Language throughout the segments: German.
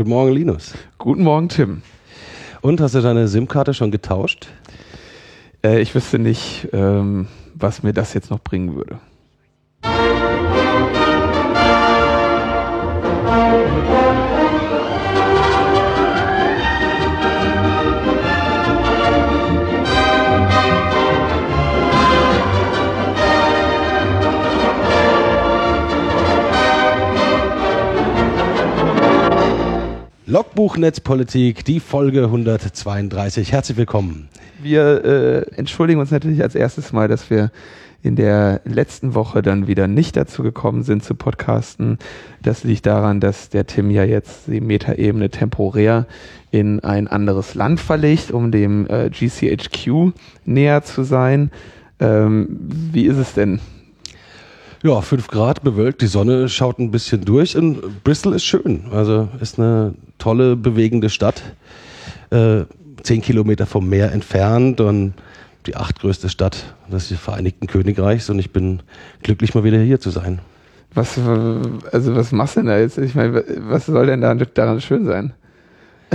Guten Morgen, Linus. Guten Morgen, Tim. Und hast du deine SIM-Karte schon getauscht? Äh, ich wüsste nicht, ähm, was mir das jetzt noch bringen würde. Logbuch Netzpolitik, die Folge 132. Herzlich willkommen. Wir äh, entschuldigen uns natürlich als erstes mal, dass wir in der letzten Woche dann wieder nicht dazu gekommen sind zu podcasten. Das liegt daran, dass der Tim ja jetzt die Metaebene temporär in ein anderes Land verlegt, um dem äh, GCHQ näher zu sein. Ähm, wie ist es denn? Ja, 5 Grad bewölkt, die Sonne schaut ein bisschen durch und Bristol ist schön. Also ist eine tolle, bewegende Stadt. Äh, zehn Kilometer vom Meer entfernt und die achtgrößte Stadt des Vereinigten Königreichs und ich bin glücklich, mal wieder hier zu sein. Was, also was machst du denn da jetzt? Ich meine, was soll denn daran schön sein?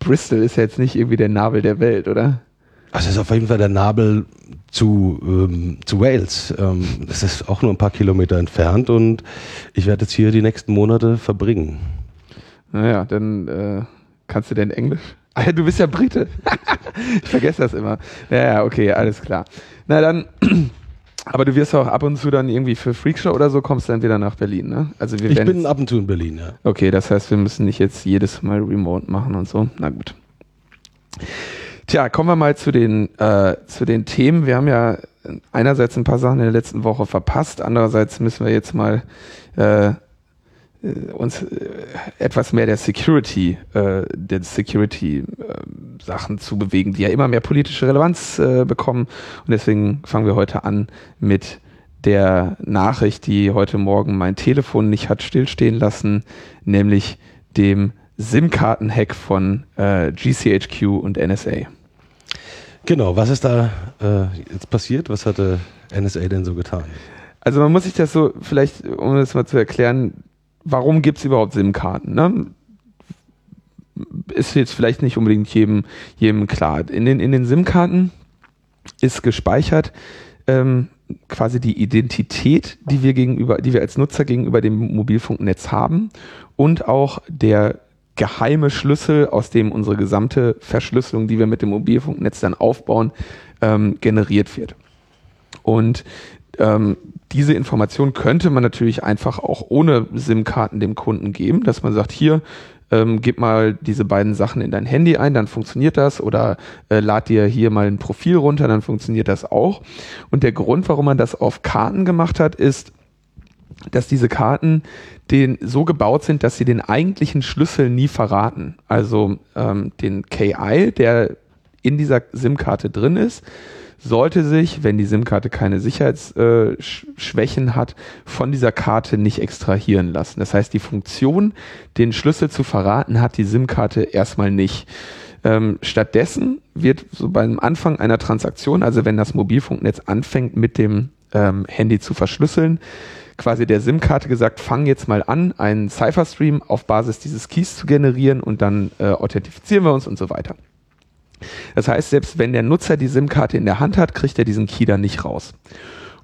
Bristol ist ja jetzt nicht irgendwie der Nabel der Welt, oder? Also ist auf jeden Fall der Nabel zu, ähm, zu Wales. Ähm, das ist auch nur ein paar Kilometer entfernt und ich werde jetzt hier die nächsten Monate verbringen. Naja, dann äh, kannst du denn Englisch? Ah ja, du bist ja Brite. ich vergesse das immer. Naja, okay, alles klar. Na dann, aber du wirst auch ab und zu dann irgendwie für Freakshow oder so kommst dann wieder nach Berlin, ne? Also wir ich bin ab und zu in Berlin, ja. Okay, das heißt, wir müssen nicht jetzt jedes Mal remote machen und so. Na gut. Tja, kommen wir mal zu den, äh, zu den Themen. Wir haben ja einerseits ein paar Sachen in der letzten Woche verpasst, andererseits müssen wir jetzt mal äh, äh uns äh, etwas mehr der Security, äh, der Security äh, Sachen zu bewegen, die ja immer mehr politische Relevanz äh, bekommen. Und deswegen fangen wir heute an mit der Nachricht, die heute Morgen mein Telefon nicht hat stillstehen lassen, nämlich dem SIM-Karten-Hack von äh, GCHQ und NSA. Genau, was ist da äh, jetzt passiert? Was hatte NSA denn so getan? Also man muss sich das so, vielleicht, um das mal zu erklären, warum gibt es überhaupt SIM-Karten? Ne? Ist jetzt vielleicht nicht unbedingt jedem, jedem klar. In den, in den SIM-Karten ist gespeichert ähm, quasi die Identität, die wir gegenüber, die wir als Nutzer gegenüber dem Mobilfunknetz haben und auch der geheime Schlüssel, aus dem unsere gesamte Verschlüsselung, die wir mit dem Mobilfunknetz dann aufbauen, ähm, generiert wird. Und ähm, diese Information könnte man natürlich einfach auch ohne SIM-Karten dem Kunden geben, dass man sagt, hier, ähm, gib mal diese beiden Sachen in dein Handy ein, dann funktioniert das oder äh, lad dir hier mal ein Profil runter, dann funktioniert das auch. Und der Grund, warum man das auf Karten gemacht hat, ist, dass diese Karten den so gebaut sind, dass sie den eigentlichen Schlüssel nie verraten. Also ähm, den KI, der in dieser SIM-Karte drin ist, sollte sich, wenn die SIM-Karte keine Sicherheitsschwächen äh, hat, von dieser Karte nicht extrahieren lassen. Das heißt, die Funktion, den Schlüssel zu verraten, hat die SIM-Karte erstmal nicht. Ähm, stattdessen wird so beim Anfang einer Transaktion, also wenn das Mobilfunknetz anfängt mit dem ähm, Handy zu verschlüsseln, quasi der SIM-Karte gesagt, fang jetzt mal an, einen Cypher-Stream auf Basis dieses Keys zu generieren und dann äh, authentifizieren wir uns und so weiter. Das heißt, selbst wenn der Nutzer die SIM-Karte in der Hand hat, kriegt er diesen Key dann nicht raus.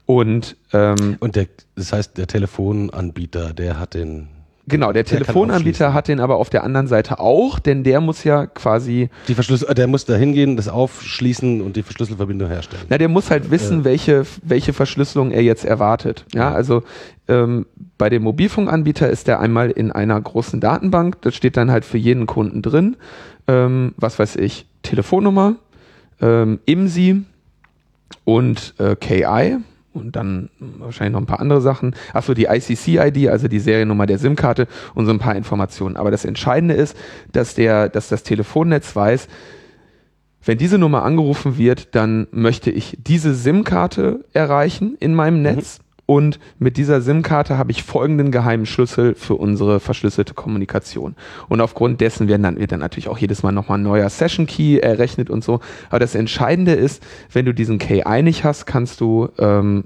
Und, ähm, und der, das heißt, der Telefonanbieter, der hat den Genau, der, der Telefonanbieter hat den aber auf der anderen Seite auch, denn der muss ja quasi. Die Verschlüssel der muss da hingehen, das aufschließen und die Verschlüsselverbindung herstellen. Na, der muss halt wissen, äh. welche, welche Verschlüsselung er jetzt erwartet. Ja, also ähm, bei dem Mobilfunkanbieter ist der einmal in einer großen Datenbank, das steht dann halt für jeden Kunden drin. Ähm, was weiß ich, Telefonnummer, ähm, IMSI und äh, KI, und dann wahrscheinlich noch ein paar andere Sachen. Achso, die ICC-ID, also die Seriennummer der SIM-Karte und so ein paar Informationen. Aber das Entscheidende ist, dass der, dass das Telefonnetz weiß, wenn diese Nummer angerufen wird, dann möchte ich diese SIM-Karte erreichen in meinem mhm. Netz. Mhm und mit dieser SIM-Karte habe ich folgenden geheimen Schlüssel für unsere verschlüsselte Kommunikation. Und aufgrund dessen werden dann, wird dann natürlich auch jedes Mal nochmal ein neuer Session-Key errechnet und so. Aber das Entscheidende ist, wenn du diesen KI nicht hast, kannst du ähm,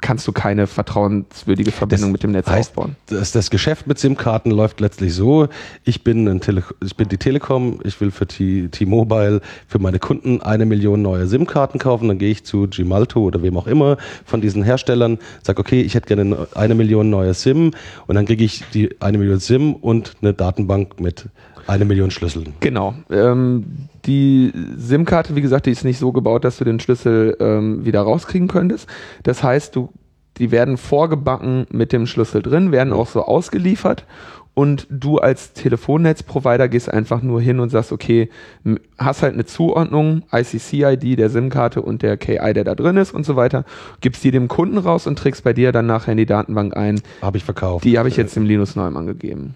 kannst du keine vertrauenswürdige Verbindung Das mit dem Netz heißt, aufbauen. Das, das Geschäft mit SIM-Karten läuft letztlich so, ich bin, Tele ich bin die Telekom, ich will für T-Mobile für meine Kunden eine Million neue SIM-Karten kaufen, dann gehe ich zu Gemalto oder wem auch immer von diesen Herstellern, sage, okay, ich hätte gerne eine Million neue SIM. Und dann kriege ich die eine Million SIM und eine Datenbank mit eine Million Schlüsseln. Genau. Ähm, die SIM-Karte, wie gesagt, die ist nicht so gebaut, dass du den Schlüssel ähm, wieder rauskriegen könntest. Das heißt, du, die werden vorgebacken mit dem Schlüssel drin, werden auch so ausgeliefert und du als Telefonnetzprovider gehst einfach nur hin und sagst, okay, hast halt eine Zuordnung, ICC-ID der SIM-Karte und der KI, der da drin ist und so weiter, gibst die dem Kunden raus und trägst bei dir dann nachher in die Datenbank ein. Habe ich verkauft. Die habe ich jetzt dem Linus Neumann gegeben.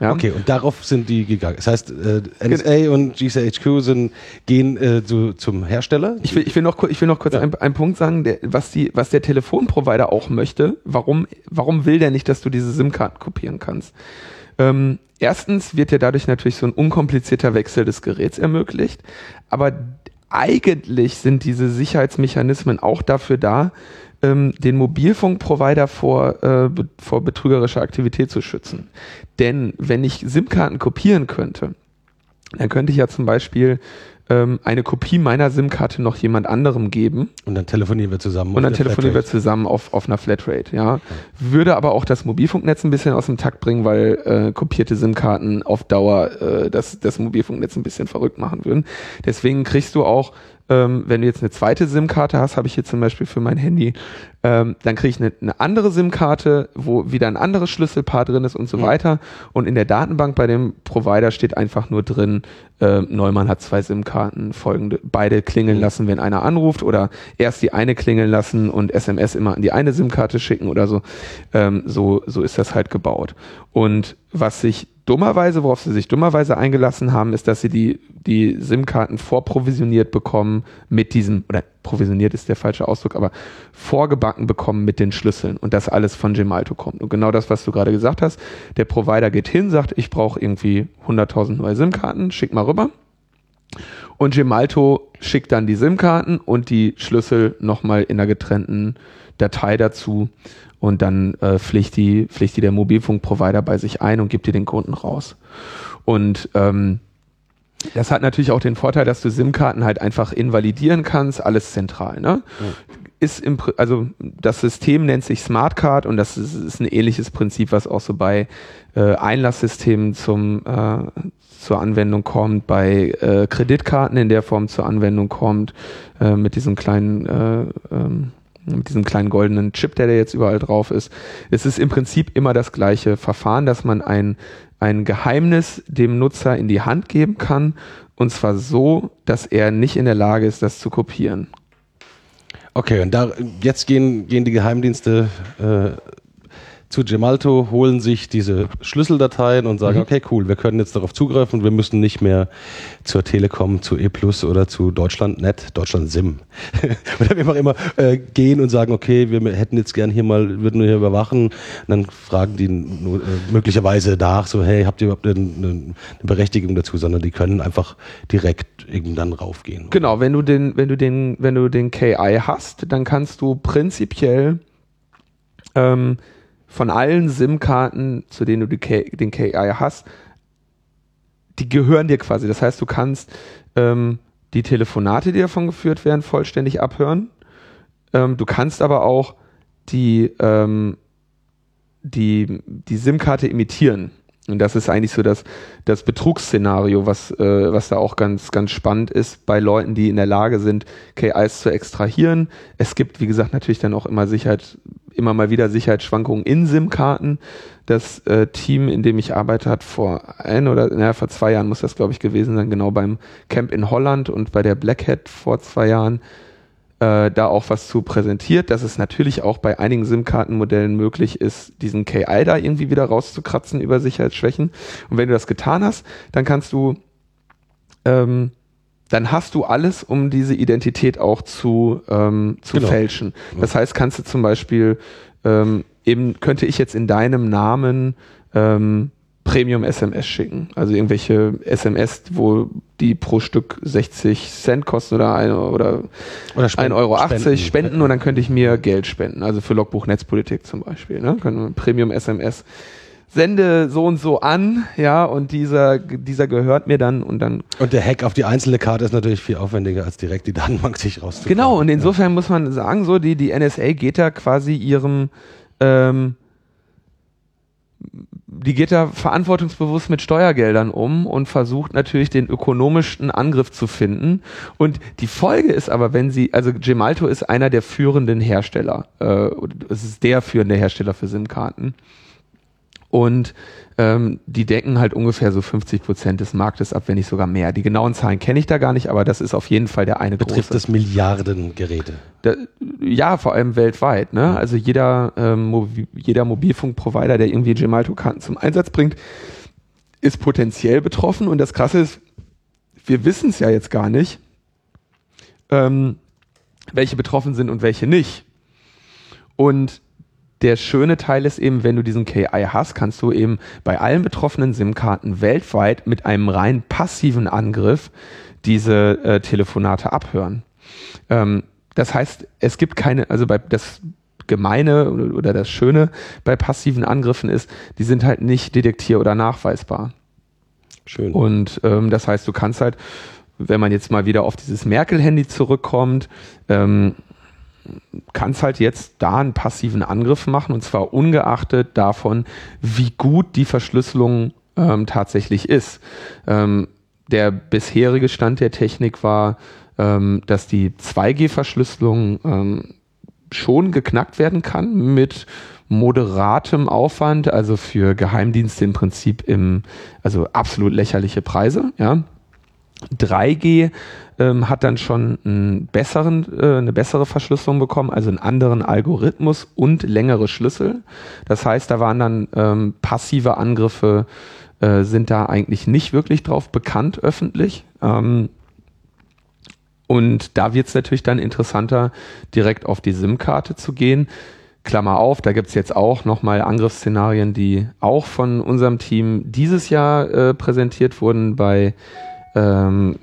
Ja? Okay, und darauf sind die gegangen. Das heißt, äh, NSA und GCHQ sind, gehen äh, zu, zum Hersteller. Ich will, ich will noch, ich will noch kurz Ja. einen, Punkt sagen, der, was, die, was der Telefonprovider auch möchte. Warum, warum will der nicht, dass du diese SIM-Karten kopieren kannst? Ähm, erstens wird dir dadurch natürlich so ein unkomplizierter Wechsel des Geräts ermöglicht, aber eigentlich sind diese Sicherheitsmechanismen auch dafür da, ähm, den Mobilfunkprovider vor, äh, be vor betrügerischer Aktivität zu schützen. Denn wenn ich SIM-Karten kopieren könnte, dann könnte ich ja zum Beispiel ähm, eine Kopie meiner SIM-Karte noch jemand anderem geben Und dann telefonieren wir zusammen. und dann telefonieren wir Flatrate. zusammen auf, auf einer Flatrate, ja. Würde aber auch das Mobilfunknetz ein bisschen aus dem Takt bringen, weil äh, kopierte SIM-Karten auf Dauer äh, das, das Mobilfunknetz ein bisschen verrückt machen würden. Deswegen kriegst du auch, ähm, wenn du jetzt eine zweite SIM-Karte hast, habe ich hier zum Beispiel für mein Handy, ähm, dann kriege ich eine, eine andere SIM-Karte, wo wieder ein anderes Schlüsselpaar drin ist und so Ja. weiter. Und in der Datenbank bei dem Provider steht einfach nur drin, äh, Neumann hat zwei SIM-Karten, folgende, beide klingeln Mhm. lassen, wenn einer anruft oder erst die eine klingeln lassen und SMS immer an die eine SIM-Karte schicken oder so. Ähm, so. So ist das halt gebaut. Und was sich dummerweise, worauf sie sich dummerweise eingelassen haben, ist, dass sie die, die SIM-Karten vorprovisioniert bekommen mit diesem, oder provisioniert ist der falsche Ausdruck, aber vorgebacken bekommen mit den Schlüsseln und das alles von Gemalto kommt. Und genau das, was du gerade gesagt hast, der Provider geht hin, sagt, ich brauche irgendwie 100.000 neue SIM-Karten, schick mal rüber. Und Gemalto schickt dann die SIM-Karten und die Schlüssel nochmal in einer getrennten Datei dazu. Und dann äh, pflicht, die, pflicht die der Mobilfunkprovider bei sich ein und gibt dir den Kunden raus. Und ähm, das hat natürlich auch den Vorteil, dass du SIM-Karten halt einfach invalidieren kannst, alles zentral. Ne? Ist im, also das System nennt sich Smartcard und das ist, ist ein ähnliches Prinzip, was auch so bei äh, Einlasssystemen zum, äh, zur Anwendung kommt, bei äh, Kreditkarten in der Form zur Anwendung kommt, äh, mit diesem kleinen äh, ähm, mit diesem kleinen goldenen Chip, der da jetzt überall drauf ist. Es ist im Prinzip immer das gleiche Verfahren, dass man ein, ein Geheimnis dem Nutzer in die Hand geben kann und zwar so, dass er nicht in der Lage ist, das zu kopieren. Okay, und da, jetzt gehen, gehen die Geheimdienste äh, zu Gemalto, holen sich diese Schlüsseldateien und sagen, Mhm. okay, cool, wir können jetzt darauf zugreifen, wir müssen nicht mehr zur Telekom, zu E Plus oder zu Deutschlandnet, Deutschland SIM oder wie auch immer äh, gehen und sagen, okay, wir hätten jetzt gern hier mal, würden wir hier überwachen. Und dann fragen die nur, äh, möglicherweise nach, so, hey, habt ihr überhaupt eine, eine, Berechtigung dazu, sondern die können einfach direkt irgendwann raufgehen. Genau, wenn du den, wenn du den, wenn du den KI hast, dann kannst du prinzipiell ähm, von allen SIM-Karten, zu denen du K den KI hast, die gehören dir quasi. Das heißt, du kannst ähm, die Telefonate, die davon geführt werden, vollständig abhören. Ähm, du kannst aber auch die, ähm, die, die SIM-Karte imitieren. Und das ist eigentlich so das, das Betrugsszenario, was, äh, was da auch ganz, ganz spannend ist bei Leuten, die in der Lage sind, KIs zu extrahieren. Es gibt, wie gesagt, natürlich dann auch immer Sicherheit, immer mal wieder Sicherheitsschwankungen in SIM-Karten. Das äh, Team, in dem ich arbeite, hat vor ein oder naja, vor zwei Jahren muss das, glaube ich, gewesen sein, genau beim Camp in Holland und bei der Black Hat vor zwei Jahren äh, da auch was zu präsentiert, dass es natürlich auch bei einigen SIM-Kartenmodellen möglich ist, diesen KI da irgendwie wieder rauszukratzen über Sicherheitsschwächen. Und wenn du das getan hast, dann kannst du, ähm, dann hast du alles, um diese Identität auch zu, ähm, zu Genau. fälschen. Das heißt, kannst du zum Beispiel, ähm, eben könnte ich jetzt in deinem Namen ähm, Premium-SMS schicken. Also irgendwelche SMS, wo die pro Stück 60 Cent kosten oder 1 oder, oder 1,80 Euro spenden. spenden und dann könnte ich mir Geld spenden. Also für Logbuch Netzpolitik zum Beispiel. Ne? Premium-SMS sende so und so an, ja, und dieser, dieser gehört mir dann und dann. Und der Hack auf die einzelne Karte ist natürlich viel aufwendiger, als direkt die Datenbank sich rauszuholen. Genau, und insofern ja. muss man sagen, so, die, die NSA geht da quasi ihrem, ähm, die geht da verantwortungsbewusst mit Steuergeldern um und versucht natürlich den ökonomischsten Angriff zu finden. Und die Folge ist aber, wenn sie, also Gemalto ist einer der führenden Hersteller, äh, es ist der führende Hersteller für SIM-Karten und ähm, die decken halt ungefähr so 50 Prozent des Marktes ab, wenn nicht sogar mehr. Die genauen Zahlen kenne ich da gar nicht, aber das ist auf jeden Fall der eine Betrifft große. es Milliarden Geräte? Da, ja, vor allem weltweit. Ne? Also jeder, ähm, Mobil, jeder Mobilfunkprovider, der irgendwie Gemalto-Karten zum Einsatz bringt, ist potenziell betroffen. Und das Krasse ist, wir wissen es ja jetzt gar nicht, ähm, welche betroffen sind und welche nicht. Und der schöne Teil ist eben, wenn du diesen KI hast, kannst du eben bei allen betroffenen SIM-Karten weltweit mit einem rein passiven Angriff diese äh, Telefonate abhören. Ähm, das heißt, es gibt keine, also bei das Gemeine oder das Schöne bei passiven Angriffen ist, die sind halt nicht detektier- oder nachweisbar. Schön. Und ähm, das heißt, du kannst halt, wenn man jetzt mal wieder auf dieses Merkel-Handy zurückkommt, ähm, kannst halt jetzt da einen passiven Angriff machen und zwar ungeachtet davon, wie gut die Verschlüsselung ähm, tatsächlich ist. Ähm, der bisherige Stand der Technik war, ähm, dass die 2G-Verschlüsselung ähm, schon geknackt werden kann mit moderatem Aufwand, also für Geheimdienste im Prinzip im, also absolut lächerliche Preise, ja. 3G ähm, hat dann schon einen besseren, äh, eine bessere Verschlüsselung bekommen, also einen anderen Algorithmus und längere Schlüssel. Das heißt, da waren dann ähm, passive Angriffe, äh, sind da eigentlich nicht wirklich drauf bekannt öffentlich. Ähm, und da wird es natürlich dann interessanter, direkt auf die SIM-Karte zu gehen. Klammer auf, da gibt's jetzt auch nochmal Angriffsszenarien, die auch von unserem Team dieses Jahr äh, präsentiert wurden bei ähm,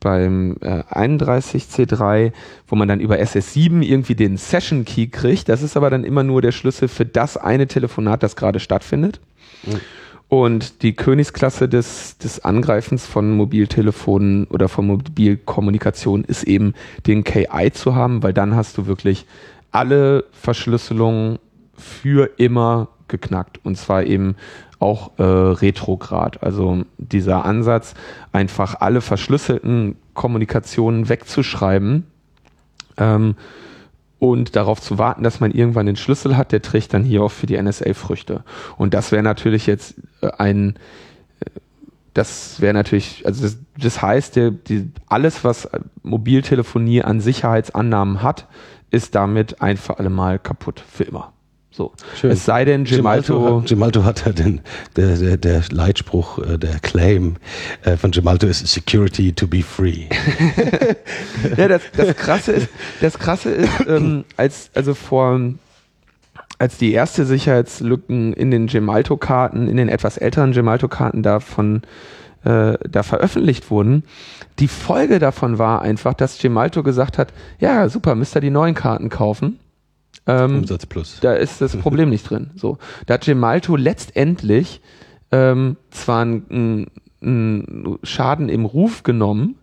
beim äh, 31C3, wo man dann über SS7 irgendwie den Session Key kriegt. Das ist aber dann immer nur der Schlüssel für das eine Telefonat, das gerade stattfindet. Mhm. Und die Königsklasse des, des Angreifens von Mobiltelefonen oder von Mobilkommunikation ist eben den KI zu haben, weil dann hast du wirklich alle Verschlüsselungen für immer geknackt. Und zwar eben auch äh, retrograd. Also dieser Ansatz, einfach alle verschlüsselten Kommunikationen wegzuschreiben ähm, und darauf zu warten, dass man irgendwann den Schlüssel hat, der trägt dann hier auch für die NSA Früchte. Und das wäre natürlich jetzt äh, ein äh, das wäre natürlich, also das, das heißt, der, die, alles, was Mobiltelefonie an Sicherheitsannahmen hat, ist damit ein für alle Mal kaputt, für immer. So. Schön. Es sei denn, Gemalto. Gemalto hat, ja den, der, der, der Leitspruch, äh, der Claim äh, von Gemalto ist Security to be free. ja, das, das Krasse ist, das Krasse ist, ähm, als, also vor, als die erste Sicherheitslücken in den Gemalto-Karten, in den etwas älteren Gemalto-Karten davon, äh, da veröffentlicht wurden, die Folge davon war einfach, dass Gemalto gesagt hat, ja, super, müsst ihr die neuen Karten kaufen ähm, Umsatz plus. Da ist das Problem nicht drin. So, da hat Gemalto letztendlich ähm, zwar einen Schaden im Ruf genommen,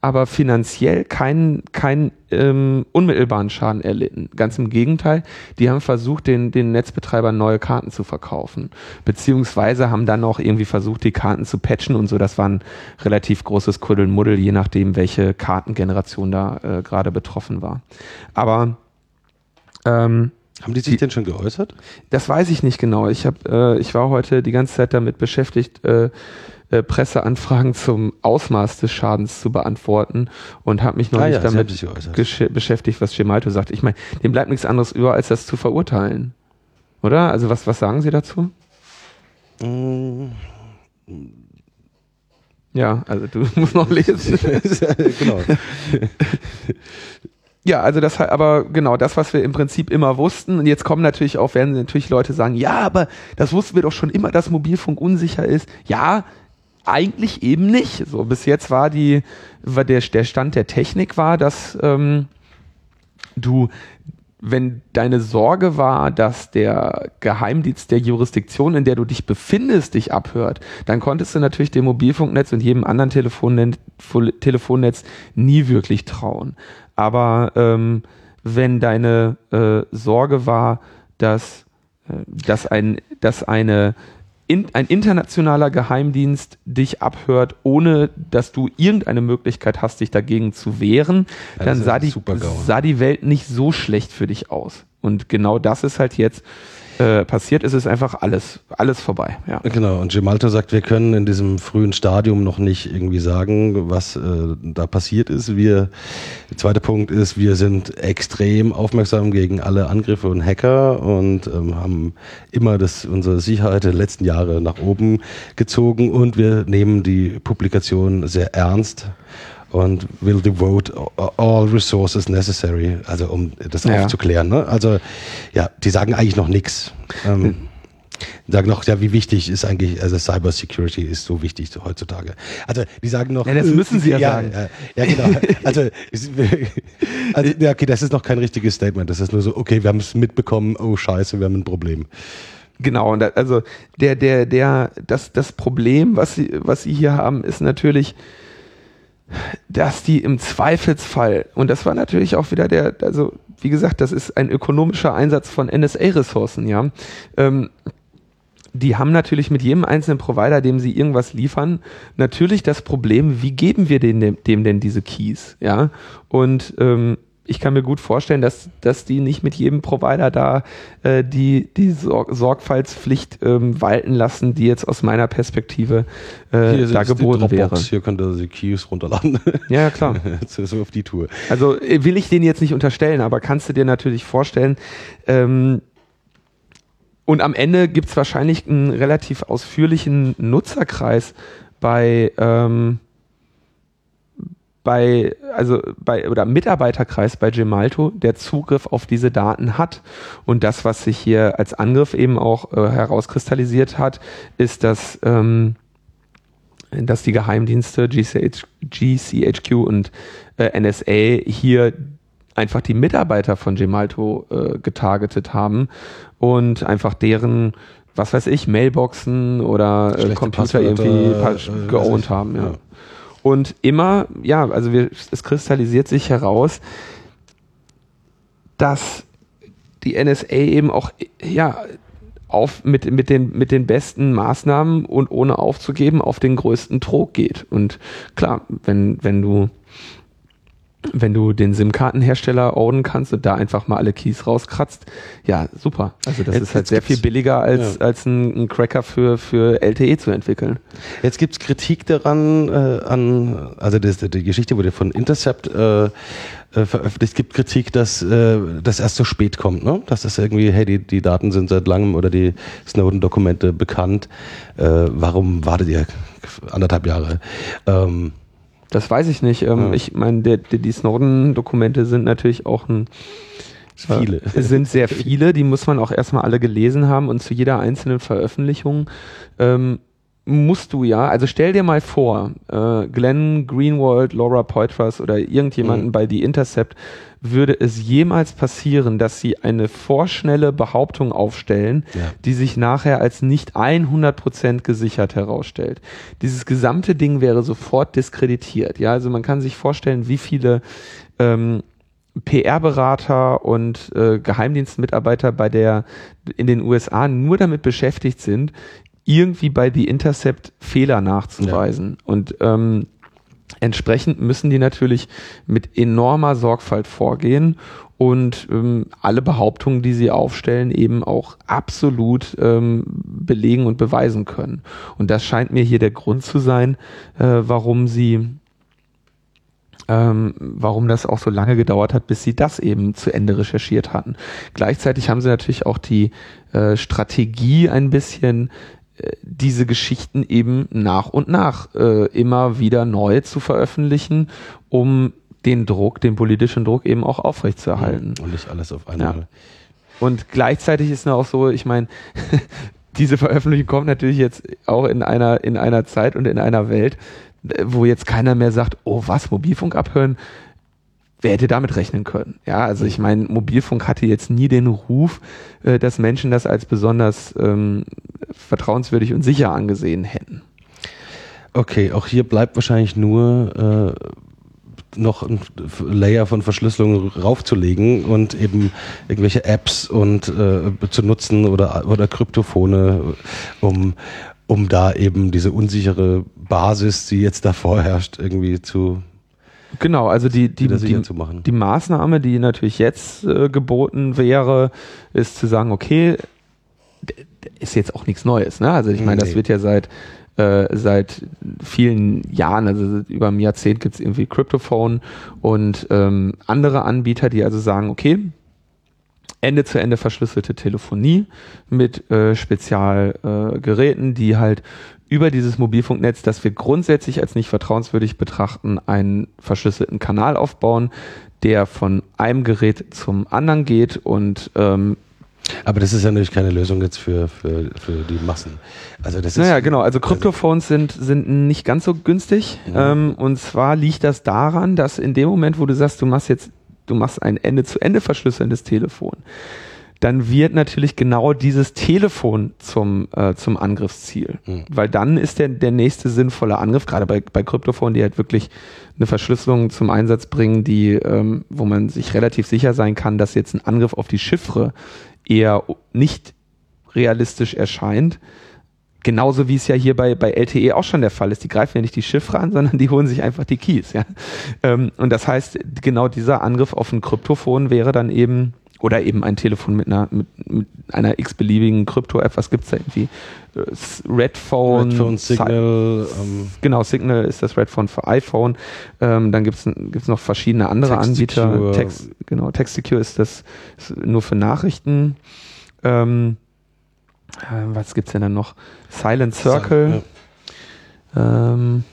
aber finanziell keinen, keinen ähm, unmittelbaren Schaden erlitten. Ganz im Gegenteil, die haben versucht, den, den Netzbetreibern neue Karten zu verkaufen. Beziehungsweise haben dann auch irgendwie versucht, die Karten zu patchen und so. Das war ein relativ großes Kuddelmuddel, je nachdem, welche Kartengeneration da äh, gerade betroffen war. Aber ähm, haben die sich die, denn schon geäußert? Das weiß ich nicht genau. Ich, hab, äh, ich war heute die ganze Zeit damit beschäftigt, äh, äh, Presseanfragen zum Ausmaß des Schadens zu beantworten und habe mich noch ah, nicht ja, damit beschäftigt, was Gemalto sagt. Ich meine, dem bleibt nichts anderes über, als das zu verurteilen. Oder? Also was, was sagen Sie dazu? Mm. Ja, also du musst noch lesen. genau. Ja, also das aber genau das, was wir im Prinzip immer wussten. Und jetzt kommen natürlich auch, werden natürlich Leute sagen, ja, aber das wussten wir doch schon immer, dass Mobilfunk unsicher ist. Ja, eigentlich eben nicht. So bis jetzt war die, war der, der Stand der Technik war, dass ähm, du wenn deine Sorge war, dass der Geheimdienst der Jurisdiktion, in der du dich befindest, dich abhört, dann konntest du natürlich dem Mobilfunknetz und jedem anderen Telefonnetz, nie wirklich trauen. Aber ähm, wenn deine äh, Sorge war, dass, äh, dass, ein, dass eine in, ein internationaler Geheimdienst dich abhört, ohne dass du irgendeine Möglichkeit hast, dich dagegen zu wehren, dann sah die, sah die Welt nicht so schlecht für dich aus. Und genau das ist halt jetzt äh, passiert ist, ist einfach alles, alles vorbei. Ja. Genau, und Gemalto sagt, wir können in diesem frühen Stadium noch nicht irgendwie sagen, was äh, da passiert ist. Wir, der zweite Punkt ist, wir sind extrem aufmerksam gegen alle Angriffe und Hacker und ähm, haben immer das, unsere Sicherheit der letzten Jahre nach oben gezogen und wir nehmen die Publikation sehr ernst und will devote all resources necessary, also um das ja. aufzuklären. Ne? Also ja, die sagen eigentlich noch nichts. Ähm, hm. sagen noch, ja, wie wichtig ist eigentlich, also Cyber Security ist so wichtig heutzutage. Also die sagen noch. Ja, das müssen sie ja, ja sagen. Ja, ja, genau. Also, also ja, okay, das ist noch kein richtiges Statement. Das ist nur so, okay, wir haben es mitbekommen, oh scheiße, wir haben ein Problem. Genau, und also der, der, der, das, das Problem, was sie, was sie hier haben, ist natürlich, dass die im Zweifelsfall, und das war natürlich auch wieder der, also wie gesagt, das ist ein ökonomischer Einsatz von NSA-Ressourcen, ja. Ähm, die haben natürlich mit jedem einzelnen Provider, dem sie irgendwas liefern, natürlich das Problem, wie geben wir dem, dem denn diese Keys, ja? Und ähm, ich kann mir gut vorstellen, dass, dass die nicht mit jedem Provider da äh, die, die Sor Sorgfaltspflicht ähm, walten lassen, die jetzt aus meiner Perspektive äh, da geboten wäre. Hier könnt ihr die Keys runterladen. Ja, klar. jetzt ist auf die Tour. Also äh, will ich den jetzt nicht unterstellen, aber kannst du dir natürlich vorstellen, ähm, und am Ende gibt's wahrscheinlich einen relativ ausführlichen Nutzerkreis bei ähm, bei, also bei, oder Mitarbeiterkreis bei Gemalto, der Zugriff auf diese Daten hat. Und das, was sich hier als Angriff eben auch äh, herauskristallisiert hat, ist, dass, ähm, dass die Geheimdienste GCH, GCHQ und äh, NSA hier einfach die Mitarbeiter von Gemalto äh, getargetet haben und einfach deren was weiß ich, Mailboxen oder äh, Computer irgendwie äh, geowned haben. Ja. ja. Und immer, ja, also wir, es kristallisiert sich heraus, dass die NSA eben auch, ja, auf mit, mit, den, mit den besten Maßnahmen und ohne aufzugeben auf den größten Trog geht. Und klar, wenn, wenn du wenn du den SIM-Kartenhersteller ownen kannst und da einfach mal alle Keys rauskratzt, ja, super. Also das jetzt, ist halt sehr viel billiger als, ja. als ein, ein, Cracker für, für LTE zu entwickeln. Jetzt gibt's Kritik daran, äh, an, also das, die Geschichte wurde von Intercept äh, äh, veröffentlicht, gibt Kritik, dass äh, das erst so spät kommt, ne? Dass das irgendwie, hey, die, die Daten sind seit langem oder die Snowden-Dokumente bekannt. Äh, warum wartet ihr anderthalb Jahre? Ähm, das weiß ich nicht. Ähm, ja. Ich meine, die Snowden-Dokumente sind natürlich auch ein Viele. Äh, sind sehr viele, die muss man auch erstmal alle gelesen haben und zu jeder einzelnen Veröffentlichung ähm, musst du ja, also stell dir mal vor, äh, Glenn Greenwald, Laura Poitras oder irgendjemanden mhm. bei The Intercept würde es jemals passieren, dass sie eine vorschnelle Behauptung aufstellen, ja. die sich nachher als nicht 100% gesichert herausstellt. Dieses gesamte Ding wäre sofort diskreditiert. Ja, also man kann sich vorstellen, wie viele ähm, PR-Berater und äh, Geheimdienstmitarbeiter bei der in den USA nur damit beschäftigt sind, irgendwie bei The Intercept Fehler nachzuweisen. Ja. Und ähm, entsprechend müssen die natürlich mit enormer Sorgfalt vorgehen und ähm, alle Behauptungen, die sie aufstellen, eben auch absolut ähm, belegen und beweisen können. Und das scheint mir hier der Grund zu sein, äh, warum sie ähm, warum das auch so lange gedauert hat, bis sie das eben zu Ende recherchiert hatten. Gleichzeitig haben sie natürlich auch die äh, Strategie ein bisschen diese Geschichten eben nach und nach äh, immer wieder neu zu veröffentlichen, um den Druck, den politischen Druck eben auch aufrechtzuerhalten. Und nicht alles auf einmal. Ja. Und gleichzeitig ist es auch so, ich meine, diese Veröffentlichung kommt natürlich jetzt auch in einer, in einer Zeit und in einer Welt, wo jetzt keiner mehr sagt, oh was, Mobilfunk abhören, wer hätte damit rechnen können? Ja, also ich meine, Mobilfunk hatte jetzt nie den Ruf, äh, dass Menschen das als besonders ähm, vertrauenswürdig und sicher angesehen hätten. Okay, auch hier bleibt wahrscheinlich nur äh, noch ein Layer von Verschlüsselung raufzulegen und eben irgendwelche Apps und äh, zu nutzen oder oder Kryptophone, um um da eben diese unsichere Basis, die jetzt da vorherrscht, irgendwie zu Genau, also die, die, die, die Maßnahme, die natürlich jetzt äh, geboten wäre, ist zu sagen, okay, ist jetzt auch nichts Neues. Ne? Also ich meine, das wird ja seit äh, seit vielen Jahren, also über ein Jahrzehnt gibt es irgendwie Cryptophone und ähm, andere Anbieter, die also sagen, okay, Ende-zu-Ende verschlüsselte Telefonie mit äh, Spezialgeräten, äh, die halt über dieses Mobilfunknetz, das wir grundsätzlich als nicht vertrauenswürdig betrachten, einen verschlüsselten Kanal aufbauen, der von einem Gerät zum anderen geht und ähm, aber das ist ja natürlich keine Lösung jetzt für, für, für die Massen. Also das ist naja, genau. Also Kryptophones sind, sind nicht ganz so günstig. Ja. Ähm, und zwar liegt das daran, dass in dem Moment, wo du sagst, du machst jetzt, du machst ein Ende-zu-Ende verschlüsselndes Telefon, dann wird natürlich genau dieses Telefon zum, äh, zum Angriffsziel. Mhm. Weil dann ist der, der nächste sinnvolle Angriff, gerade bei, bei Kryptophonen, die halt wirklich eine Verschlüsselung zum Einsatz bringen, die, ähm, wo man sich relativ sicher sein kann, dass jetzt ein Angriff auf die Chiffre eher nicht realistisch erscheint. Genauso wie es ja hier bei, bei LTE auch schon der Fall ist. Die greifen ja nicht die Chiffre an, sondern die holen sich einfach die Keys. Ja? Ähm, und das heißt, genau dieser Angriff auf ein Kryptophon wäre dann eben, oder eben ein Telefon mit einer, mit, mit einer x-beliebigen Krypto-App, was gibt's da irgendwie? Redphone, Signal. Ähm, genau, Signal ist das Redphone für iPhone. Ähm, dann gibt's gibt's noch verschiedene andere Text Anbieter. Secure. Text, genau, TextSecure ist das ist nur für Nachrichten. Ähm, äh, was gibt's denn dann noch? Silent Circle. Ja. Ähm,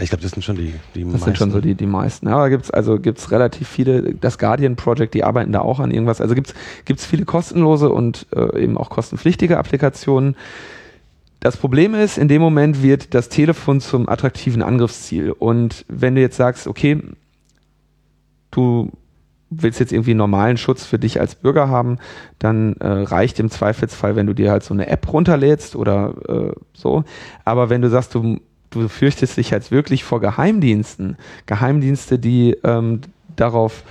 ich glaube, das sind schon die, die das meisten. sind schon so die, die meisten. Ja, da gibt's also gibt's relativ viele. Das Guardian Project, die arbeiten da auch an irgendwas. Also gibt's gibt's viele kostenlose und äh, eben auch kostenpflichtige Applikationen. Das Problem ist, in dem Moment wird das Telefon zum attraktiven Angriffsziel. Und wenn du jetzt sagst, okay, du willst jetzt irgendwie normalen Schutz für dich als Bürger haben, dann äh, reicht im Zweifelsfall, wenn du dir halt so eine App runterlädst oder äh, so. Aber wenn du sagst, du, du fürchtest dich jetzt wirklich vor Geheimdiensten, Geheimdienste, die ähm, darauf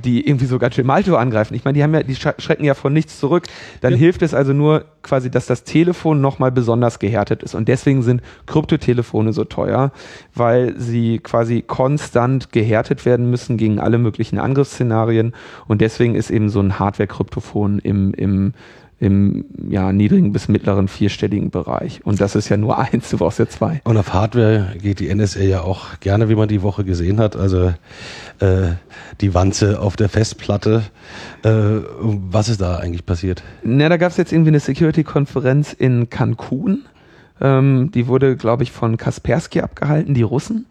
die irgendwie sogar Gemalto angreifen. Ich meine, die haben ja, die schrecken ja von nichts zurück. Dann ja. hilft es also nur quasi, dass das Telefon nochmal besonders gehärtet ist. Und deswegen sind Kryptotelefone so teuer, weil sie quasi konstant gehärtet werden müssen gegen alle möglichen Angriffsszenarien. Und deswegen ist eben so ein Hardware-Kryptophon im, im im ja, niedrigen bis mittleren vierstelligen Bereich. Und das ist ja nur eins, du brauchst ja zwei. Und auf Hardware geht die NSA ja auch gerne, wie man die Woche gesehen hat. Also äh, die Wanze auf der Festplatte. Äh, was ist da eigentlich passiert? Na, da gab es jetzt irgendwie eine Security-Konferenz in Cancun. Ähm, die wurde, glaube ich, von Kaspersky abgehalten, die Russen.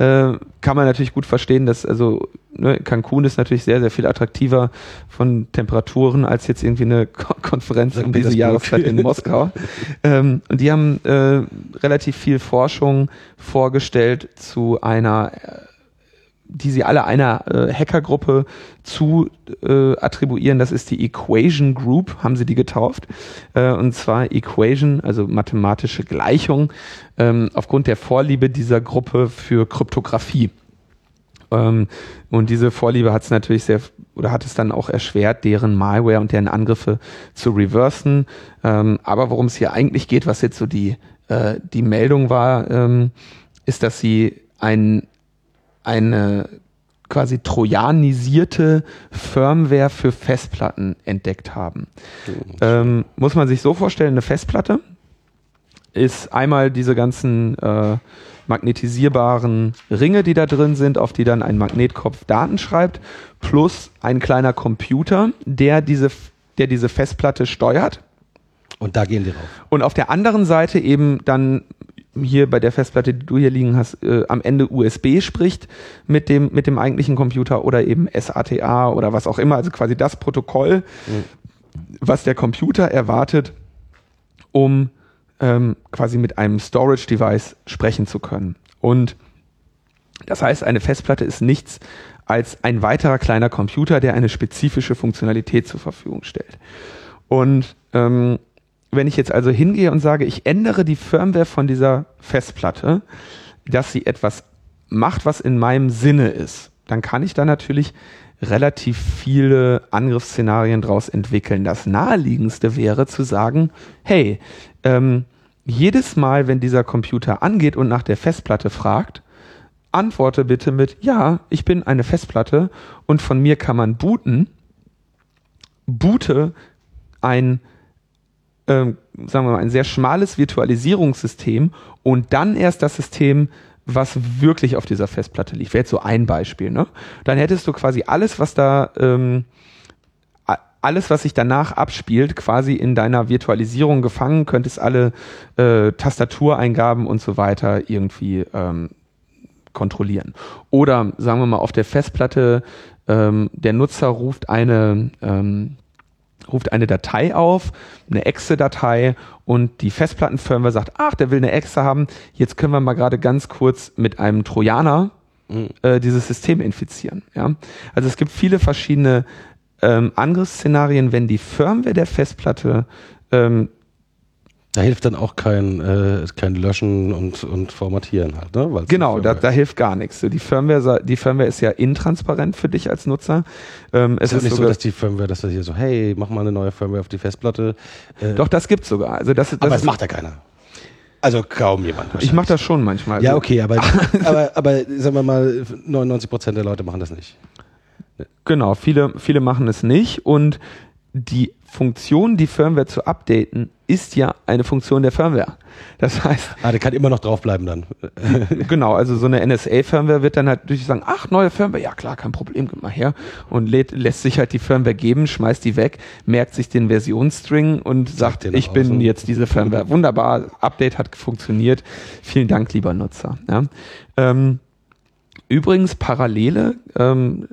Äh, kann man natürlich gut verstehen, dass also ne, Cancun ist natürlich sehr, sehr viel attraktiver von Temperaturen als jetzt irgendwie eine Ko Konferenz um diese Jahreszeit in Moskau. ähm, und die haben äh, relativ viel Forschung vorgestellt zu einer äh, die sie alle einer äh, Hackergruppe zu äh, attribuieren. Das ist die Equation Group, haben sie die getauft. Äh, und zwar Equation, also mathematische Gleichung, ähm, aufgrund der Vorliebe dieser Gruppe für Kryptographie. Ähm, und diese Vorliebe hat es natürlich sehr, oder hat es dann auch erschwert, deren Malware und deren Angriffe zu reversen. Ähm, aber worum es hier eigentlich geht, was jetzt so die, äh, die Meldung war, ähm, ist, dass sie ein eine quasi trojanisierte Firmware für Festplatten entdeckt haben. Ähm, muss man sich so vorstellen, eine Festplatte ist einmal diese ganzen äh, magnetisierbaren Ringe, die da drin sind, auf die dann ein Magnetkopf Daten schreibt, plus ein kleiner Computer, der diese, der diese Festplatte steuert. Und da gehen die rauf. Und auf der anderen Seite eben dann hier bei der Festplatte, die du hier liegen hast, äh, am Ende USB spricht mit dem, mit dem eigentlichen Computer oder eben SATA oder was auch immer, also quasi das Protokoll, mhm. was der Computer erwartet, um ähm, quasi mit einem Storage-Device sprechen zu können. Und das heißt, eine Festplatte ist nichts als ein weiterer kleiner Computer, der eine spezifische Funktionalität zur Verfügung stellt. Und ähm, wenn ich jetzt also hingehe und sage, ich ändere die Firmware von dieser Festplatte, dass sie etwas macht, was in meinem Sinne ist, dann kann ich da natürlich relativ viele Angriffsszenarien daraus entwickeln. Das naheliegendste wäre zu sagen, hey, ähm, jedes Mal, wenn dieser Computer angeht und nach der Festplatte fragt, antworte bitte mit, ja, ich bin eine Festplatte und von mir kann man booten. Boote ein ähm, sagen wir mal, ein sehr schmales Virtualisierungssystem und dann erst das System, was wirklich auf dieser Festplatte liegt. Wäre jetzt so ein Beispiel. Ne? Dann hättest du quasi alles, was da, ähm, alles, was sich danach abspielt, quasi in deiner Virtualisierung gefangen, könntest alle äh, Tastatureingaben und so weiter irgendwie ähm, kontrollieren. Oder sagen wir mal, auf der Festplatte ähm, der Nutzer ruft eine ähm, ruft eine Datei auf, eine Exe-Datei und die Festplattenfirmware sagt, ach, der will eine Exe haben, jetzt können wir mal gerade ganz kurz mit einem Trojaner mhm. äh, dieses System infizieren. Ja? Also es gibt viele verschiedene ähm, Angriffsszenarien, wenn die Firmware der Festplatte ähm, da hilft dann auch kein, äh, kein Löschen und, und Formatieren halt, ne? Weil's genau, da, da hilft gar nichts. Die Firmware, die Firmware ist ja intransparent für dich als Nutzer. Ähm, es ist, ist nicht so, dass die Firmware, dass das hier so, hey, mach mal eine neue Firmware auf die Festplatte. Äh, Doch, das gibt's sogar. Also das, das aber das macht ja keiner. Also kaum jemand. Ich mache das schon manchmal. Ja, okay, aber, aber, aber sagen wir mal, 99 Prozent der Leute machen das nicht. Genau, viele, viele machen es nicht und die Funktion, die Firmware zu updaten, ist ja eine Funktion der Firmware. Das heißt. Ah, der kann immer noch draufbleiben dann. genau, also so eine NSA-Firmware wird dann halt durch sagen, ach, neue Firmware, ja klar, kein Problem, gib mal her. Und lädt, lässt sich halt die Firmware geben, schmeißt die weg, merkt sich den Versionsstring und sagt, sagt ich bin jetzt diese Firmware. Wunderbar, Update hat funktioniert. Vielen Dank, lieber Nutzer. Ja. Ähm, übrigens, Parallele, ähm,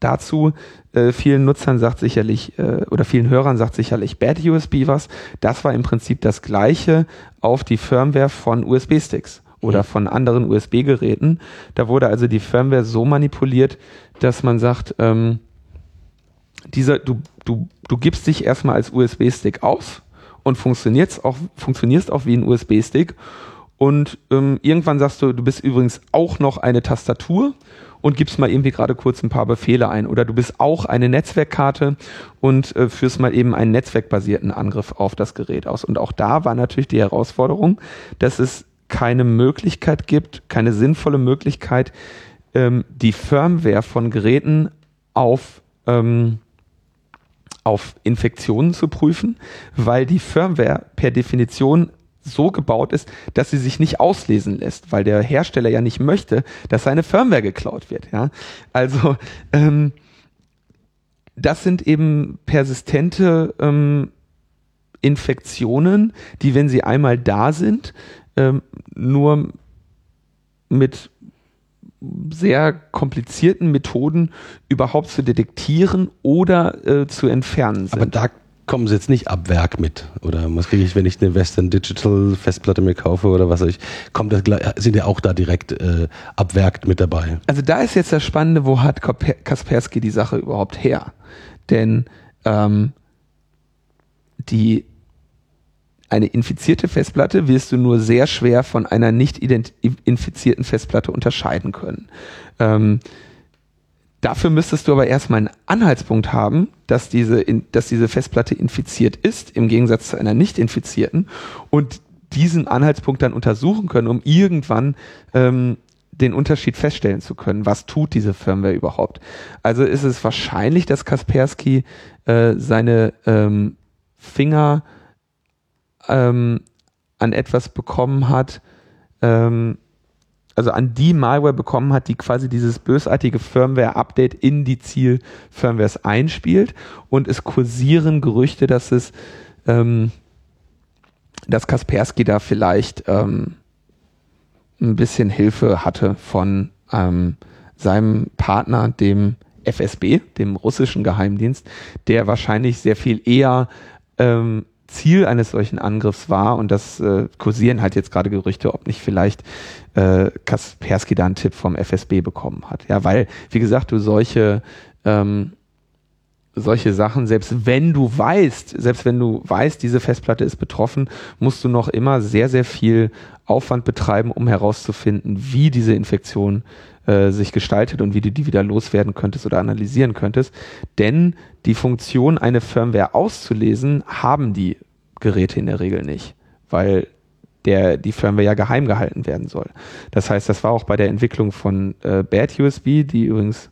dazu. Äh, vielen Nutzern sagt sicherlich äh, oder vielen Hörern sagt sicherlich Bad USB was. Das war im Prinzip das gleiche auf die Firmware von USB-Sticks oder mhm. von anderen USB-Geräten. Da wurde also die Firmware so manipuliert, dass man sagt, ähm, dieser, du, du, du gibst dich erstmal als USB-Stick aus und funktionierst auch, funktionierst auch wie ein USB-Stick. Und ähm, irgendwann sagst du, du bist übrigens auch noch eine Tastatur und gibst mal irgendwie gerade kurz ein paar Befehle ein. Oder du bist auch eine Netzwerkkarte und äh, führst mal eben einen netzwerkbasierten Angriff auf das Gerät aus. Und auch da war natürlich die Herausforderung, dass es keine Möglichkeit gibt, keine sinnvolle Möglichkeit, ähm, die Firmware von Geräten auf ähm, auf Infektionen zu prüfen, weil die Firmware per Definition so gebaut ist, dass sie sich nicht auslesen lässt, weil der Hersteller ja nicht möchte, dass seine Firmware geklaut wird. Ja? Also ähm, das sind eben persistente ähm, Infektionen, die, wenn sie einmal da sind, ähm, nur mit sehr komplizierten Methoden überhaupt zu detektieren oder äh, zu entfernen sind. Aber da kommen sie jetzt nicht ab Werk mit. Oder was kriege ich, wenn ich eine Western Digital Festplatte mir kaufe oder was weiß ich, kommt das, sind ja auch da direkt äh, ab Werk mit dabei. Also da ist jetzt das Spannende, wo hat Kaspersky die Sache überhaupt her? Denn ähm, die eine infizierte Festplatte wirst du nur sehr schwer von einer nicht infizierten Festplatte unterscheiden können. Ähm, Dafür müsstest du aber erstmal einen Anhaltspunkt haben, dass diese, dass diese Festplatte infiziert ist, im Gegensatz zu einer nicht infizierten, und diesen Anhaltspunkt dann untersuchen können, um irgendwann ähm, den Unterschied feststellen zu können. Was tut diese Firmware überhaupt? Also ist es wahrscheinlich, dass Kaspersky äh, seine ähm, Finger ähm, an etwas bekommen hat, ähm, also an die Malware bekommen hat, die quasi dieses bösartige Firmware-Update in die Ziel-Firmwares einspielt. Und es kursieren Gerüchte, dass es, ähm, dass Kaspersky da vielleicht ähm, ein bisschen Hilfe hatte von ähm, seinem Partner, dem FSB, dem russischen Geheimdienst, der wahrscheinlich sehr viel eher ähm, Ziel eines solchen Angriffs war, und das äh, kursieren halt jetzt gerade Gerüchte, ob nicht vielleicht äh, Kaspersky da einen Tipp vom FSB bekommen hat. Ja, weil, wie gesagt, du solche ähm, solche Sachen, selbst wenn du weißt, selbst wenn du weißt, diese Festplatte ist betroffen, musst du noch immer sehr, sehr viel Aufwand betreiben, um herauszufinden, wie diese Infektion äh, sich gestaltet und wie du die wieder loswerden könntest oder analysieren könntest. Denn die Funktion, eine Firmware auszulesen, haben die Geräte in der Regel nicht, weil der, die Firmware ja geheim gehalten werden soll. Das heißt, das war auch bei der Entwicklung von äh, Bad USB, die übrigens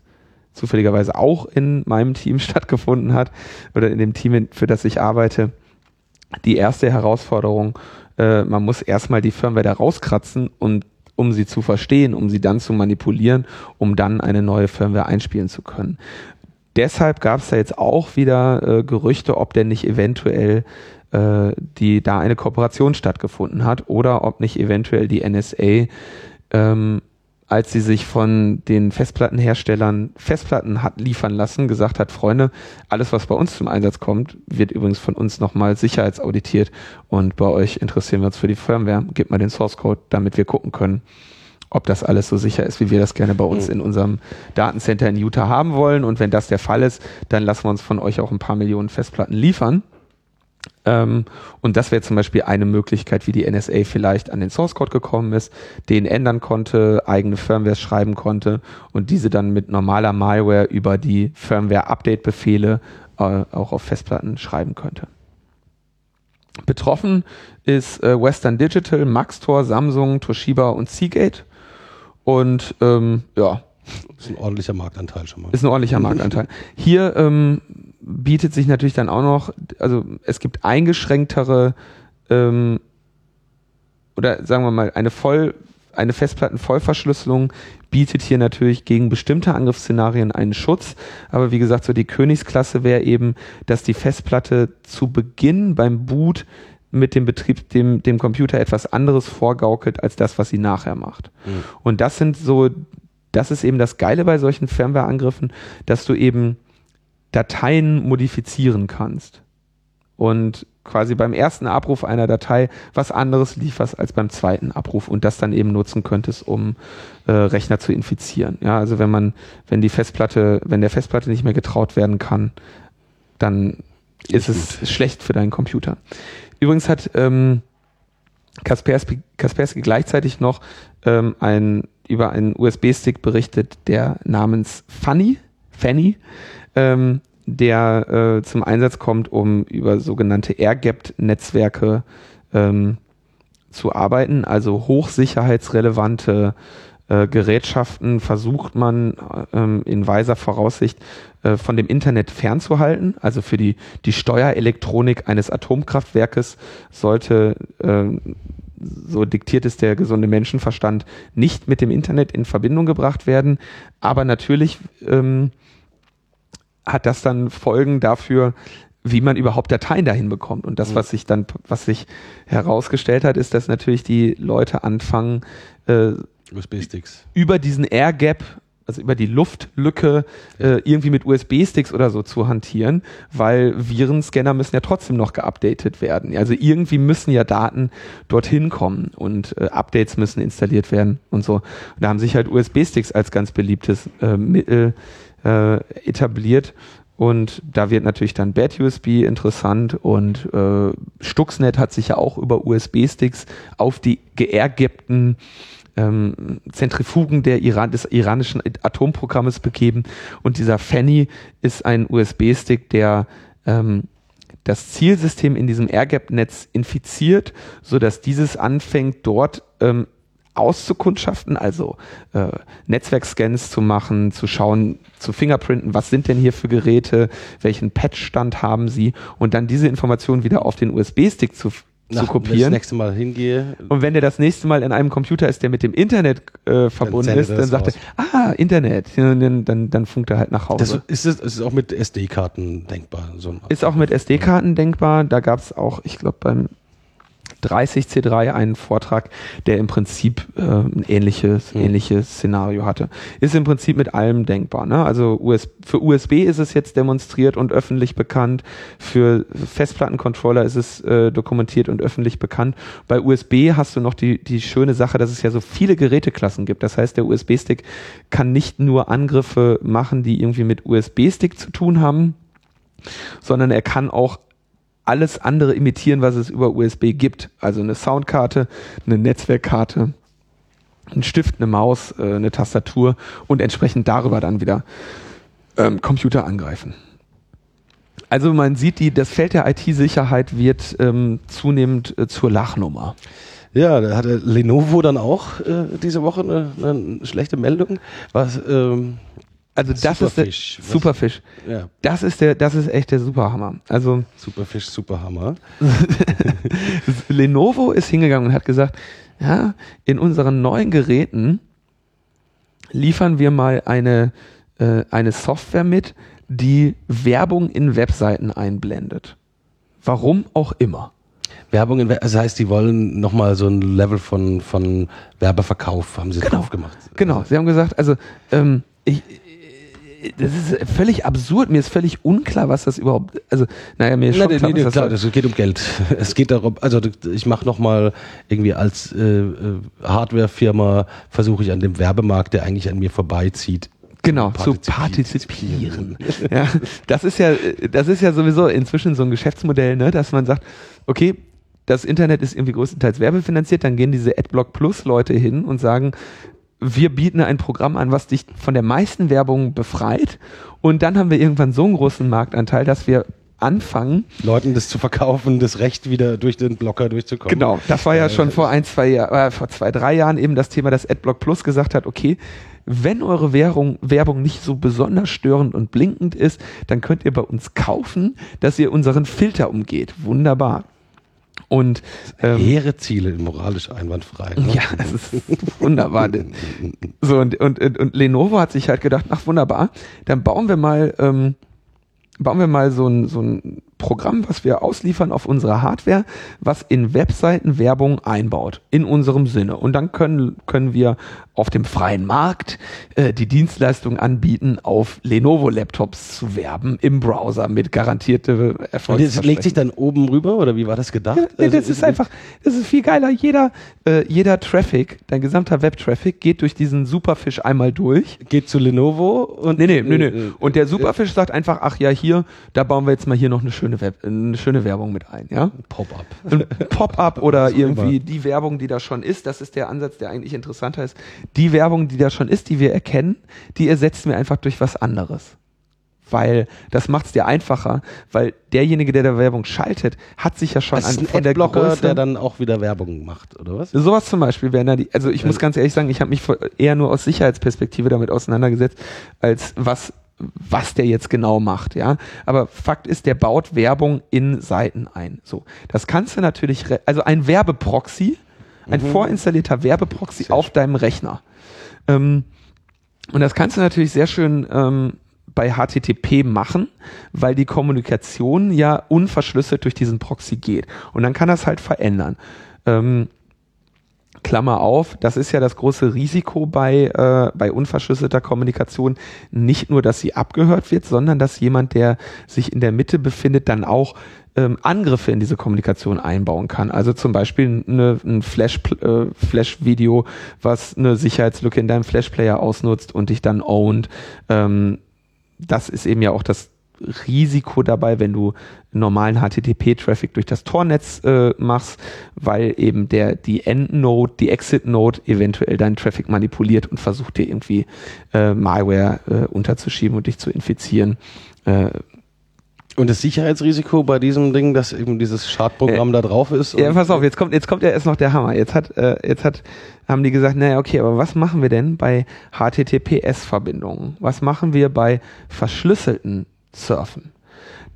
zufälligerweise auch in meinem Team stattgefunden hat oder in dem Team, für das ich arbeite, die erste Herausforderung. Äh, man muss erstmal die Firmware da rauskratzen und um sie zu verstehen, um sie dann zu manipulieren, um dann eine neue Firmware einspielen zu können. Deshalb gab es da jetzt auch wieder äh, Gerüchte, ob denn nicht eventuell äh, die da eine Kooperation stattgefunden hat oder ob nicht eventuell die NSA ähm, als sie sich von den Festplattenherstellern Festplatten hat liefern lassen, gesagt hat, Freunde, alles, was bei uns zum Einsatz kommt, wird übrigens von uns nochmal sicherheitsauditiert und bei euch interessieren wir uns für die Firmware. Gebt mal den Source Code, damit wir gucken können, ob das alles so sicher ist, wie wir das gerne bei uns mhm. in unserem Datencenter in Utah haben wollen. Und wenn das der Fall ist, dann lassen wir uns von euch auch ein paar Millionen Festplatten liefern. Ähm, und das wäre zum Beispiel eine Möglichkeit, wie die NSA vielleicht an den Source Code gekommen ist, den ändern konnte, eigene Firmware schreiben konnte und diese dann mit normaler Malware über die Firmware-Update-Befehle äh, auch auf Festplatten schreiben könnte. Betroffen ist äh, Western Digital, Maxtor, Samsung, Toshiba und Seagate. Und ähm, ja. Das ist ein ordentlicher Marktanteil schon mal. Ist ein ordentlicher Marktanteil. Hier ähm, bietet sich natürlich dann auch noch, also es gibt eingeschränktere ähm, oder sagen wir mal eine voll eine Festplattenvollverschlüsselung bietet hier natürlich gegen bestimmte Angriffsszenarien einen Schutz. Aber wie gesagt, so die Königsklasse wäre eben, dass die Festplatte zu Beginn beim Boot mit dem Betrieb, dem, dem Computer etwas anderes vorgaukelt als das, was sie nachher macht. Mhm. Und das sind so, das ist eben das Geile bei solchen Firmware-Angriffen, dass du eben Dateien modifizieren kannst und quasi beim ersten Abruf einer Datei was anderes lieferst als beim zweiten Abruf und das dann eben nutzen könntest, um äh, Rechner zu infizieren. Ja, also wenn man, wenn die Festplatte, wenn der Festplatte nicht mehr getraut werden kann, dann ist es gut. schlecht für deinen Computer. Übrigens hat ähm, Kaspersky, Kaspersky gleichzeitig noch ähm, ein, über einen USB-Stick berichtet, der namens Funny, Fanny, ähm, der äh, zum Einsatz kommt, um über sogenannte Air-Gapped-Netzwerke ähm, zu arbeiten, also hochsicherheitsrelevante äh, Gerätschaften versucht man ähm, in weiser Voraussicht äh, von dem Internet fernzuhalten. Also für die, die Steuerelektronik eines Atomkraftwerkes sollte, äh, so diktiert es der gesunde Menschenverstand, nicht mit dem Internet in Verbindung gebracht werden. Aber natürlich ähm, hat das dann Folgen dafür, wie man überhaupt Dateien dahin bekommt. Und das, mhm. was sich dann, was sich herausgestellt hat, ist, dass natürlich die Leute anfangen, äh, über diesen Air Gap also über die Luftlücke äh, irgendwie mit USB-Sticks oder so zu hantieren, weil Virenscanner müssen ja trotzdem noch geupdatet werden. Also irgendwie müssen ja Daten dorthin kommen und äh, Updates müssen installiert werden und so. Und da haben sich halt USB-Sticks als ganz beliebtes äh, Mittel äh, etabliert. Und da wird natürlich dann Bad USB interessant und äh, Stuxnet hat sich ja auch über USB-Sticks auf die geergebten ähm, Zentrifugen der Iran, des iranischen Atomprogrammes begeben. Und dieser Fanny ist ein USB-Stick, der ähm, das Zielsystem in diesem Airgap-Netz infiziert, so dass dieses anfängt, dort ähm, auszukundschaften, also äh, Netzwerkscans zu machen, zu schauen, zu fingerprinten, was sind denn hier für Geräte, welchen Patchstand haben sie und dann diese Informationen wieder auf den USB-Stick zu, Nach, zu kopieren. Wenn ich das nächste Mal hingehe. Und wenn der das nächste Mal in einem Computer ist, der mit dem Internet äh, verbunden ist, dann sagt raus. er, ah, Internet, dann, dann, dann funkt er halt nach Hause. Das ist, es ist auch mit SD-Karten denkbar. So ist auch mit SD-Karten denkbar. Da gab es auch, ich glaube, beim 30C3 einen Vortrag, der im Prinzip äh, ein ähnliches, Mhm. ähnliches Szenario hatte. Ist im Prinzip mit allem denkbar. Ne? Also US für USB ist es jetzt demonstriert und öffentlich bekannt. Für Festplattencontroller ist es äh, dokumentiert und öffentlich bekannt. Bei USB hast du noch die, die schöne Sache, dass es ja so viele Geräteklassen gibt. Das heißt, der USB-Stick kann nicht nur Angriffe machen, die irgendwie mit USB-Stick zu tun haben, sondern er kann auch alles andere imitieren, was es über USB gibt. Also eine Soundkarte, eine Netzwerkkarte, ein Stift, eine Maus, äh, eine Tastatur und entsprechend darüber dann wieder ähm, Computer angreifen. Also man sieht, die, das Feld der IT-Sicherheit wird ähm, zunehmend äh, zur Lachnummer. Ja, da hatte Lenovo dann auch äh, diese Woche eine, eine schlechte Meldung. Was, ähm, Also das ist der Superfish. Superfish. ja, Das ist der, das ist echt der Superhammer. Also Superfish, Superhammer. Lenovo ist hingegangen und hat gesagt, ja, in unseren neuen Geräten liefern wir mal eine, äh, eine Software mit, die Werbung in Webseiten einblendet. Warum auch immer. Werbung, in, das heißt, die wollen nochmal so ein Level von, von Werbeverkauf, haben sie Genau. drauf gemacht. Genau, sie haben gesagt, also ähm, ich, das ist völlig absurd, mir ist völlig unklar, was das überhaupt, also naja, mir ist klar, nee, nee, das klar, das geht um Geld. Es geht darum, also ich mache nochmal irgendwie als äh, äh, Hardwarefirma, versuche ich an dem Werbemarkt, der eigentlich an mir vorbeizieht, Genau, zu partizipieren. partizipieren. ja, das ist ja, das ist ja sowieso inzwischen so ein Geschäftsmodell, ne, dass man sagt, okay, das Internet ist irgendwie größtenteils werbefinanziert, dann gehen diese AdBlock Plus Leute hin und sagen, wir bieten ein Programm an, was dich von der meisten Werbung befreit und dann haben wir irgendwann so einen großen Marktanteil, dass wir anfangen, Leuten das zu verkaufen, das Recht wieder durch den Blocker durchzukommen. Genau, das war ja schon vor ein, zwei Jahren, äh, vor zwei, drei Jahren eben das Thema, dass AdBlock Plus gesagt hat, okay, wenn eure Werbung, Werbung nicht so besonders störend und blinkend ist, dann könnt ihr bei uns kaufen, dass ihr unseren Filter umgeht. Wunderbar. Und ähm, Hehre Ziele, moralisch einwandfrei. Ne? ja, das ist wunderbar. So, und, und, und, und Lenovo hat sich halt gedacht, ach wunderbar, dann bauen wir mal, ähm, bauen wir mal so ein, so ein Programm, was wir ausliefern auf unserer Hardware, was in Webseiten Werbung einbaut, in unserem Sinne. Und dann können, können wir auf dem freien Markt äh, die Dienstleistung anbieten, auf Lenovo-Laptops zu werben im Browser mit garantierte Und Erfolgs. das legt sich dann oben rüber oder wie war das gedacht? Nee, Also das ist einfach, das ist viel geiler. Jeder, äh, jeder Traffic, dein gesamter Web-Traffic geht durch diesen Superfish einmal durch. geht zu Lenovo und Nee, nee, nee, nee. äh, Und der Superfish sagt einfach, ach ja, hier, da bauen wir jetzt mal hier noch eine schöne Web, eine schöne Werbung mit ein, ja? Pop-up. Pop-up oder irgendwie die Werbung, die da schon ist, das ist der Ansatz, der eigentlich interessanter ist. Die Werbung, die da schon ist, die wir erkennen, die ersetzen wir einfach durch was anderes. Weil das macht es dir einfacher, weil derjenige, der da Werbung schaltet, hat sich ja schon ist an, von der Größe, der dann auch wieder Werbung macht, oder was? Sowas zum Beispiel wären da die, also ich muss ganz ehrlich sagen, ich habe mich eher nur aus Sicherheitsperspektive damit auseinandergesetzt, als was, was der jetzt genau macht, ja. Aber Fakt ist, der baut Werbung in Seiten ein. So. Das kannst du natürlich, also ein Werbeproxy, ein vorinstallierter Werbeproxy Sehr auf deinem Rechner. Ähm, und das kannst du natürlich sehr schön ähm, bei HTTP machen, weil die Kommunikation ja unverschlüsselt durch diesen Proxy geht. Und dann kann das halt verändern. Ähm, Klammer auf, das ist ja das große Risiko bei, äh, bei unverschlüsselter Kommunikation. Nicht nur, dass sie abgehört wird, sondern dass jemand, der sich in der Mitte befindet, dann auch ähm, Angriffe in diese Kommunikation einbauen kann. Also zum Beispiel eine, ein Flash, äh, Flash-Video, was eine Sicherheitslücke in deinem Flash-Player ausnutzt und dich dann ownt. Ähm, das ist eben ja auch das Risiko dabei, wenn du normalen HTTP-Traffic durch das Tornetz äh, machst, weil eben der die Endnode, die Exit-Node eventuell deinen Traffic manipuliert und versucht dir irgendwie äh, Malware äh, unterzuschieben und dich zu infizieren. Äh, Und das Sicherheitsrisiko bei diesem Ding, dass eben dieses Schadprogramm da drauf ist. ja, pass auf, jetzt kommt jetzt kommt ja erst noch der Hammer. Jetzt hat äh, jetzt hat haben die gesagt, naja, okay, aber was machen wir denn bei HTTPS-Verbindungen? Was machen wir bei verschlüsselten Surfen?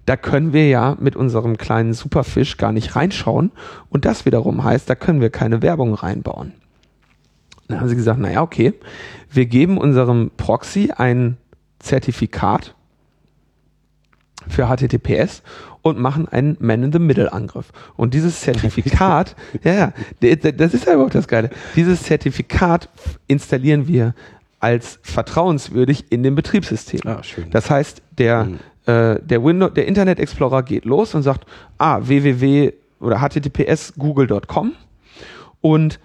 Da können wir ja mit unserem kleinen Superfish gar nicht reinschauen und das wiederum heißt, da können wir keine Werbung reinbauen. Dann haben sie gesagt, naja, okay, wir geben unserem Proxy ein Zertifikat, für HTTPS und machen einen Man-in-the-Middle-Angriff. Und dieses Zertifikat, ja, ja, das ist ja überhaupt das Geile. Dieses Zertifikat installieren wir als vertrauenswürdig in dem Betriebssystem. Ah. Das heißt, der, Mhm. Äh, der, Windows, der Internet Explorer geht los und sagt, ah, www oder https google.com und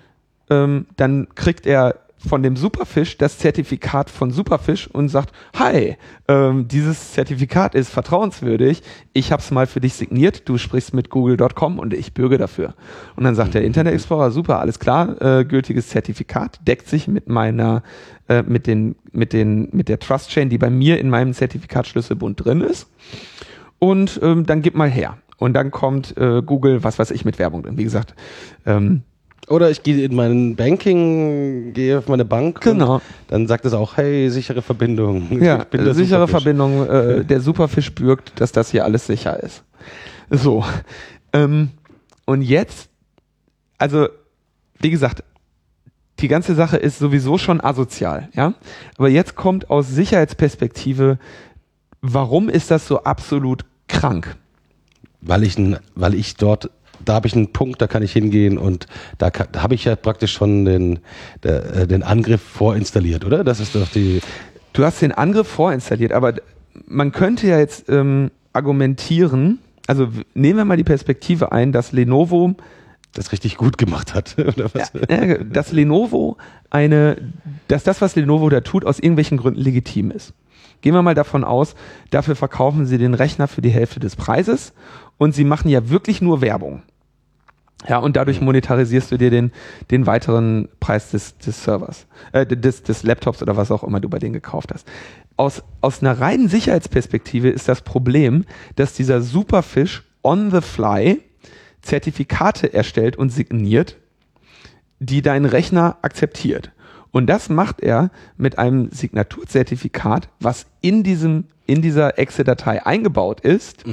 ähm, dann kriegt er von dem Superfish das Zertifikat von Superfish und sagt, hi, ähm, dieses Zertifikat ist vertrauenswürdig, ich habe es mal für dich signiert, du sprichst mit google.com und ich bürge dafür. Und dann sagt der Internet Explorer, super, alles klar, äh, gültiges Zertifikat, deckt sich mit meiner, äh, mit den, mit den, mit der Trust Chain, die bei mir in meinem Zertifikatschlüsselbund drin ist. Und ähm, dann gib mal her. Und dann kommt äh, Google, was weiß ich, mit Werbung drin. Wie gesagt, ähm, Oder ich gehe in mein Banking, gehe auf meine Bank. Genau. Und dann sagt es auch, hey, sichere Verbindung. Ja, Ich bin der sichere Superfisch. Verbindung. Äh, der Superfisch bürgt, dass das hier alles sicher ist. So. Ähm, und jetzt, also, wie gesagt, die ganze Sache ist sowieso schon asozial, ja. Aber jetzt kommt aus Sicherheitsperspektive, warum ist das so absolut krank? Weil ich, weil ich dort, da habe ich einen Punkt, da kann ich hingehen und da, da habe ich ja praktisch schon den, der, äh, den Angriff vorinstalliert, oder? Das ist doch die, Du hast den Angriff vorinstalliert, aber man könnte ja jetzt ähm, argumentieren, also nehmen wir mal die Perspektive ein, dass Lenovo das richtig gut gemacht hat. Ja, dass Lenovo eine, dass das, was Lenovo da tut, aus irgendwelchen Gründen legitim ist. Gehen wir mal davon aus, dafür verkaufen sie den Rechner für die Hälfte des Preises und sie machen ja wirklich nur Werbung. Ja, und dadurch monetarisierst du dir den, den weiteren Preis des, des Servers, äh, des, des Laptops oder was auch immer du bei denen gekauft hast. Aus, aus einer reinen Sicherheitsperspektive ist das Problem, dass dieser Superfish on the fly Zertifikate erstellt und signiert, die dein Rechner akzeptiert. Und das macht er mit einem Signaturzertifikat, was in diesem, in dieser Exe-Datei eingebaut ist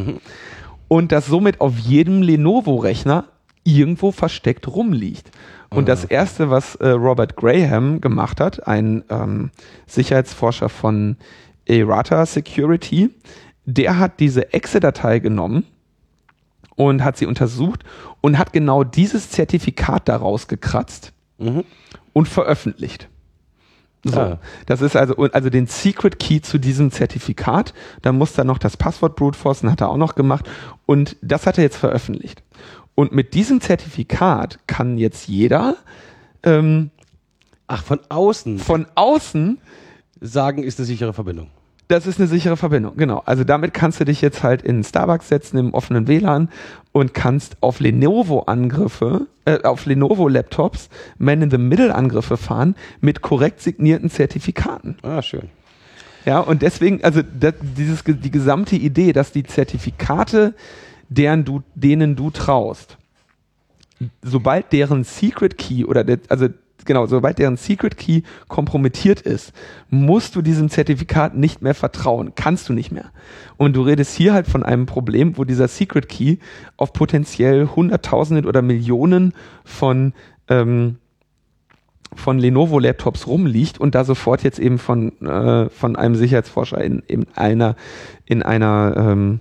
und das somit auf jedem Lenovo-Rechner irgendwo versteckt rumliegt. Und das erste, was äh, Robert Graham gemacht hat, ein ähm, Sicherheitsforscher von Errata Security, der hat diese Exe-Datei genommen und hat sie untersucht und hat genau dieses Zertifikat daraus gekratzt Mhm. und veröffentlicht. So, Ah. das ist also, also den Secret Key zu diesem Zertifikat. Da muss dann noch das Passwort brute forcen, hat er auch noch gemacht. Und das hat er jetzt veröffentlicht. Und mit diesem Zertifikat kann jetzt jeder ähm, Ach, von außen von außen sagen, ist eine sichere Verbindung. Das ist eine sichere Verbindung, genau. Also damit kannst du dich jetzt halt in Starbucks setzen im offenen WLAN und kannst auf Lenovo-Angriffe, äh, auf Lenovo-Laptops Man-in-the-Middle-Angriffe fahren mit korrekt signierten Zertifikaten. Ah, schön. Ja, und deswegen, also das, dieses, die gesamte Idee, dass die Zertifikate, deren du, denen du traust, sobald deren Secret Key oder der, also genau, sobald deren Secret Key kompromittiert ist, musst du diesem Zertifikat nicht mehr vertrauen, kannst du nicht mehr. Und du redest hier halt von einem Problem, wo dieser Secret Key auf potenziell Hunderttausenden oder Millionen von ähm, von Lenovo-Laptops rumliegt und da sofort jetzt eben von, äh, von einem Sicherheitsforscher in, in einer, in einer, ähm,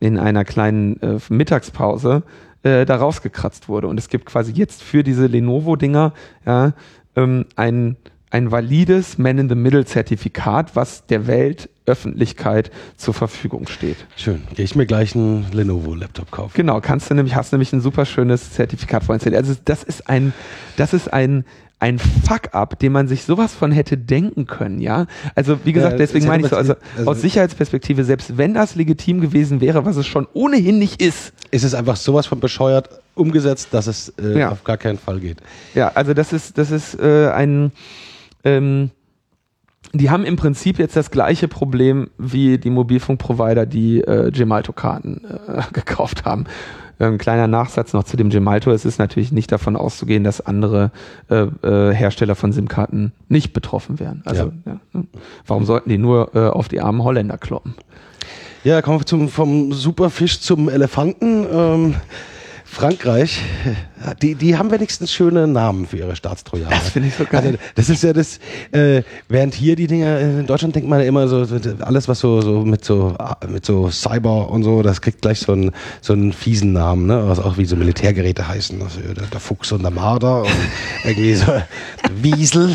in einer kleinen äh, Mittagspause äh, da rausgekratzt wurde. Und es gibt quasi jetzt für diese Lenovo-Dinger ja, ähm, ein, ein valides Man-in-the-Middle-Zertifikat, was der Weltöffentlichkeit zur Verfügung steht. Schön. Gehe ich mir gleich einen Lenovo-Laptop kaufen. Genau, kannst du nämlich, hast nämlich ein super schönes Zertifikat vorinstalliert. Also das ist ein, das ist ein, ein Fuck-up, den man sich sowas von hätte denken können, ja. Also wie gesagt, Ja, deswegen es meine ich so, also, also- aus Sicherheitsperspektive, selbst wenn das legitim gewesen wäre, was es schon ohnehin nicht ist, Es ist einfach sowas von bescheuert umgesetzt, dass es äh, Ja. auf gar keinen Fall geht. Ja, also das ist, das ist äh, ein, ähm, die haben im Prinzip jetzt das gleiche Problem wie die Mobilfunkprovider, die äh, Gemalto-Karten äh, gekauft haben. Ein kleiner Nachsatz noch zu dem Gemalto. Es ist natürlich nicht davon auszugehen, dass andere äh, äh, Hersteller von SIM-Karten nicht betroffen wären. Also ja. ne? warum sollten die nur äh, auf die armen Holländer kloppen? Ja, kommen wir zum, vom Superfisch zum Elefanten. Ähm, Frankreich Ja, die, die haben wenigstens schöne Namen für ihre Staatstrojaner. Das finde ich so geil. Also, das ist ja das, äh, während hier die Dinger, in Deutschland denkt man immer so, so alles was so, so mit so, mit so Cyber und so, das kriegt gleich so einen, so einen fiesen Namen, ne? Was auch wie so Militärgeräte heißen. Also, der, Fuchs und der Marder und irgendwie so Wiesel.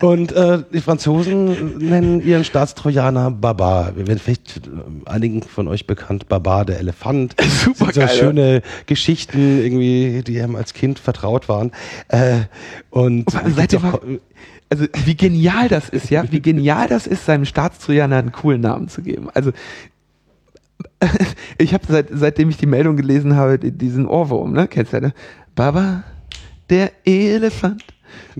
Und äh, die Franzosen nennen ihren Staatstrojaner Baba. Wenn vielleicht äh, einigen von euch bekannt, Baba, der Elefant. Super so geil, ja. schöne Geschichten irgendwie, die ihm als Kind vertraut waren. Äh, und Seid ihr mal, also wie genial das ist, ja? Wie genial das ist, seinem Staatstrojaner einen coolen Namen zu geben. Also ich habe seit, seitdem ich die Meldung gelesen habe, die- diesen Ohrwurm, ne? Kennst du ja, ne? Baba, der Elefant.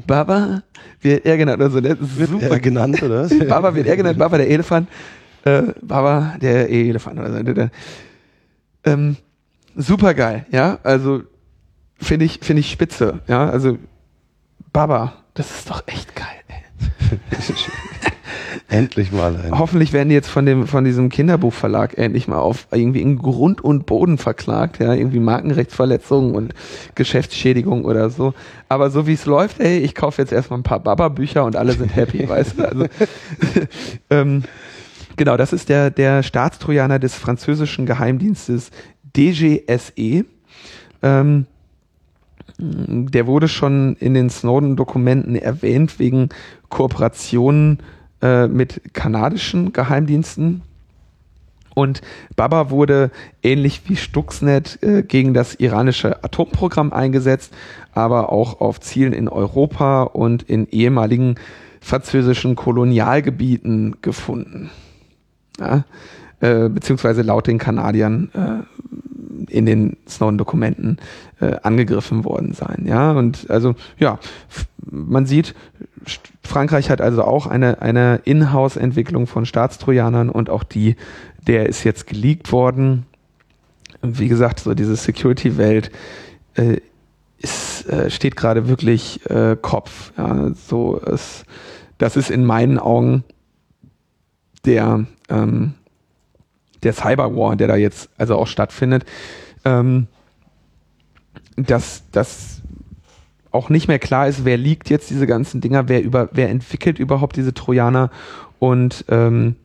Baba wird er genannt oder so. ne? Wird super. er genannt, oder? Baba wird er genannt, Baba der Elefant. Äh, Baba der Elefant oder so. Ähm, super geil, ja. Also finde ich, finde ich spitze, ja. Also Baba, das ist doch echt geil. Ey. Endlich mal ein. Hoffentlich werden die jetzt von dem, von diesem Kinderbuchverlag endlich mal auf irgendwie in Grund und Boden verklagt, ja, irgendwie Markenrechtsverletzungen und Geschäftsschädigung oder so. Aber so wie es läuft, ey, ich kaufe jetzt erstmal ein paar Baba-Bücher und alle sind happy, weißt du? Also, ähm, genau, das ist der, der Staatstrojaner des französischen Geheimdienstes DGSE. Ähm, der wurde schon in den Snowden-Dokumenten erwähnt wegen Kooperationen äh, mit kanadischen Geheimdiensten. Und Baba wurde ähnlich wie Stuxnet äh, gegen das iranische Atomprogramm eingesetzt, aber auch auf Zielen in Europa und in ehemaligen französischen Kolonialgebieten gefunden. Ja? Äh, beziehungsweise laut den Kanadiern äh, in den Snowden-Dokumenten äh, angegriffen worden sein. Ja, und also ja, man sieht, Frankreich hat also auch eine, eine Inhouse-Entwicklung von Staatstrojanern und auch die, der ist jetzt geleakt worden. Wie gesagt, so diese Security-Welt äh, ist, äh, steht gerade wirklich äh, Kopf. Ja, so es, das ist in meinen Augen der ähm, der Cyberwar, der da jetzt also auch stattfindet, ähm, dass das auch nicht mehr klar ist, wer liegt jetzt diese ganzen Dinger, wer über, wer entwickelt überhaupt diese Trojaner und ähm,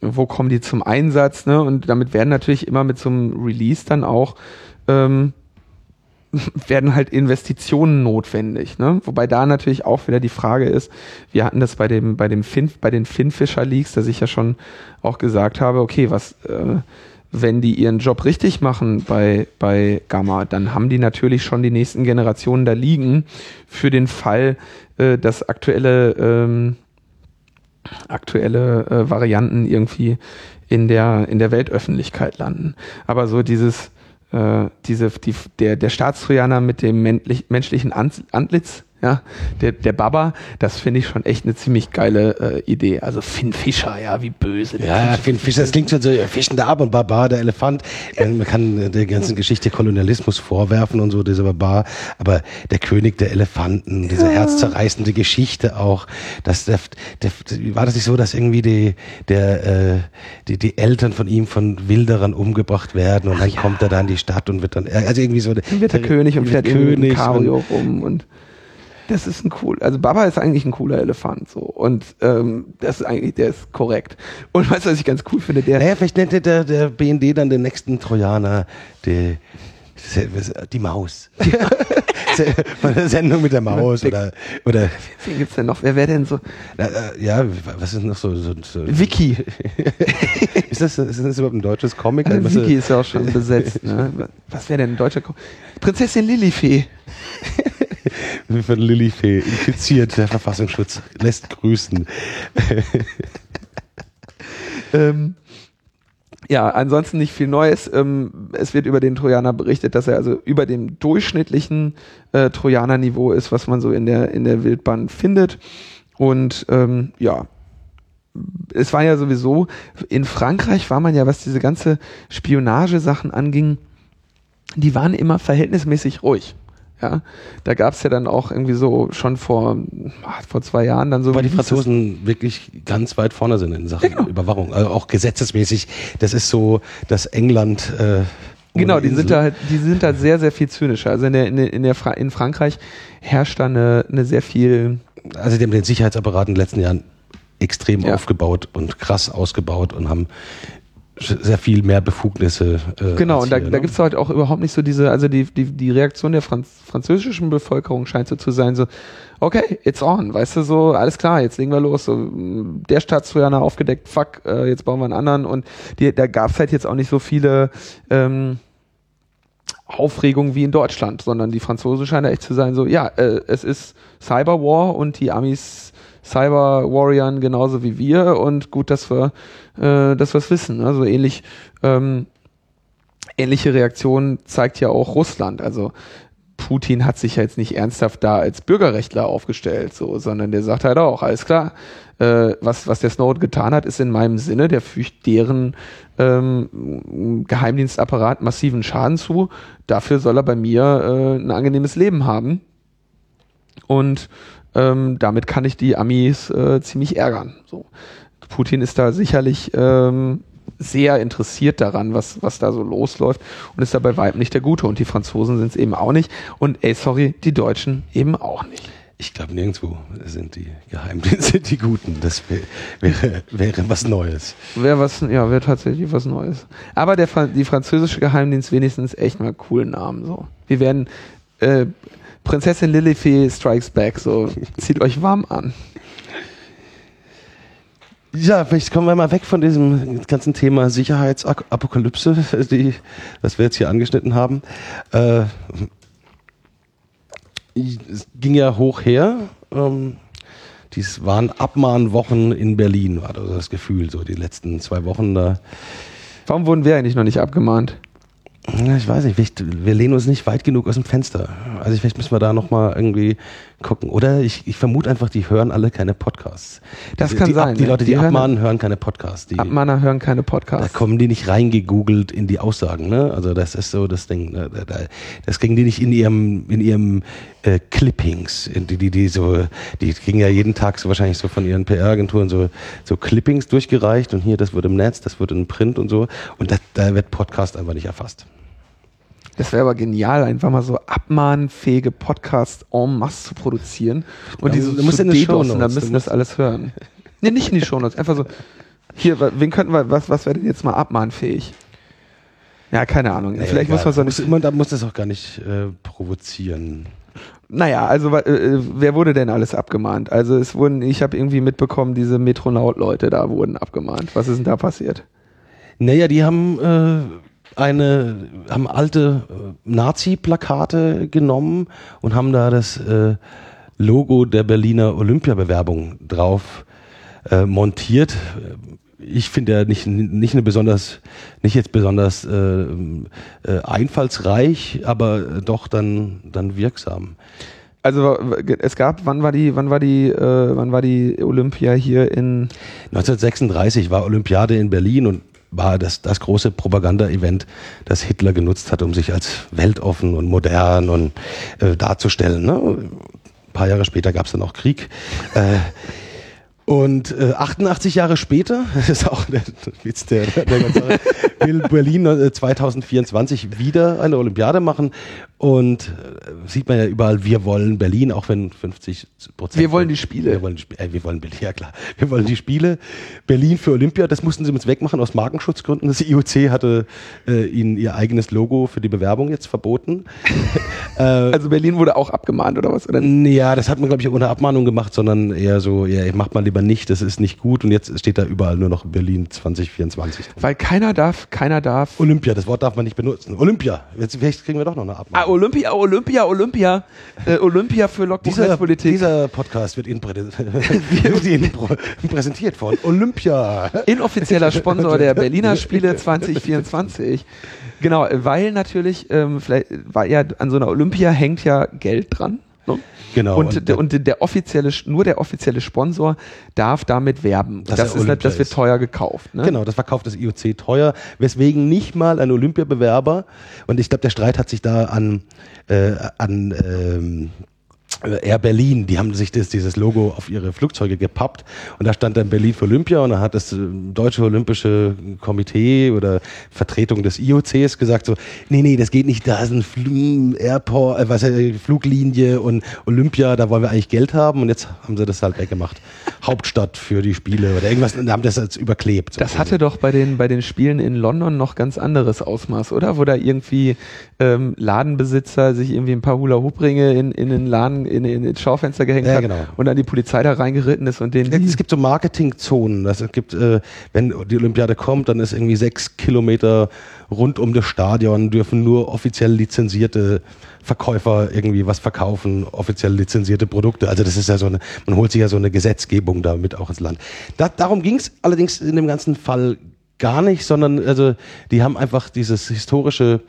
wo kommen die zum Einsatz, ne? Und damit werden natürlich immer mit so einem Release dann auch ähm, werden halt Investitionen notwendig, ne? Wobei da natürlich auch wieder die Frage ist, wir hatten das bei dem, bei dem Fin, bei den Finfisher Leaks, dass ich ja schon auch gesagt habe, okay, was, äh, wenn die ihren Job richtig machen bei, bei Gamma, dann haben die natürlich schon die nächsten Generationen da liegen für den Fall, äh, dass aktuelle, ähm, aktuelle äh, Varianten irgendwie in der, in der Weltöffentlichkeit landen. Aber so dieses, äh, diese, die, der, der Staatstrojaner mit dem menschlich, menschlichen Ant- Antlitz, ja, der, der Baba, das finde ich schon echt eine ziemlich geile äh, Idee. Also Finn Fischer, ja, wie böse. der Ja, Finn Fischer, das klingt schon so, ja, fischender Ab und Barbar, der Elefant. Man kann der ganzen Geschichte Kolonialismus vorwerfen und so, dieser Barbar. Aber der König der Elefanten, diese herzzerreißende Geschichte auch, dass der, der, war das nicht so, dass irgendwie die, der, äh, die, die Eltern von ihm von Wilderern umgebracht werden und dann kommt er da in die Stadt und wird dann, also irgendwie so. Dann wird der König und fährt König Cabrio rum und das ist ein cool. Also Baba ist eigentlich ein cooler Elefant so und ähm, das ist eigentlich der ist korrekt. Und weißt du, was ich ganz cool finde, der Naja, vielleicht nennt der, der BND dann den nächsten Trojaner die, die Maus. Von der Sendung mit der Maus oder, oder wen gibt's denn noch? Wer wäre denn so äh, ja, was ist noch so, so, so Vicky. ist, das, ist das überhaupt ein deutsches Comic? Also Was, Vicky ist ja auch schon besetzt. Ne? Was wäre denn ein deutscher Ko Prinzessin Lilifee. Äh, von Lilifee infiziert, der Verfassungsschutz lässt grüßen. Ähm, ja, ansonsten nicht viel Neues. Ähm, es wird über den Trojaner berichtet, dass er also über dem durchschnittlichen äh, Trojaner-Niveau ist, was man so in der, in der Wildbahn findet. Und ähm, ja, es war ja sowieso, in Frankreich war man ja, was diese ganze Spionagesachen anging, die waren immer verhältnismäßig ruhig. Ja, da gab es ja dann auch irgendwie so schon vor, ah, vor zwei Jahren dann so. Weil die? Franzosen wirklich ganz weit vorne sind in Sachen Ja, genau. Überwachung, also auch gesetzesmäßig. Das ist so, dass England äh, Genau, die sind da halt, die sind da sehr, sehr viel zynischer. Also in der, in der, in, der Fra in Frankreich herrscht da eine, eine sehr viel. Also die haben den Sicherheitsapparat in den letzten Jahren extrem ja. aufgebaut und krass ausgebaut und haben sehr viel mehr Befugnisse. Äh, genau, und da, ne? da gibt es halt auch überhaupt nicht so diese, also die, die, die Reaktion der Franz französischen Bevölkerung scheint so zu sein, so, okay, it's on, weißt du, so, alles klar, jetzt legen wir los, so, der Staatstrojaner aufgedeckt, fuck, äh, jetzt bauen wir einen anderen und die, da gab es halt jetzt auch nicht so viele ähm, Aufregung wie in Deutschland, sondern die Franzosen scheinen echt zu sein, so, ja, äh, es ist Cyberwar und die Amis Cyber Warriors genauso wie wir und gut, dass wir, äh, dass wir wissen. Also ähnlich, ähm, ähnliche Reaktion zeigt ja auch Russland. Also Putin hat sich ja jetzt nicht ernsthaft da als Bürgerrechtler aufgestellt, so, sondern der sagt halt auch, alles klar, äh, was, was der Snowden getan hat, ist in meinem Sinne, der fügt deren ähm, Geheimdienstapparat massiven Schaden zu. Dafür soll er bei mir äh, ein angenehmes Leben haben. Und ähm, damit kann ich die Amis äh, ziemlich ärgern. So. Putin ist da sicherlich ähm, sehr interessiert daran, was, was da so losläuft und ist da bei weitem nicht der Gute. Und die Franzosen sind es eben auch nicht. Und ey, sorry, die Deutschen eben auch nicht. Ich glaube, nirgendwo sind die Geheimdienste die Guten. Das wäre, wäre was Neues. Wäre was, ja, wäre tatsächlich was Neues. Aber der, die französische Geheimdienst wenigstens echt mal coolen Namen, so. Wir werden, äh, Prinzessin Lilifee Strikes Back, so. Zieht euch warm an. Ja, vielleicht kommen wir mal weg von diesem ganzen Thema Sicherheitsapokalypse, die, was wir jetzt hier angeschnitten haben. Äh, es ging ja hoch her. Ähm, dies waren Abmahnwochen in Berlin, war das Gefühl, so die letzten zwei Wochen da. Warum wurden wir eigentlich noch nicht abgemahnt? Ich weiß nicht, wir lehnen uns nicht weit genug aus dem Fenster. Also vielleicht müssen wir da nochmal irgendwie gucken. Oder ich, ich vermute einfach, die hören alle keine Podcasts. Das die, kann die, sein. Die, die Leute, die, die abmahnen, hören, hören keine Podcasts. Die, Abmahner hören keine Podcasts. Da kommen die nicht reingegoogelt in die Aussagen. Ne? Also das ist so das Ding. Ne? Das kriegen die nicht in ihrem, in ihrem äh, Clippings. Die, die, die, so, die kriegen ja jeden Tag so wahrscheinlich so von ihren PR-Agenturen so, so Clippings durchgereicht und hier, das wird im Netz, das wird in Print und so. Und das, da wird Podcast einfach nicht erfasst. Das wäre aber genial, einfach mal so abmahnfähige Podcasts en masse zu produzieren und diese du musst in die Show müssen das alles hören. nee, nicht in die Shownotes, einfach so, hier, wen könnten wir, was, was wäre denn jetzt mal abmahnfähig? Ja, keine Ahnung. Naja, Vielleicht egal. muss man so nicht. Man, da muss das auch gar nicht äh, provozieren. Naja, also äh, wer wurde denn alles abgemahnt? Also es wurden, ich habe irgendwie mitbekommen, diese Metronaut-Leute da wurden abgemahnt. Was ist denn da passiert? Naja, die haben äh, eine, haben alte äh, Nazi-Plakate genommen und haben da das äh, Logo der Berliner Olympiabewerbung drauf äh, montiert. Ich finde ja nicht, nicht eine besonders, nicht jetzt besonders äh, äh, einfallsreich, aber doch dann, dann wirksam. Also es gab, wann war die, wann war die, äh, wann war die Olympia hier in 1936 war Olympiade in Berlin und war das, das große Propaganda-Event, das Hitler genutzt hat, um sich als weltoffen und modern und äh, darzustellen. Ne? Ein paar Jahre später gab es dann auch Krieg. Äh, und äh, 88 Jahre später, das ist auch der Witz der, der ganzen Sache, will Berlin 2024 äh, wieder eine Olympiade machen. Und äh, sieht man ja überall, wir wollen Berlin, auch wenn 50 Prozent. Wir wollen die Spiele. Wir wollen, die Spiele, äh, wir wollen Berlin, ja klar. Wir wollen die Spiele. Berlin für Olympia, das mussten sie uns wegmachen aus Markenschutzgründen. Das IOC hatte äh, ihnen ihr eigenes Logo für die Bewerbung jetzt verboten. Äh, also Berlin wurde auch abgemahnt oder was? Oder? Ja, das hat man, glaube ich, ohne Abmahnung gemacht, sondern eher so, ja, macht mal lieber nicht, das ist nicht gut. Und jetzt steht da überall nur noch Berlin 2024. Drin. Weil keiner darf, keiner darf. Olympia, das Wort darf man nicht benutzen. Olympia. Jetzt vielleicht kriegen wir doch noch eine Abmahnung. Ah, Olympia, Olympia, Olympia. Äh, Olympia für Logbuchnetzpolitik. Dieser, dieser Podcast wird Ihnen, prä wird Ihnen präsentiert von Olympia. Inoffizieller Sponsor der Berliner Spiele 2024. Genau, weil natürlich, ähm, vielleicht, weil ja an so einer Olympia hängt ja Geld dran. Ne? Genau. Und, und, der, und der offizielle, nur der offizielle Sponsor darf damit werben. Das, das, ist, das wird teuer gekauft. Ne? Genau, das verkauft das IOC teuer, weswegen nicht mal ein Olympiabewerber, und ich glaube, der Streit hat sich da an, äh, an ähm, äh, Air Berlin, die haben sich das, dieses Logo auf ihre Flugzeuge gepappt und da stand dann Berlin für Olympia und dann hat das äh, Deutsche Olympische Komitee oder Vertretung des IOCs gesagt so, nee, nee, das geht nicht, da ist ein Fl Airport, äh, was, äh, Fluglinie und Olympia, da wollen wir eigentlich Geld haben und jetzt haben sie das halt weggemacht. Hauptstadt für die Spiele oder irgendwas, und haben das jetzt überklebt. Das hatte doch bei den, bei den Spielen in London noch ganz anderes Ausmaß, oder? Wo da irgendwie ähm, Ladenbesitzer sich irgendwie ein paar Hula-Hoop-Ringe in, in den Laden in, in, ins Schaufenster gehängt Ja, hat genau. und dann die Polizei da reingeritten ist und den. Es gibt so Marketingzonen. Das gibt, äh, wenn die Olympiade kommt, dann ist irgendwie sechs Kilometer rund um das Stadion dürfen nur offiziell lizenzierte Verkäufer irgendwie was verkaufen, offiziell lizenzierte Produkte. Also das ist ja so eine, man holt sich ja so eine Gesetzgebung da mit auch ins Land. Da, darum ging es allerdings in dem ganzen Fall gar nicht, sondern also die haben einfach dieses historische,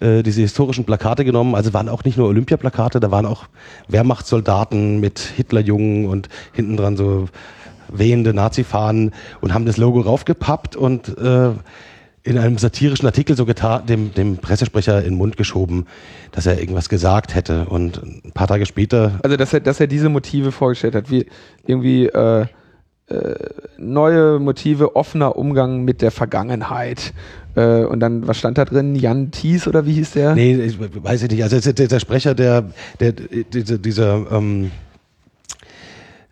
äh, diese historischen Plakate genommen. Also waren auch nicht nur Olympiaplakate, da waren auch Wehrmachtssoldaten mit Hitlerjungen und hinten dran so wehende Nazi-Fahnen und haben das Logo raufgepappt und äh, in einem satirischen Artikel so getan, dem, dem Pressesprecher in den Mund geschoben, dass er irgendwas gesagt hätte. Und ein paar Tage später Also, dass er, dass er diese Motive vorgestellt hat, wie irgendwie äh, äh, neue Motive, offener Umgang mit der Vergangenheit. Äh, und dann, was stand da drin? Jan Thies oder wie hieß der? Nee, ich weiß ich nicht. Also der, der Sprecher der, der, dieser, dieser, ähm,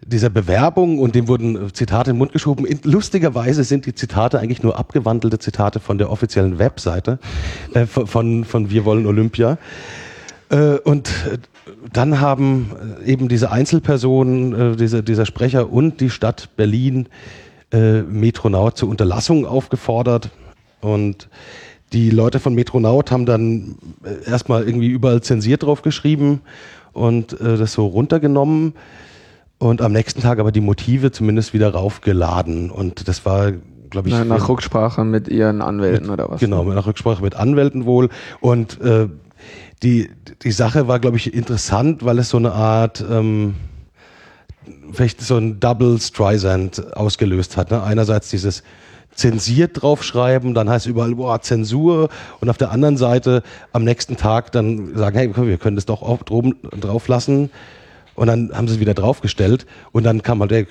dieser Bewerbung und dem wurden Zitate in den Mund geschoben. In, lustigerweise sind die Zitate eigentlich nur abgewandelte Zitate von der offiziellen Webseite äh, von, von, Wir wollen Olympia. Äh, und äh, dann haben äh, eben diese Einzelpersonen, äh, diese, dieser Sprecher und die Stadt Berlin Metronaut zur Unterlassung aufgefordert. Und die Leute von Metronaut haben dann äh, erstmal irgendwie überall zensiert drauf geschrieben und äh, das so runtergenommen und am nächsten Tag aber die Motive zumindest wieder raufgeladen. Und das war, glaube ich, Na, nach Rücksprache mit ihren Anwälten oder was? Genau, nach Rücksprache mit Anwälten wohl. Und äh, die, die Sache war, glaube ich, interessant, weil es so eine Art, ähm, vielleicht so ein Double Streisand ausgelöst hat. Ne? Einerseits dieses zensiert draufschreiben, dann heißt überall, boah, Zensur und auf der anderen Seite am nächsten Tag dann sagen, hey, wir können das doch auch drauf lassen und dann haben sie es wieder draufgestellt und dann kam man, hey,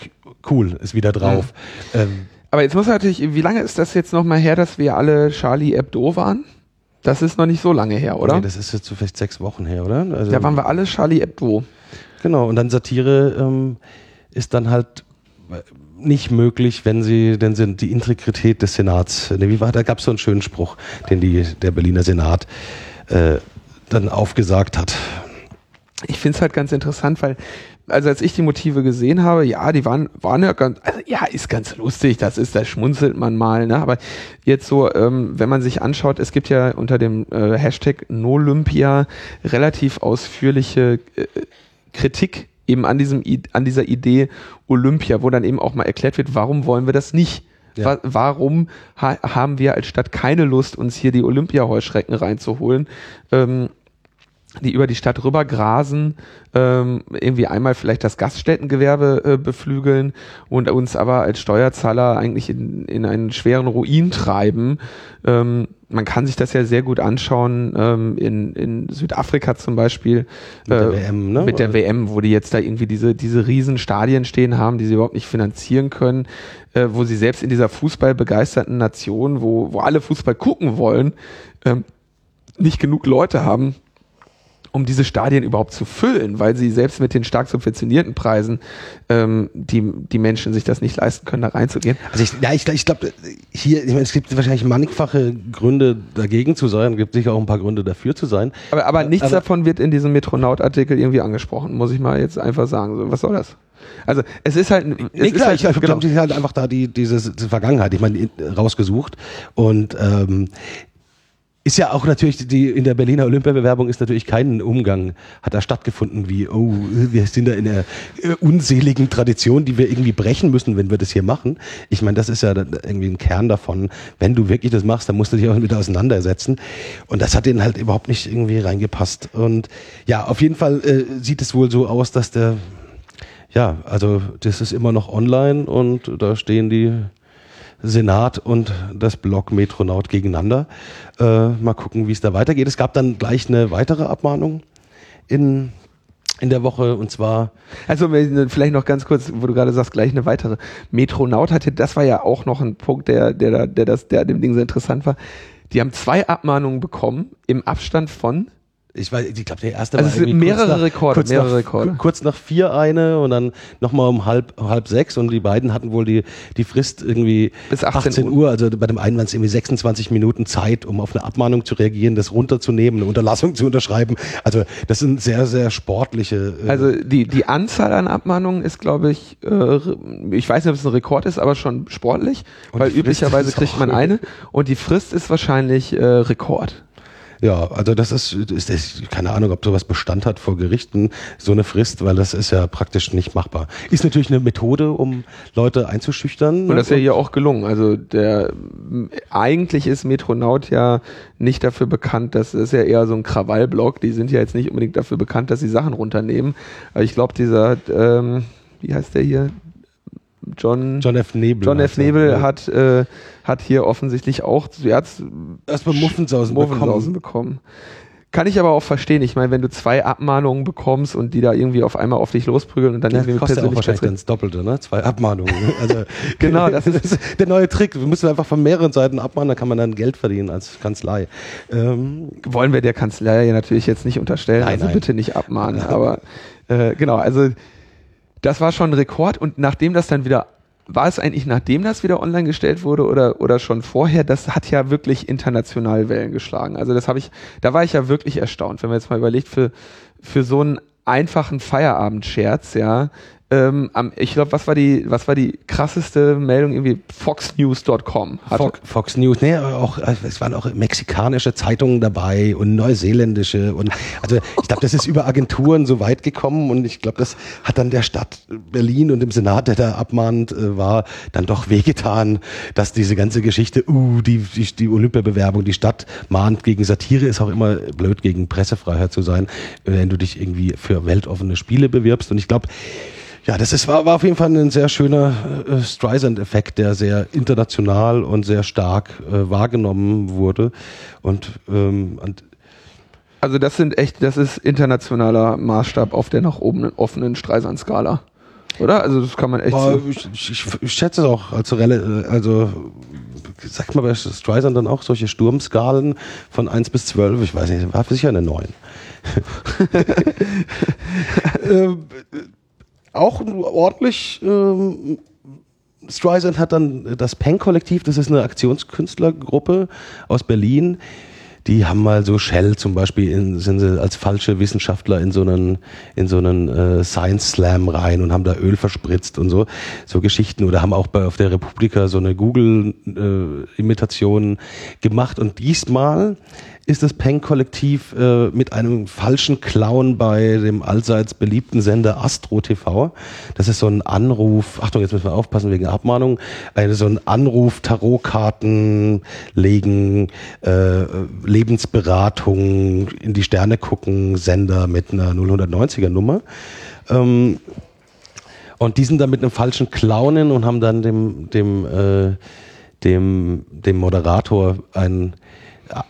cool, ist wieder drauf. Ähm, Aber jetzt muss natürlich, wie lange ist das jetzt nochmal her, dass wir alle Charlie Hebdo waren? Das ist noch nicht so lange her, oder? Nee, das ist jetzt so vielleicht sechs Wochen her, oder? Also, da waren wir alle Charlie Hebdo. Genau, und dann Satire ähm, ist dann halt nicht möglich, wenn sie, denn sind die Integrität des Senats, ne, wie war, da gab es so einen schönen Spruch, den die, der Berliner Senat äh, dann aufgesagt hat. Ich finde es halt ganz interessant, weil, also als ich die Motive gesehen habe, ja, die waren, waren ja ganz, also ja, ist ganz lustig, das ist, da schmunzelt man mal, ne? Aber jetzt so, ähm, wenn man sich anschaut, es gibt ja unter dem äh, Hashtag Nolympia relativ ausführliche äh, Kritik eben an diesem, an dieser Idee Olympia, wo dann eben auch mal erklärt wird, warum wollen wir das nicht? Ja. Wa- Warum ha haben wir als Stadt keine Lust, uns hier die Olympia-Heuschrecken reinzuholen? Ähm, die über die Stadt rüber grasen, ähm, irgendwie einmal vielleicht das Gaststättengewerbe äh, beflügeln und uns aber als Steuerzahler eigentlich in, in einen schweren Ruin treiben. Ähm, man kann sich das ja sehr gut anschauen ähm, in, in Südafrika zum Beispiel. Mit der äh, WM, ne? Mit der WM, wo die jetzt da irgendwie diese, diese riesen Stadien stehen haben, die sie überhaupt nicht finanzieren können, äh, wo sie selbst in dieser fußballbegeisterten Nation, wo, wo alle Fußball gucken wollen, ähm, nicht genug Leute haben, um diese Stadien überhaupt zu füllen, weil sie selbst mit den stark subventionierten Preisen ähm, die, die Menschen sich das nicht leisten können, da reinzugehen. Also ich, ja, ich, ich glaube, hier, ich meine, es gibt wahrscheinlich mannigfache Gründe dagegen zu sein, es gibt sicher auch ein paar Gründe dafür zu sein. Aber, aber nichts Aber- davon wird in diesem Metronaut-Artikel irgendwie angesprochen, muss ich mal jetzt einfach sagen. So, was soll das? Also es ist halt, es Nee, ist klar, halt ich glaube, genau. haben halt einfach da die, diese, diese Vergangenheit, ich meine, rausgesucht. Und ähm, ist ja auch natürlich, die in der Berliner Olympiabewerbung ist natürlich kein Umgang, hat da stattgefunden wie, oh, wir sind da in einer äh, unseligen Tradition, die wir irgendwie brechen müssen, wenn wir das hier machen. Ich meine, das ist ja irgendwie ein Kern davon. Wenn du wirklich das machst, dann musst du dich auch mit auseinandersetzen. Und das hat denen halt überhaupt nicht irgendwie reingepasst. Und ja, auf jeden Fall äh, sieht es wohl so aus, dass der ja, also das ist immer noch online und da stehen die Senat und das Blog Metronaut gegeneinander. Äh, mal gucken, wie es da weitergeht. Es gab dann gleich eine weitere Abmahnung in in der Woche und zwar. Also vielleicht noch ganz kurz, wo du gerade sagst, gleich eine weitere. Metronaut hatte, das war ja auch noch ein Punkt, der, der, der, das, der dem Ding sehr interessant war. Die haben zwei Abmahnungen bekommen im Abstand von ich weiß, ich glaube, der erste also war sind mehrere nach, Rekorde, kurz mehrere nach, Rekorde. Kurz nach vier eine und dann nochmal um halb, halb sechs und die beiden hatten wohl die, die Frist irgendwie bis 18, 18 Uhr. Also bei dem einen waren es irgendwie 26 Minuten Zeit, um auf eine Abmahnung zu reagieren, das runterzunehmen, eine Unterlassung zu unterschreiben. Also das sind sehr, sehr sportliche. Äh also die, die Anzahl an Abmahnungen ist, glaube ich, äh, ich weiß nicht, ob es ein Rekord ist, aber schon sportlich, weil üblicherweise kriegt man eine und die Frist ist wahrscheinlich äh, Rekord. Ja, also das ist, ist, ist, keine Ahnung, ob sowas Bestand hat vor Gerichten, so eine Frist, weil das ist ja praktisch nicht machbar. Ist natürlich eine Methode, um Leute einzuschüchtern. Und das ist ja hier auch gelungen. Also der eigentlich ist Metronaut ja nicht dafür bekannt, das ist ja eher so ein Krawallblock. Die sind ja jetzt nicht unbedingt dafür bekannt, dass sie Sachen runternehmen. Aber ich glaube, dieser, ähm, wie heißt der hier? John, John F. Nebel. John F. Nebel ja. hat, äh, hat hier offensichtlich auch erstmal Muffensausen, Muffensausen bekommen. bekommen. Kann ich aber auch verstehen. Ich meine, wenn du zwei Abmahnungen bekommst und die da irgendwie auf einmal auf dich losprügeln und dann ja, irgendwie kostet auch wahrscheinlich dann das Doppelte, ne? Zwei Abmahnungen. Also genau, das ist der neue Trick. Wir müssen einfach von mehreren Seiten abmahnen, dann kann man dann Geld verdienen als Kanzlei. Ähm, Wollen wir der Kanzlei natürlich jetzt nicht unterstellen, nein, also nein. bitte nicht abmahnen. aber äh, genau, also das war schon ein Rekord und nachdem das dann wieder war es eigentlich nachdem das wieder online gestellt wurde oder oder schon vorher? Das hat ja wirklich international Wellen geschlagen. Also das habe ich, da war ich ja wirklich erstaunt, wenn man jetzt mal überlegt für für so einen einfachen Feierabendscherz, ja, ähm, ich glaube, was war die, was war die krasseste Meldung? Irgendwie foxnews.com. Fox, Fox News, nee, auch, es waren auch mexikanische Zeitungen dabei und neuseeländische und also ich glaube, das ist über Agenturen so weit gekommen und ich glaube, das hat dann der Stadt Berlin und dem Senat, der da abmahnt äh, war, dann doch wehgetan, dass diese ganze Geschichte, uh, die, die, die Olympiabewerbung, die Stadt mahnt gegen Satire, ist auch immer blöd gegen Pressefreiheit zu sein, wenn du dich irgendwie für weltoffene Spiele bewirbst und ich glaube, ja, das ist, war, war auf jeden Fall ein sehr schöner äh, Streisand-Effekt, der sehr international und sehr stark äh, wahrgenommen wurde. Und, ähm, und also das sind echt, das ist internationaler Maßstab auf der nach oben offenen Streisand-Skala. Oder? Also das kann man echt Boah, so. Ich, ich, ich, schätze es auch als Relle, also sagt man bei Streisand dann auch solche Sturmskalen von 1 bis 12, ich weiß nicht, war sicher eine 9. auch ordentlich. Ähm, Streisand hat dann das Pen-Kollektiv, das ist eine Aktionskünstlergruppe aus Berlin. Die haben mal so Shell zum Beispiel, in, sind sie als falsche Wissenschaftler in so einen, in so einen äh, Science Slam rein und haben da Öl verspritzt und so, so Geschichten. Oder haben auch bei, auf der Republika so eine Google-Imitation äh, gemacht. Und diesmal ist das Peng-Kollektiv äh, mit einem falschen Clown bei dem allseits beliebten Sender Astro TV. Das ist so ein Anruf, Achtung, jetzt müssen wir aufpassen wegen Abmahnung, eine, so ein Anruf, Tarotkarten legen, äh, Lebensberatung, in die Sterne gucken, Sender mit einer 090er Nummer. Ähm, und die sind dann mit einem falschen Clownen und haben dann dem, dem, äh, dem, dem Moderator ein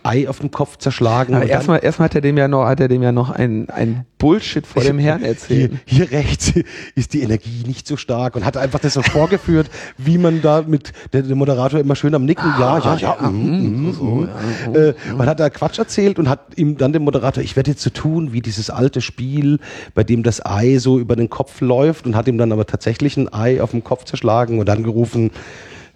Ei auf dem Kopf zerschlagen. Aber erstmal, erstmal hat er dem ja noch, hat er dem ja noch ein, ein Bullshit vor dem Herrn erzählt. Hier, hier rechts ist die Energie nicht so stark und hat einfach das so vorgeführt, wie man da mit der, der Moderator immer schön am Nicken, ah, ja, ja, ja, ja, mm, mm, so, mm. ja äh, man hat da Quatsch erzählt und hat ihm dann dem Moderator, ich werde jetzt so tun wie dieses alte Spiel, bei dem das Ei so über den Kopf läuft und hat ihm dann aber tatsächlich ein Ei auf dem Kopf zerschlagen und dann gerufen,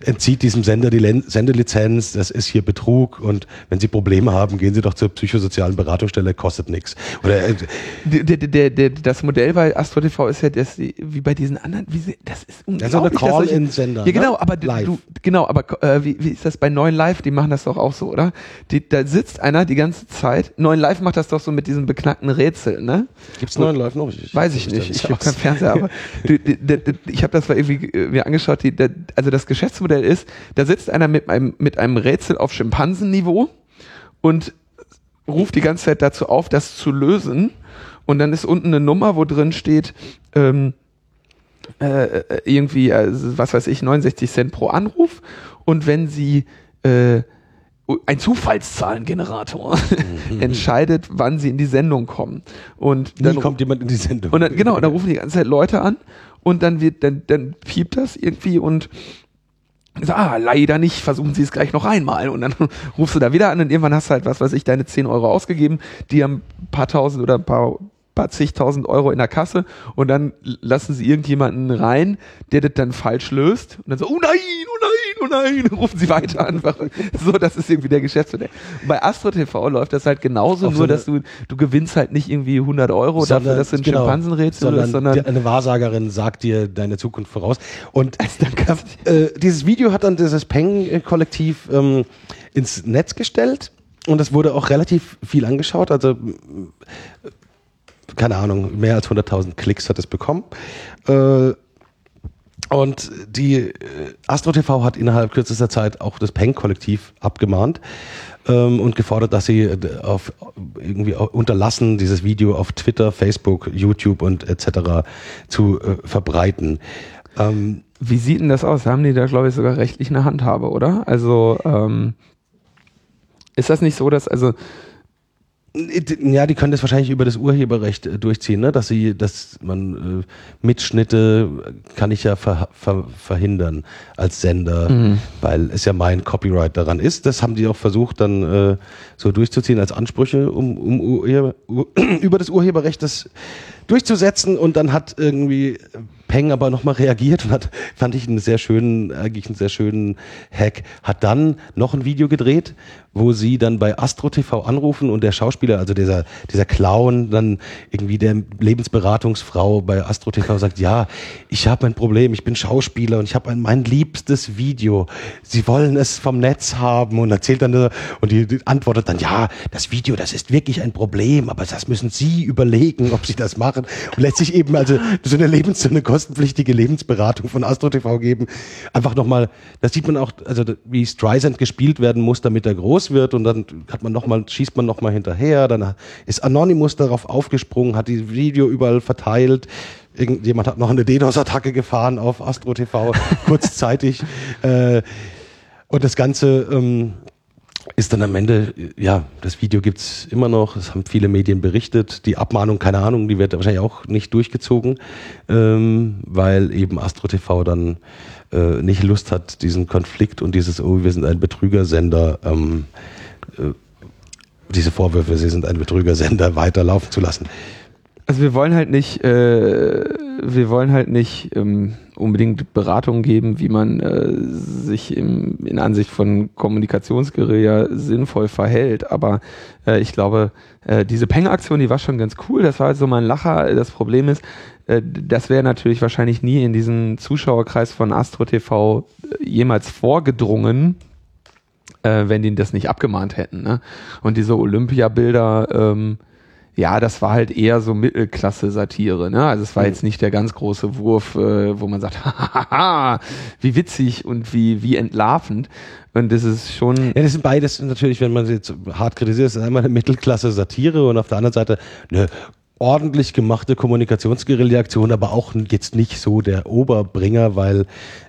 entzieht diesem Sender die Sendelizenz, das ist hier Betrug und wenn Sie Probleme haben, gehen Sie doch zur psychosozialen Beratungsstelle, kostet nichts. Oder äh, der, der, der, das Modell bei Astro TV ist ja das, wie bei diesen anderen, wie sie, das ist unglaublich. Das ist eine Call-in-Sender. Ja, genau, ne? aber Live. du, genau, aber äh, wie, wie ist das bei Neuen Live? Die machen das doch auch so, oder? Die, da sitzt einer die ganze Zeit. Neuen Live macht das doch so mit diesem beknackten Rätsel, ne? Gibt's Neuen Live noch? Ich, weiß ich nicht. Ich habe keinen Fernseher, aber du, die, die, ich habe das mal irgendwie äh, mir angeschaut. Die, also das Geschäftsmodell Geschäftsmodell ist, da sitzt einer mit einem, mit einem Rätsel auf Schimpansenniveau und ruft die ganze Zeit dazu auf, das zu lösen. Und dann ist unten eine Nummer, wo drin steht, ähm, äh, irgendwie, äh, was weiß ich, 69 Cent pro Anruf. Und wenn sie äh, ein Zufallszahlengenerator entscheidet, wann sie in die Sendung kommen. Und dann Nie kommt jemand in die Sendung. und dann, genau, dann rufen die ganze Zeit Leute an und dann wird, dann, dann piept das irgendwie und so, ah, leider nicht, versuchen Sie es gleich noch einmal. Und dann rufst du da wieder an und irgendwann hast du halt, was weiß ich, deine 10 Euro ausgegeben, die haben ein paar tausend oder ein paar, zigtausend Euro in der Kasse und dann lassen sie irgendjemanden rein, der das dann falsch löst und dann so, oh nein, oh nein, oh nein, rufen sie weiter an. So, das ist irgendwie der Geschäftsmodell. Bei Astro TV läuft das halt genauso, Auf so nur eine- dass du, du gewinnst halt nicht irgendwie 100 Euro dafür, dass du ein genau, Schimpansenrätsel sondern, löst, sondern eine Wahrsagerin sagt dir deine Zukunft voraus. Und äh, dieses Video hat dann dieses Peng-Kollektiv ähm, ins Netz gestellt und das wurde auch relativ viel angeschaut. Also m- keine Ahnung, mehr als 100.000 Klicks hat es bekommen. Äh, und die äh, Astro TV hat innerhalb kürzester Zeit auch das Peng-Kollektiv abgemahnt ähm, und gefordert, dass sie äh, auf irgendwie unterlassen, dieses Video auf Twitter, Facebook, YouTube und etc. zu verbreiten. Ähm, Wie sieht denn das aus? Haben die da, glaube ich, sogar rechtlich eine Handhabe, oder? Also, ähm, ist das nicht so, dass, also, Ja, die können das wahrscheinlich über das Urheberrecht äh, durchziehen, ne? dass sie, dass man äh, Mitschnitte kann ich ja ver, ver, verhindern als Sender, weil es ja mein Copyright daran ist. Das haben die auch versucht dann äh, so durchzuziehen als Ansprüche, um, um Urheber, Ur, über das Urheberrecht das durchzusetzen und dann hat irgendwie Peng aber nochmal reagiert und hat, fand ich einen sehr schönen, eigentlich einen sehr schönen Hack, hat dann noch ein Video gedreht, wo sie dann bei Astro TV anrufen und der Schauspieler, also dieser, dieser Clown, dann irgendwie der Lebensberatungsfrau bei Astro TV sagt, ja, ich habe ein Problem, ich bin Schauspieler und ich habe ein, mein liebstes Video. Sie wollen es vom Netz haben und erzählt dann, und die, antwortet dann, ja, das Video, das ist wirklich ein Problem, aber das müssen Sie überlegen, ob Sie das machen. Und lässt sich eben also so eine Lebens, so eine kostenpflichtige Lebensberatung von Astro TV geben. Einfach nochmal, das sieht man auch, also wie Streisand gespielt werden muss, damit er groß wird und dann hat man noch mal, schießt man nochmal hinterher, dann ist Anonymous darauf aufgesprungen, hat die Video überall verteilt. Irgendjemand hat noch eine DDoS-Attacke gefahren auf Astro TV, kurzzeitig. Äh, und das Ganze ähm, ist dann am Ende, ja, das Video gibt's immer noch, es haben viele Medien berichtet. Die Abmahnung, keine Ahnung, die wird wahrscheinlich auch nicht durchgezogen, ähm, weil eben Astro TV dann äh, nicht Lust hat, diesen Konflikt und dieses, oh, wir sind ein Betrügersender, ähm, äh, diese Vorwürfe, sie sind ein Betrügersender, weiterlaufen zu lassen. Also wir wollen halt nicht, äh, wir wollen halt nicht ähm, unbedingt Beratung geben, wie man äh, sich im, in Ansicht von Kommunikationsguerilla sinnvoll verhält. Aber äh, ich glaube, äh, diese Peng-Aktion, die war schon ganz cool. Das war halt so mal ein Lacher. Das Problem ist, äh, das wäre natürlich wahrscheinlich nie in diesen Zuschauerkreis von Astro TV jemals vorgedrungen, äh, wenn die das nicht abgemahnt hätten. Ne? Und diese Olympia-Bilder, ähm, ja, das war halt eher so Mittelklasse-Satire. Ne? Also es war jetzt nicht der ganz große Wurf, äh, wo man sagt, hahaha, wie witzig und wie, wie entlarvend. Und das ist schon, Ja, das sind beides natürlich, wenn man sie jetzt hart kritisiert, das ist einmal eine Mittelklasse-Satire und auf der anderen Seite eine ordentlich gemachte Kommunikationsguerilla-Aktion, aber auch jetzt nicht so der Oberbringer, weil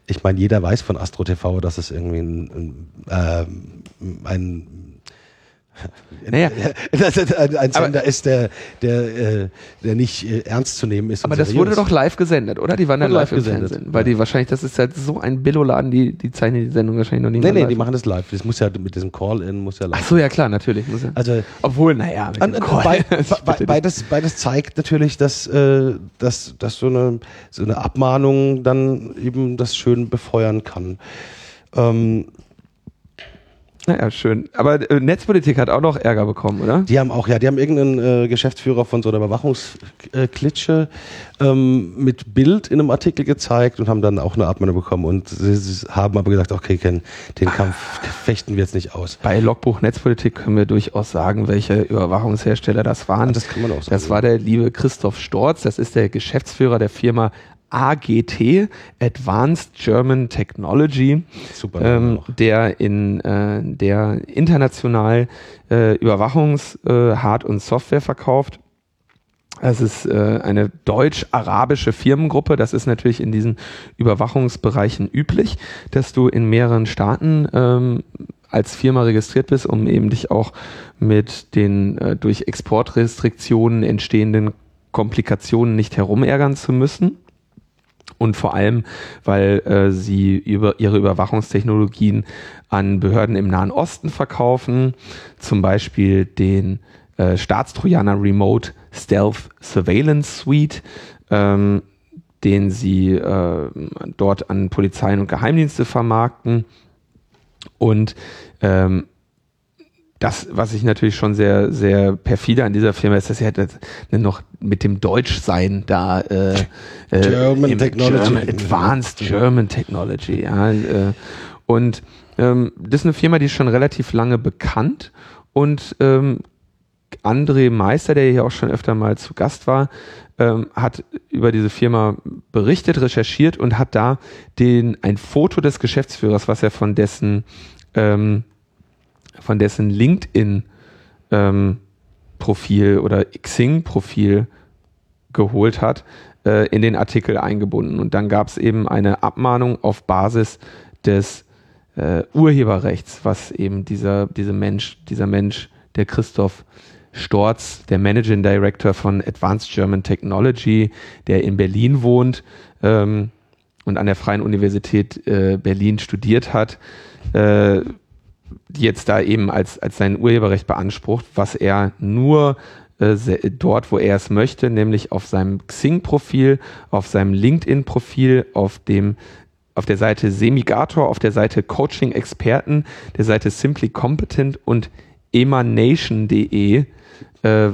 ich meine, jeder weiß von Astro TV, dass es irgendwie ein, ein, ähm, ein naja, ein, ein Sender ist, der, der, äh, der nicht äh, ernst zu nehmen ist. aber das seriös. wurde doch live gesendet, oder? Die waren dann live, live im gesendet, Fernsehen. Weil ja. die wahrscheinlich, das ist halt so ein Billoladen, die, die zeichnen die Sendung wahrscheinlich noch nicht Nee, nee, live. die machen das live. Das muss ja mit diesem Call-In, muss ja live. Ach so, ja klar, natürlich. Ja. Also Obwohl, naja, mit An, bei, bei, beides, beides zeigt natürlich, dass, äh, dass, dass so, eine, so eine Abmahnung dann eben das schön befeuern kann. Ähm, Naja, schön. Aber äh, Netzpolitik hat auch noch Ärger bekommen, oder? die haben auch, ja, die haben irgendeinen äh, Geschäftsführer von so einer Überwachungsklitsche ähm, mit Bild in einem Artikel gezeigt und haben dann auch eine Abmahnung bekommen. Und sie, sie haben aber gesagt, okay, Ken, den Kampf fechten wir jetzt nicht aus. Bei Logbuch Netzpolitik können wir durchaus sagen, welche Überwachungshersteller das waren. Ah, das kann man auch sagen. Das war der liebe Christoph Storz, das ist der Geschäftsführer der Firma AGT, Advanced German Technology, Super. Ähm, der in äh, der international äh, Überwachungs-, äh, Hard- und Software verkauft. Es ist äh, eine deutsch-arabische Firmengruppe. Das ist natürlich in diesen Überwachungsbereichen üblich, dass du in mehreren Staaten ähm, als Firma registriert bist, um eben dich auch mit den äh, durch Exportrestriktionen entstehenden Komplikationen nicht herumärgern zu müssen. Und vor allem, weil äh, sie über ihre Überwachungstechnologien an Behörden im Nahen Osten verkaufen, zum Beispiel den äh, Staatstrojaner Remote Stealth Surveillance Suite, ähm, den sie äh, dort an Polizeien und Geheimdienste vermarkten. Und ähm, das, was ich natürlich schon sehr, sehr perfide an dieser Firma ist, dass sie halt noch mit dem Deutschsein da äh, äh German Technology. German, Advanced German Technology, ja. Äh, und ähm, das ist eine Firma, die ist schon relativ lange bekannt und ähm, André Meister, der hier auch schon öfter mal zu Gast war, ähm, hat über diese Firma berichtet, recherchiert und hat da den, ein Foto des Geschäftsführers, was er von dessen, ähm, von dessen LinkedIn ähm, Profil oder Xing Profil geholt hat, äh, in den Artikel eingebunden. Und dann gab es eben eine Abmahnung auf Basis des äh, Urheberrechts, was eben dieser, dieser Mensch, dieser Mensch, der Christoph Storz, der Managing Director von Advanced German Technology, der in Berlin wohnt ähm, und an der Freien Universität äh, Berlin studiert hat, äh, jetzt da eben als, als sein Urheberrecht beansprucht, was er nur äh, dort, wo er es möchte, nämlich auf seinem Xing-Profil, auf seinem LinkedIn-Profil, auf dem auf der Seite Semigator, auf der Seite Coaching Experten, der Seite Simply Competent und emanation.de äh,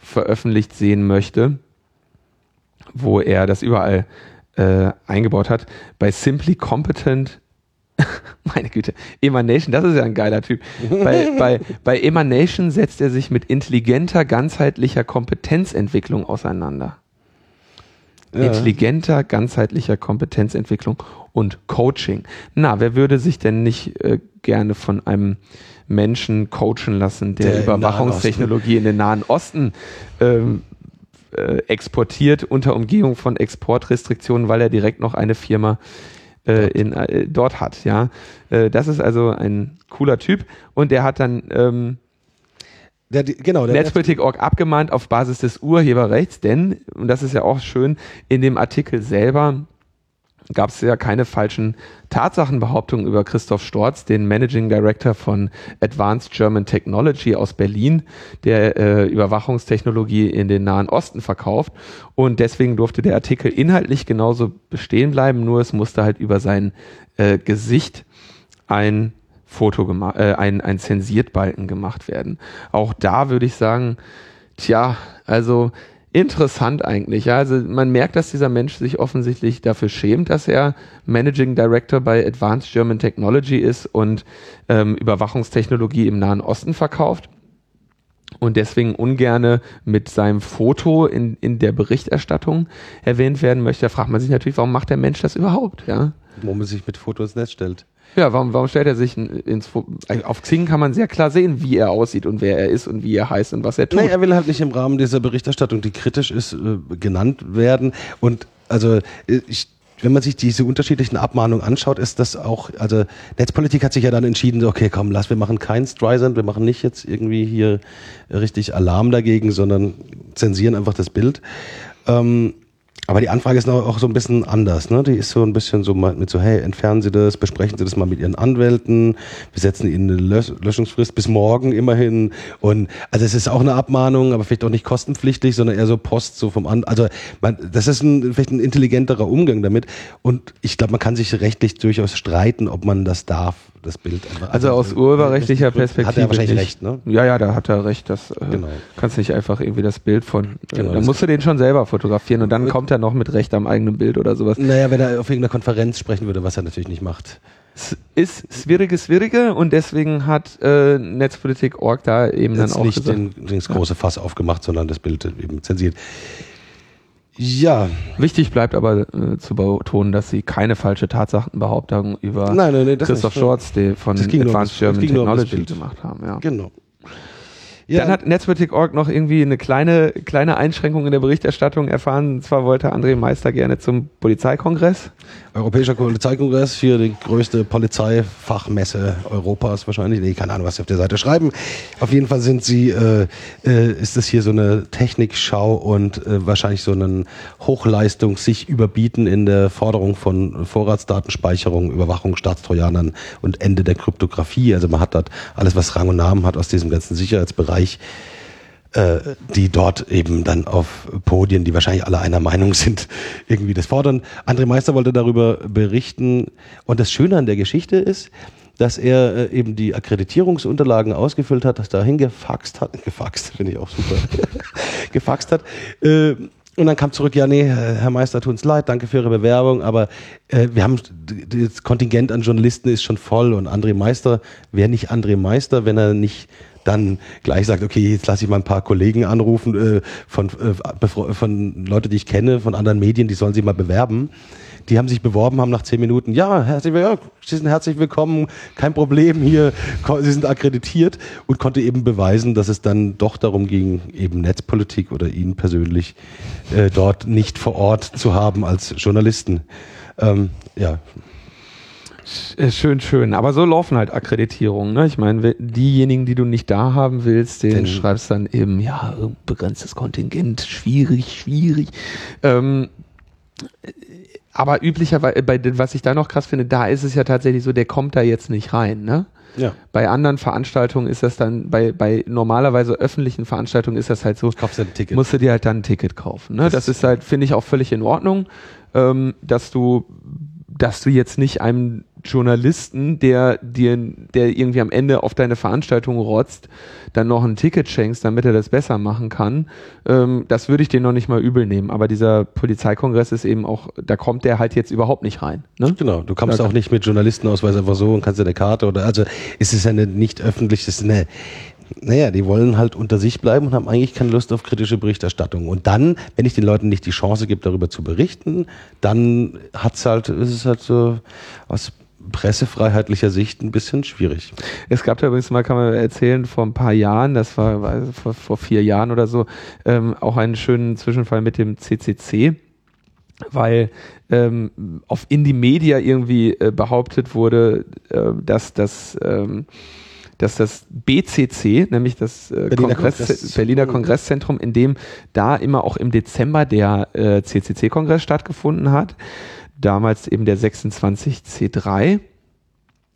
veröffentlicht sehen möchte, wo er das überall äh, eingebaut hat. Bei Simply Competent, meine Güte, Emanation, das ist ja ein geiler Typ. bei, bei, bei Emanation setzt er sich mit intelligenter, ganzheitlicher Kompetenzentwicklung auseinander. Ja. Intelligenter, ganzheitlicher Kompetenzentwicklung und Coaching. Na, wer würde sich denn nicht äh, gerne von einem Menschen coachen lassen, der, der Überwachungstechnologie in den Nahen Osten ähm, äh, exportiert unter Umgehung von Exportrestriktionen, weil er direkt noch eine Firma äh, in, äh, dort hat. Ja, äh, das ist also ein cooler Typ und der hat dann ähm, der, genau, der Netzpolitik.org abgemahnt auf Basis des Urheberrechts, denn, und das ist ja auch schön, in dem Artikel selber gab es ja keine falschen Tatsachenbehauptungen über Christoph Storz, den Managing Director von Advanced German Technology aus Berlin, der äh, Überwachungstechnologie in den Nahen Osten verkauft. Und deswegen durfte der Artikel inhaltlich genauso bestehen bleiben, nur es musste halt über sein äh, Gesicht ein Foto gemacht, äh, ein, ein Zensiertbalken gemacht werden. Auch da würde ich sagen, tja, also interessant eigentlich. Ja, also man merkt, dass dieser Mensch sich offensichtlich dafür schämt, dass er Managing Director bei Advanced German Technology ist und ähm, Überwachungstechnologie im Nahen Osten verkauft und deswegen ungerne mit seinem Foto in, in der Berichterstattung erwähnt werden möchte. Da fragt man sich natürlich, warum macht der Mensch das überhaupt? Ja? Warum man sich mit Fotos ins Netz stellt. Ja, warum, warum stellt er sich ins auf Xing kann man sehr klar sehen, wie er aussieht und wer er ist und wie er heißt und was er tut. Nee, er will halt nicht im Rahmen dieser Berichterstattung, die kritisch ist, äh, genannt werden. Und also äh, ich wenn man sich diese unterschiedlichen Abmahnungen anschaut, ist das auch, also Netzpolitik hat sich ja dann entschieden, okay, komm, lass, wir machen kein Streisand, wir machen nicht jetzt irgendwie hier richtig Alarm dagegen, sondern zensieren einfach das Bild. Ähm, aber die Anfrage ist auch so ein bisschen anders. Ne? Die ist so ein bisschen so mit so, hey, entfernen Sie das, besprechen Sie das mal mit Ihren Anwälten, wir setzen Ihnen eine Lösch Löschungsfrist bis morgen immerhin. Und also es ist auch eine Abmahnung, aber vielleicht auch nicht kostenpflichtig, sondern eher so Post so vom An. Also man, das ist ein, vielleicht ein intelligenterer Umgang damit. Und ich glaube, man kann sich rechtlich durchaus streiten, ob man das darf das Bild. Also, also aus urheberrechtlicher Perspektive. Hat er wahrscheinlich nicht. recht, ne? Ja, ja, da hat er recht. Das äh, genau. kannst nicht einfach irgendwie das Bild von. Äh, genau, dann musst du den schon selber fotografieren und dann kommt er noch mit Recht am eigenen Bild oder sowas. Naja, wenn er auf irgendeiner Konferenz sprechen würde, was er natürlich nicht macht. Es ist schwierige, schwierige und deswegen hat äh, Netzpolitik.org da eben Jetzt dann auch nicht gesagt, den, ja. große Fass aufgemacht, sondern das Bild eben zensiert. Ja. Wichtig bleibt aber äh, zu betonen, dass sie keine falsche Tatsachenbehauptung über nein, nein, nein, Christoph Schwarz, der von Advanced German Technology gemacht haben. Ja. Genau. Ja. Dann hat Netzpolitik.org noch irgendwie eine kleine, kleine Einschränkung in der Berichterstattung erfahren. Und zwar wollte André Meister gerne zum Polizeikongress. Europäischer Polizeikongress, hier die größte Polizeifachmesse Europas wahrscheinlich. Nee, keine Ahnung, was sie auf der Seite schreiben. Auf jeden Fall sind sie, äh, äh, ist es hier so eine Technikschau und äh, wahrscheinlich so eine Hochleistung, sich überbieten in der Forderung von Vorratsdatenspeicherung, Überwachung, Staatstrojanern und Ende der Kryptographie. Also man hat dort alles, was Rang und Namen hat aus diesem ganzen Sicherheitsbereich äh, die dort eben dann auf Podien, die wahrscheinlich alle einer Meinung sind, irgendwie das fordern. André Meister wollte darüber berichten. Und das Schöne an der Geschichte ist, dass er äh, eben die Akkreditierungsunterlagen ausgefüllt hat, das dahin gefaxt hat, gefaxt, finde ich auch super, gefaxt hat. Äh, und dann kam zurück, ja, nee, Herr Meister, tut uns leid, danke für Ihre Bewerbung, aber äh, wir haben, das Kontingent an Journalisten ist schon voll und André Meister wäre nicht André Meister, wenn er nicht dann gleich sagt, okay, jetzt lasse ich mal ein paar Kollegen anrufen äh, von, äh, von Leute, die ich kenne, von anderen Medien, die sollen sich mal bewerben. Die haben sich beworben, haben nach zehn Minuten, ja, herzlich, ja, Sie sind herzlich willkommen, kein Problem hier, Sie sind akkreditiert und konnte eben beweisen, dass es dann doch darum ging, eben Netzpolitik oder ihn persönlich äh, dort nicht vor Ort zu haben als Journalisten. Ähm, ja, schön, schön. Aber so laufen halt Akkreditierungen. Ne? Ich meine, diejenigen, die du nicht da haben willst, den, den schreibst dann eben, ja, begrenztes Kontingent, schwierig, schwierig. Ähm, aber üblicherweise, bei, was ich da noch krass finde, da ist es ja tatsächlich so, der kommt da jetzt nicht rein, ne? Ja. Bei anderen Veranstaltungen ist das dann, bei, bei normalerweise öffentlichen Veranstaltungen ist das halt so, Kaufst ein Ticket. musst du dir halt dann ein Ticket kaufen. Ne? Das, das ist halt, finde ich auch völlig in Ordnung, ähm, dass du, dass du jetzt nicht einem Journalisten, der dir, der irgendwie am Ende auf deine Veranstaltung rotzt, dann noch ein Ticket schenkst, damit er das besser machen kann, ähm, das würde ich dir noch nicht mal übel nehmen. Aber dieser Polizeikongress ist eben auch, da kommt der halt jetzt überhaupt nicht rein. Ne? Genau, du kommst da auch nicht mit Journalistenausweis einfach so und kannst dir eine Karte oder, also es ist ja eine nicht öffentlich, es ist eine, naja, die wollen halt unter sich bleiben und haben eigentlich keine Lust auf kritische Berichterstattung. Und dann, wenn ich den Leuten nicht die Chance gebe, darüber zu berichten, dann hat's halt, ist es halt so aus pressefreiheitlicher Sicht ein bisschen schwierig. Es gab da übrigens mal, kann man erzählen, vor ein paar Jahren, das war, war vor, vor, vier Jahren oder so, ähm, auch einen schönen Zwischenfall mit dem CCC weil ähm, auf Indie Media irgendwie äh, behauptet wurde, äh, dass das ähm, dass das BCC, nämlich das äh, Berliner, Kongress, Kongress Berliner Kongresszentrum, in dem da immer auch im Dezember der äh, CCC-Kongress stattgefunden hat, damals eben der 26C3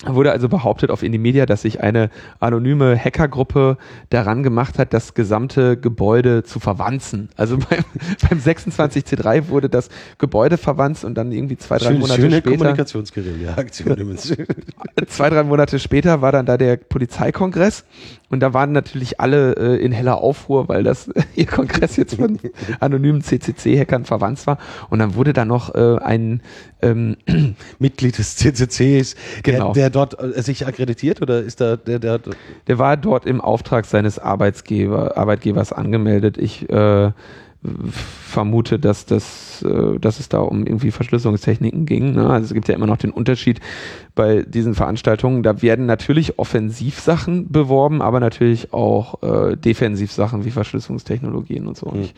wurde also behauptet auf Indie dass sich eine anonyme Hackergruppe daran gemacht hat, das gesamte Gebäude zu verwanzen. Also beim, beim 26C3 wurde das Gebäude verwanzt und dann irgendwie zwei, drei Schön, Monate schöne später. Kommunikationsgeräte, zwei, drei Monate später war dann da der Polizeikongress und da waren natürlich alle äh, in heller Aufruhr, weil das ihr Kongress jetzt von anonymen CCC-Hackern verwandt war. Und dann wurde da noch äh, ein ähm, Mitglied des CCCs, genau. der, der dort äh, sich akkreditiert oder ist da der, der Der war dort im Auftrag seines Arbeitsgeber, Arbeitgebers angemeldet. Ich äh, vermute, dass, das, äh, dass es da um irgendwie Verschlüsselungstechniken ging. Ne? Also es gibt ja immer noch den Unterschied bei diesen Veranstaltungen. Da werden natürlich Offensivsachen beworben, aber natürlich auch äh, Defensivsachen wie Verschlüsselungstechnologien und so. Und hm. ich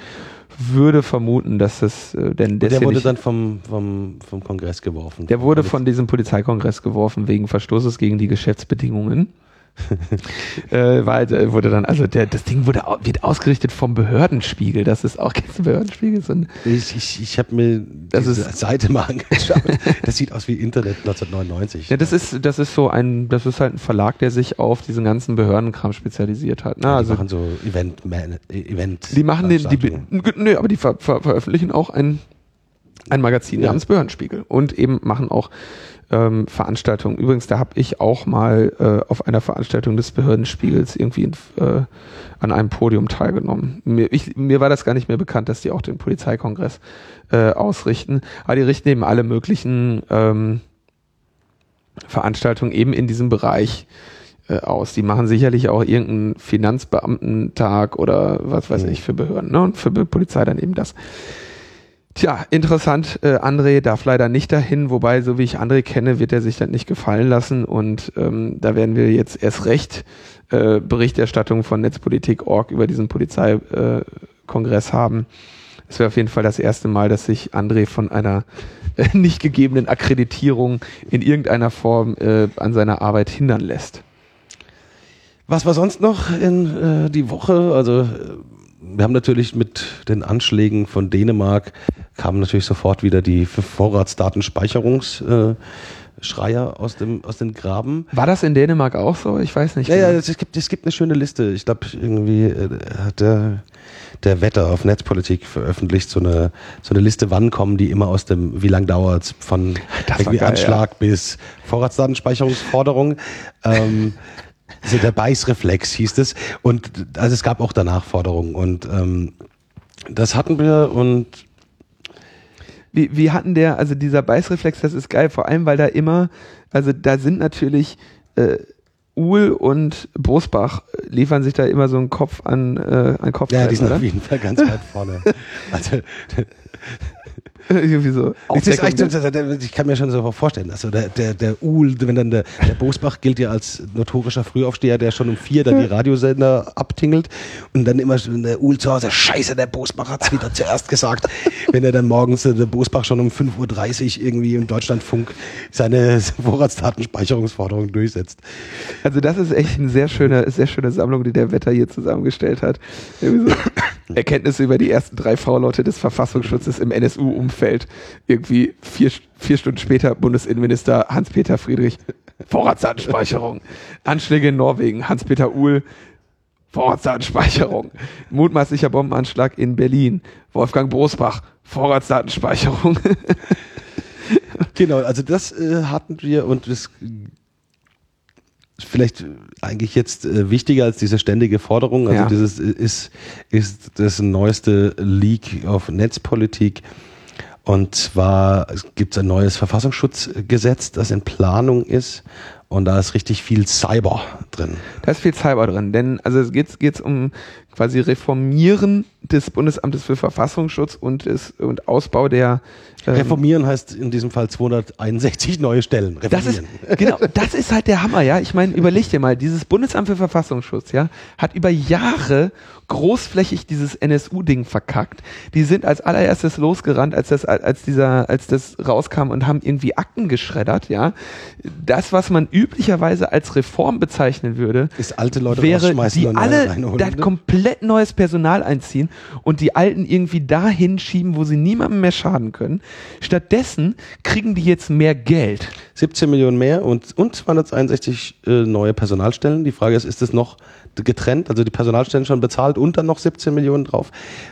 würde vermuten, dass das äh, denn der wurde dann vom, vom, vom Kongress geworfen. Der wurde von diesem Polizeikongress geworfen wegen Verstoßes gegen die Geschäftsbedingungen. Äh, weil äh, wurde dann, also der, das Ding wurde wird ausgerichtet vom Behördenspiegel. Das ist auch kein Behördenspiegel. So ich ich, ich habe mir das ist, Seite mal angeschaut. das sieht aus wie Internet 1999. Ja, das ist das ist so ein, das ist halt ein Verlag, der sich auf diesen ganzen Behördenkram spezialisiert hat. Ne? Ja, die also, machen so Event, Man, Event. Die machen den, die, nö, aber die ver, ver, veröffentlichen auch ein ein Magazin ja. namens Behördenspiegel und eben machen auch ähm, Veranstaltungen. Übrigens, da habe ich auch mal äh, auf einer Veranstaltung des Behördenspiegels irgendwie in, äh, an einem Podium teilgenommen. Mir, ich, mir war das gar nicht mehr bekannt, dass die auch den Polizeikongress äh, ausrichten. Aber die richten eben alle möglichen ähm, Veranstaltungen eben in diesem Bereich äh, aus. Die machen sicherlich auch irgendeinen Finanzbeamtentag oder was weiß mhm. ich für Behörden ne? und für Polizei dann eben das. Tja, interessant. Äh, André darf leider nicht dahin, wobei, so wie ich André kenne, wird er sich das nicht gefallen lassen. Und ähm, da werden wir jetzt erst recht äh, Berichterstattung von Netzpolitik.org über diesen Polizeikongress äh, haben. Es wäre auf jeden Fall das erste Mal, dass sich André von einer äh, nicht gegebenen Akkreditierung in irgendeiner Form äh, an seiner Arbeit hindern lässt. Was war sonst noch in äh, die Woche? Also äh, wir haben natürlich mit den Anschlägen von Dänemark kamen natürlich sofort wieder die Vorratsdatenspeicherungsschreier äh, aus dem aus den Graben. War das in Dänemark auch so? Ich weiß nicht. Ja, ja, es gibt es gibt eine schöne Liste. Ich glaube irgendwie äh, hat der der Wetter auf Netzpolitik veröffentlicht so eine so eine Liste, wann kommen die immer aus dem wie lang dauert's von irgendwie geil, Anschlag ja. bis Vorratsdatenspeicherungsforderung. ähm, also der Beißreflex hieß es. Und also es gab auch danach Forderungen. Und ähm, das hatten wir und wie, wie hatten der, also dieser Beißreflex, das ist geil, vor allem, weil da immer, also da sind natürlich äh, Uhl und Bosbach liefern sich da immer so einen Kopf an, äh, an Kopf. Ja, die sind oder? auf jeden Fall ganz weit vorne. also Irgendwie so. Echt, ich kann mir schon so vorstellen, also der, der, der Uhl, wenn dann der, der Bosbach gilt ja als notorischer Frühaufsteher, der schon um vier dann die Radiosender abtingelt und dann immer der Uhl zu Hause, scheiße, der Bosbach hat's wieder zuerst gesagt, wenn er dann morgens der Bosbach schon um 5.30 Uhr irgendwie im Deutschlandfunk seine Vorratsdatenspeicherungsforderung durchsetzt. Also das ist echt eine sehr schöne, sehr schöne Sammlung, die der Wetter hier zusammengestellt hat. So Erkenntnisse über die ersten drei V-Leute des Verfassungsschutzes im NSU-Umfeld Umfeld. Irgendwie vier, vier Stunden später Bundesinnenminister Hans-Peter Friedrich, Vorratsdatenspeicherung. Anschläge in Norwegen, Hans-Peter Uhl, Vorratsdatenspeicherung. Mutmaßlicher Bombenanschlag in Berlin. Wolfgang Bosbach, Vorratsdatenspeicherung. genau, also das äh, hatten wir und das vielleicht eigentlich jetzt äh, wichtiger als diese ständige Forderung. Also ja. dieses ist, ist das neueste Leak auf Netzpolitik. Und zwar gibt es ein neues Verfassungsschutzgesetz, das in Planung ist. Und da ist richtig viel Cyber drin. Da ist viel Cyber drin, denn also es geht geht's um quasi Reformieren des Bundesamtes für Verfassungsschutz und, ist, und Ausbau der ähm, Reformieren heißt in diesem Fall 261 neue Stellen. Das ist, genau, das ist halt der Hammer, ja. Ich meine, überleg dir mal, dieses Bundesamt für Verfassungsschutz, ja, hat über Jahre großflächig dieses NSU-Ding verkackt. Die sind als allererstes losgerannt, als das, als dieser, als das rauskam und haben irgendwie Akten geschreddert, ja. Das, was man üblicherweise als Reform bezeichnen würde, ist alte Leute wäre, die alle da komplett neues Personal einziehen und die Alten irgendwie dahin schieben, wo sie niemandem mehr schaden können. Stattdessen kriegen die jetzt mehr Geld. 17 Millionen mehr und, und 261 äh, neue Personalstellen. Die Frage ist, ist es noch getrennt, also die Personalstellen schon bezahlt und dann noch 17 Millionen drauf?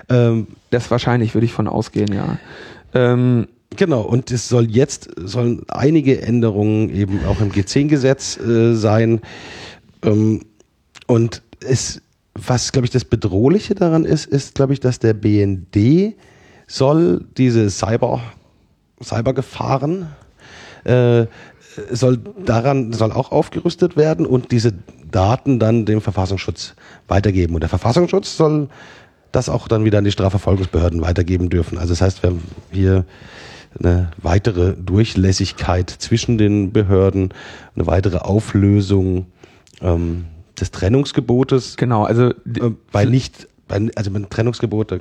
Ähm, das wahrscheinlich, würde ich von ausgehen, ja. Ähm, Genau, und es soll jetzt, sollen einige Änderungen eben auch im G10-Gesetz äh, sein. Ähm, und es, was, glaube ich, das Bedrohliche daran ist, ist, glaube ich, dass der BND soll diese Cyber, Cybergefahren, äh, soll daran, soll auch aufgerüstet werden und diese Daten dann dem Verfassungsschutz weitergeben. Und der Verfassungsschutz soll das auch dann wieder an die Strafverfolgungsbehörden weitergeben dürfen. Also das heißt, wir haben hier eine weitere Durchlässigkeit zwischen den Behörden, eine weitere Auflösung ähm, des Trennungsgebotes. Genau, also äh, bei nicht, bei, also mit Trennungsgebot.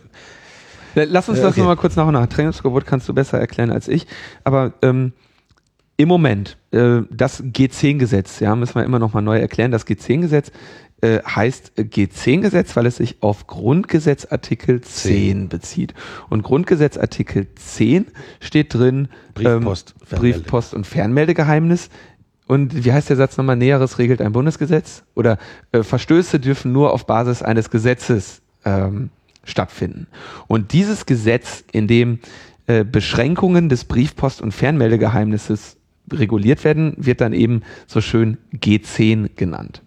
Lass uns äh, das okay. nochmal kurz nach und nach. Trennungsgebot kannst du besser erklären als ich. Aber ähm, im Moment, äh, das G10-Gesetz, ja, müssen wir immer noch mal neu erklären, das G10-Gesetz äh, heißt G10-Gesetz, weil es sich auf Grundgesetz Artikel 10 bezieht. Und Grundgesetz Artikel 10 steht drin Briefpost, ähm, Briefpost und Fernmeldegeheimnis. Und wie heißt der Satz nochmal? Näheres regelt ein Bundesgesetz? Oder äh, Verstöße dürfen nur auf Basis eines Gesetzes ähm, stattfinden. Und dieses Gesetz, in dem äh, Beschränkungen des Briefpost- und Fernmeldegeheimnisses reguliert werden, wird dann eben so schön G10 genannt.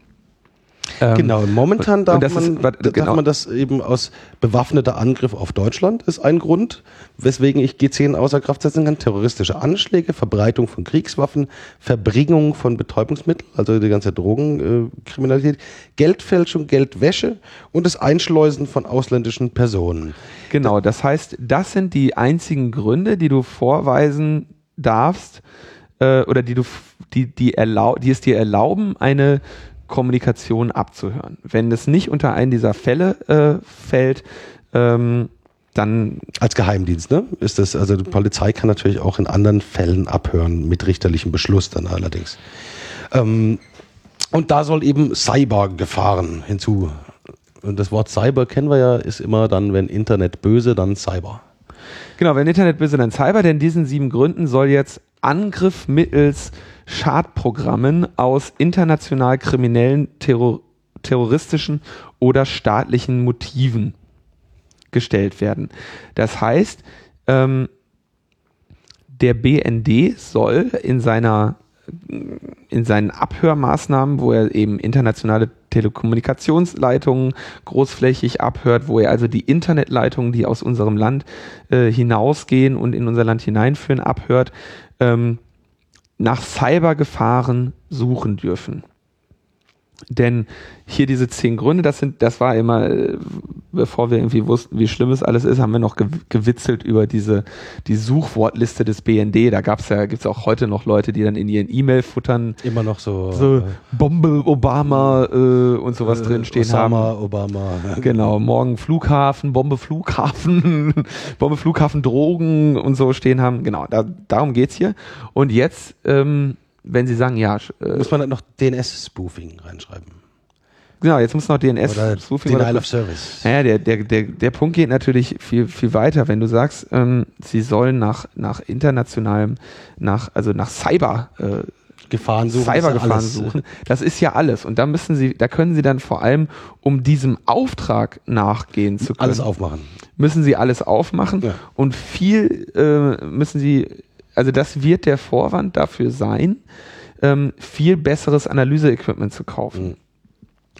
Ähm, genau, momentan darf, man, ist- darf genau. man das eben aus bewaffneter Angriff auf Deutschland, ist ein Grund, weswegen ich G10 außer Kraft setzen kann. Terroristische Anschläge, Verbreitung von Kriegswaffen, Verbringung von Betäubungsmitteln, also die ganze Drogenkriminalität, Geldfälschung, Geldwäsche und das Einschleusen von ausländischen Personen. Genau, das heißt, das sind die einzigen Gründe, die du vorweisen darfst äh, oder die du die die erlau die es dir erlauben, eine Kommunikation abzuhören. Wenn es nicht unter einen dieser Fälle äh, fällt, ähm, dann Als Geheimdienst, ne? Ist das, also die Polizei kann natürlich auch in anderen Fällen abhören, mit richterlichem Beschluss dann allerdings. Ähm, und da soll eben Cybergefahren hinzu. Und das Wort Cyber kennen wir ja, ist immer dann, wenn Internet böse, dann Cyber. Genau, wenn Internet böse, dann Cyber, denn diesen sieben Gründen soll jetzt Angriff mittels Schadprogrammen aus international kriminellen, terror terroristischen oder staatlichen Motiven gestellt werden. Das heißt, ähm, der BND soll in seiner in seinen Abhörmaßnahmen, wo er eben internationale Telekommunikationsleitungen großflächig abhört, wo er also die Internetleitungen, die aus unserem Land äh, hinausgehen und in unser Land hineinführen, abhört, ähm, nach Cybergefahren suchen dürfen. Denn hier diese zehn Gründe, das sind, das war immer, äh, bevor wir irgendwie wussten, wie schlimm es alles ist, haben wir noch gew- gewitzelt über diese die Suchwortliste des BND. Da gab's ja, gibt's auch heute noch Leute, die dann in ihren E-Mail-Futtern Immer noch so, so äh, Bombe Obama äh, und sowas äh, drinstehen Osama, haben. Obama. Genau, morgen Flughafen, Bombe Flughafen, Bombe Flughafen Drogen und so stehen haben. Genau, da, darum geht's hier. Und jetzt, ähm, wenn Sie sagen, ja, äh, Muss man dann noch DNS-Spoofing reinschreiben? genau, jetzt muss noch DNS Oder Spoofing Denial oder- of Service? Naja, der, der, der, der Punkt geht natürlich viel, viel weiter. Wenn du sagst, ähm, sie sollen nach, nach internationalem, nach, also nach Cyber, äh, Gefahren suchen. Cybergefahren suchen, das ist ja alles. Und da müssen sie, da können sie dann vor allem, um diesem Auftrag nachgehen zu können, Alles aufmachen. müssen sie alles aufmachen Ja. und viel äh, müssen sie, also das wird der Vorwand dafür sein, ähm, viel besseres Analyse-Equipment zu kaufen. Mhm.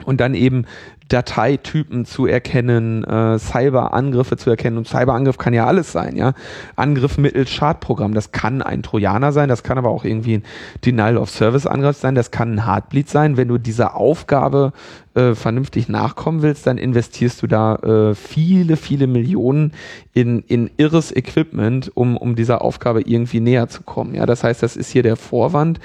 Und dann eben Dateitypen zu erkennen, äh, Cyberangriffe zu erkennen. Und Cyberangriff kann ja alles sein, ja. Angriff mittels Schadprogramm. Das kann ein Trojaner sein, das kann aber auch irgendwie ein Denial of Service Angriff sein, das kann ein Heartbleed sein. Wenn du dieser Aufgabe äh, vernünftig nachkommen willst, dann investierst du da äh, viele, viele Millionen in, in irres Equipment, um, um dieser Aufgabe irgendwie näher zu kommen. Ja, das heißt, das ist hier der Vorwand,